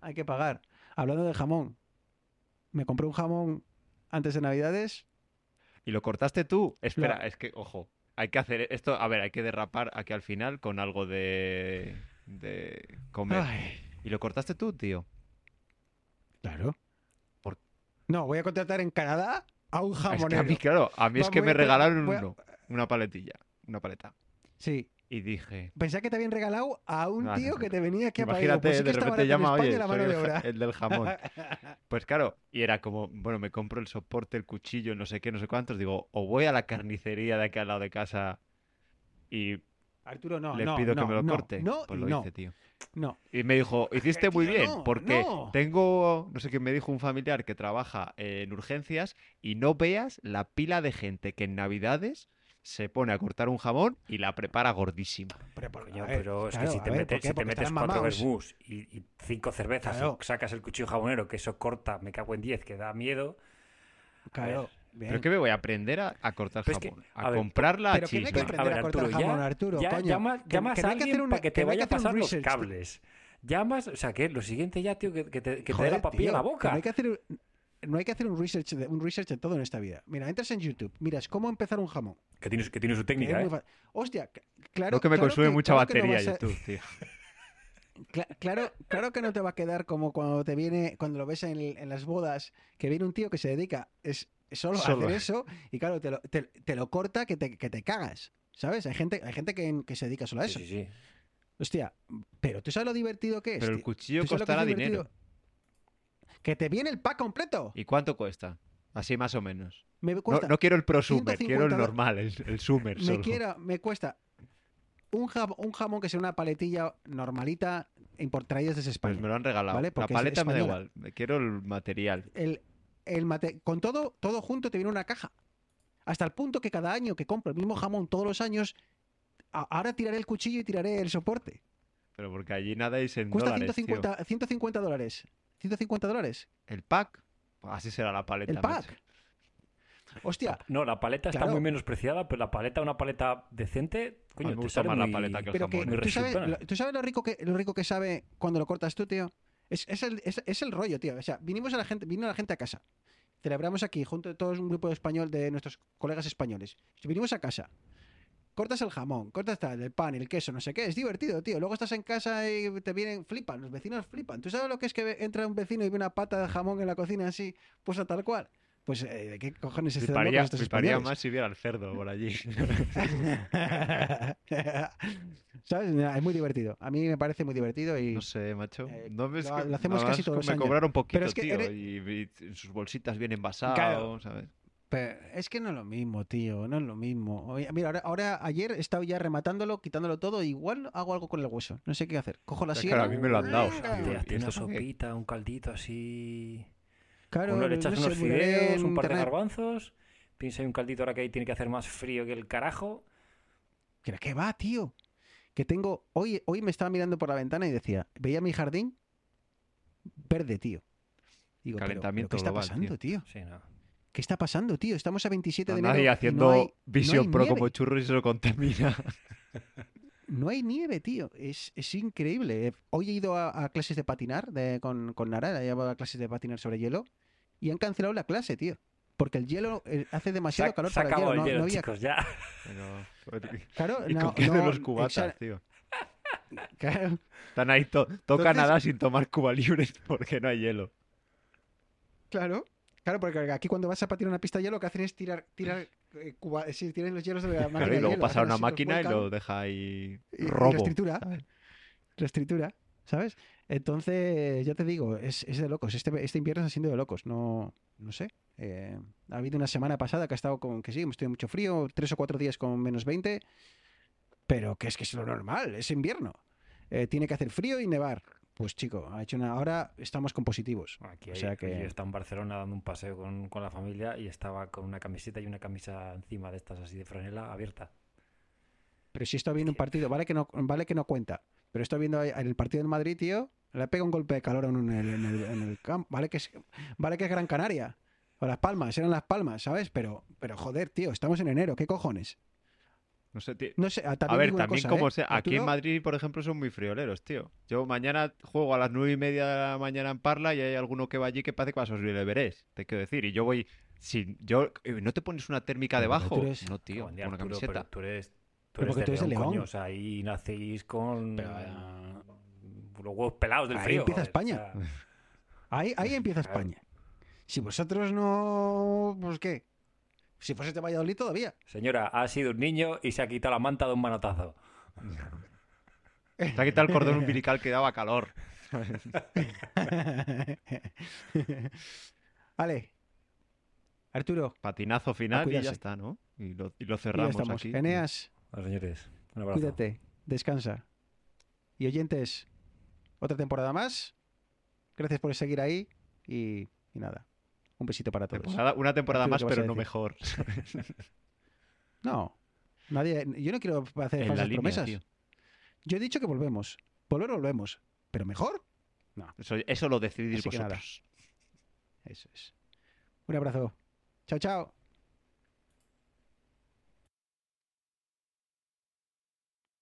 Hay que pagar. Hablando de jamón, me compré un jamón antes de Navidades. ¿Y lo cortaste tú? Espera, es que, ojo, hay que hacer esto. A ver, hay que derrapar aquí al final con algo de. de comer. Ay, ¿Y lo cortaste tú, tío? claro. Por- No, voy a contratar en Canadá a un Es que a jamonero. mí, claro, a mí es que me regalaron a- uno, una paletilla, una paleta. Sí. Y dije, Pensaba que te habían regalado a un No, tío no, que te venía aquí a imagínate, Pues sí de repente llama, oye, la soy mano el, de el del jamón. *laughs* Pues claro, y era como, bueno, me compro el soporte, el cuchillo, no sé qué, no sé cuántos. Digo, o voy a la carnicería de aquí al lado de casa y Arturo, no, le no, pido que me lo no, corte. No, pues lo no, hice, tío. no. Y me dijo, hiciste muy bien, porque no. tengo, no sé qué me dijo un familiar que trabaja en urgencias y no veas la pila de gente que en Navidades se pone a cortar un jamón y la prepara gordísima. Pero, por- Coño, a ver, pero es claro, que si te ver, metes, si te metes cuatro vermús y, y cinco cervezas Claro. y sacas el cuchillo jabonero, que eso corta, me cago en 10, que da miedo. Claro, ¿Pero qué me voy a aprender a, a cortar que, jamón? a a ver, comprarla a pero que no hay que chisme. aprender a cortar jamón, Arturo, ya coño. llama- Que- llamas que a que para que que te que vaya a hacer un pasar los research. cables. Llamas, o sea, que lo siguiente ya, tío, que, que te, que te dé la papilla en la tío, que boca. No hay que hacer, un- no hay que hacer un research de, un research de todo en esta vida. Mira, entras en YouTube, miras cómo empezar un jamón. Que tiene, su- que tiene su que técnica, ¿eh? Hostia, claro. No que me claro consume mucha claro que no batería a- YouTube, tío. *laughs* cla- claro, claro que no te va a quedar como cuando te viene, cuando lo ves en, en las bodas, que viene un tío que se dedica es, solo, hacer *laughs* eso y claro, te lo, te, te lo corta que te, que te cagas. ¿Sabes? Hay gente, hay gente que, que se dedica solo a eso. sí, sí. Hostia, pero tú sabes lo divertido que es. Pero el cuchillo ¿Tú sabes lo que es costará dinero. Que te viene el pack completo. ¿Y cuánto cuesta? Así más o menos. Me No, cuesta, no quiero el prosumer, quiero el 150 normal, el, el sumer me, solo. quiera- me cuesta un, un jamón que sea una paletilla normalita traídas desde España. Pues me lo han regalado. ¿Vale? La paleta me da igual. me Quiero el material. el, el mate- con todo, todo junto te viene una caja. Hasta el punto que cada año que compro el mismo jamón todos los años, ahora tiraré el cuchillo y tiraré el soporte. Pero porque allí nada es en Cuesta dólares, tío. 150, 150 dólares. 150 dólares. ¿El pack? Así será la paleta. El macho. pack. Hostia, No, la paleta está muy menospreciada, pero la paleta, una paleta decente, coño, te gusta sale más la muy- paleta que el pero que jamón. ¿eh? ¿tú sabes, tú sabes lo rico que lo rico que sabe cuando lo cortas tú, tío. Es, es el, es, es el rollo, tío. O sea, vinimos a la gente, vino la gente a casa. Celebramos aquí junto a todos un grupo español de nuestros colegas españoles. Vinimos a casa. Cortas el jamón, cortas el pan, el queso, no sé qué. Es divertido, tío. Luego estás en casa y te vienen, flipan, los vecinos flipan. ¿Tú sabes lo que es que entra un vecino y ve una pata de jamón en la cocina así, puesta tal cual? Pues, eh, ¿de qué cojones están Fliparía, fliparía más si viera el cerdo por allí. *laughs* ¿Sabes? Es muy divertido. A mí me parece muy divertido y No sé, macho. Eh, No ves lo- que lo hacemos casi todos los Me años. cobraron poquito, Pero es que tío. eres- Y, sus bolsitas bien envasados, Claro. ¿sabes? Pero es que no es lo mismo, tío, no es lo mismo. Mira, ahora, ahora ayer he estado ya rematándolo, quitándolo todo, igual hago algo con el hueso. No sé qué hacer. Cojo la Claro, sierra. a mí me lo han dado, ¿Y una sopita, un caldito así. Claro, Uno le echas no unos sé, fideos, un par de garbanzos. Piensa en un caldito ahora que ahí tiene que hacer más frío que el carajo. ¿Pero qué va, tío? Que tengo. Hoy, hoy me estaba mirando por la ventana y decía, veía mi jardín verde, tío. Digo, pero- pero, Calentamiento ¿qué está global, pasando, tío? Sí, no. ¿Qué está pasando, tío? Estamos a 27 de enero. Nadie y haciendo no hay- no Vision hay Pro nieve. como churros y se lo contamina. *laughs* No hay nieve, tío. Es, es increíble. Hoy he ido a, a clases de patinar de, con, con Nara, he llevado a clases de patinar sobre hielo y han cancelado la clase, tío. Porque el hielo eh, hace demasiado calor se para el hielo. el No, hielo, no había... chicos, ya. Pero- *laughs* Claro, ¿Y no, con qué no, de los cubatas, exa- tío? *laughs* claro. Están ahí, to toca Entonces- nada sin tomar Cuba Libre *laughs* porque no hay hielo. Claro, claro, porque aquí cuando vas a patinar una pista de hielo, lo que hacen es tirar, tirar, eh, cuba, sí, tiran los hielos de la máquina Claro, y luego hielo, pasa una los máquina y lo deja ahí robo. restritura. ¿sabes? reestructura, ¿sabes? Entonces, ya te digo, es, es de locos. Este, este invierno está siendo de locos. No, no sé. Eh, ha habido una semana pasada que ha estado con, que sí, hemos tenido mucho frío, tres o cuatro días con menos 20, pero que es que es lo normal, es invierno. Eh, tiene que hacer frío y nevar. Pues chico, ha hecho una. Ahora estamos con positivos. Aquí O hay- sea que- yo estaba en Barcelona dando un paseo con, con la familia y estaba con una camiseta y una camisa encima de estas así de franela abierta. Pero si estoy viendo un partido, vale que no, vale que no cuenta. Pero estoy viendo en el partido del Madrid, tío. Le pega un golpe de calor en, un- en el, en el- en el campo. Vale que es, vale que es Gran Canaria. O Las Palmas, eran Las Palmas, ¿sabes? Pero, pero joder, tío, estamos en enero, ¿qué cojones? No sé, tío. No sé, ah, A ver, también cosa, como ¿eh? sea, aquí en Madrid, por ejemplo, son muy frioleros, tío. Yo mañana juego a las nueve y media de la mañana en Parla y hay alguno que va allí que parece que va a subir el Everest, te quiero decir. Y yo voy sin... yo eh, ¿No te pones una térmica Pero debajo? tú eres- No, tío, con una Arturo, camiseta. pero tú eres, tú Pero eres tú eres de León, León. coño, o sea, ahí nacéis con Pero, eh, los huevos pelados del ahí frío. empieza joder, España. o sea, Ahí, ahí empieza. *laughs* España. Si vosotros no. Pues qué. Si fuese de Valladolid todavía. señora, ha sido un niño y se ha quitado la manta de un manotazo. Se ha quitado el cordón umbilical que daba calor. *laughs* vale. Arturo, Patinazo final y ya está, ¿no? Y lo, y y cerramos estamos. aquí. Eneas, Bueno, señores, un abrazo. cuídate, descansa. Y oyentes, otra temporada más. Gracias por seguir ahí. Y, y nada. Un besito para todos. Temporada- una temporada más, ¿qué vas a pero no mejor. *laughs* No. Nadie, yo no quiero hacer en falsas línea, promesas. tío. Yo he dicho que volvemos. Volver volvemos. Pero mejor. Eso, eso lo decidís Así vosotros. Eso es. Un abrazo. Chao, chao.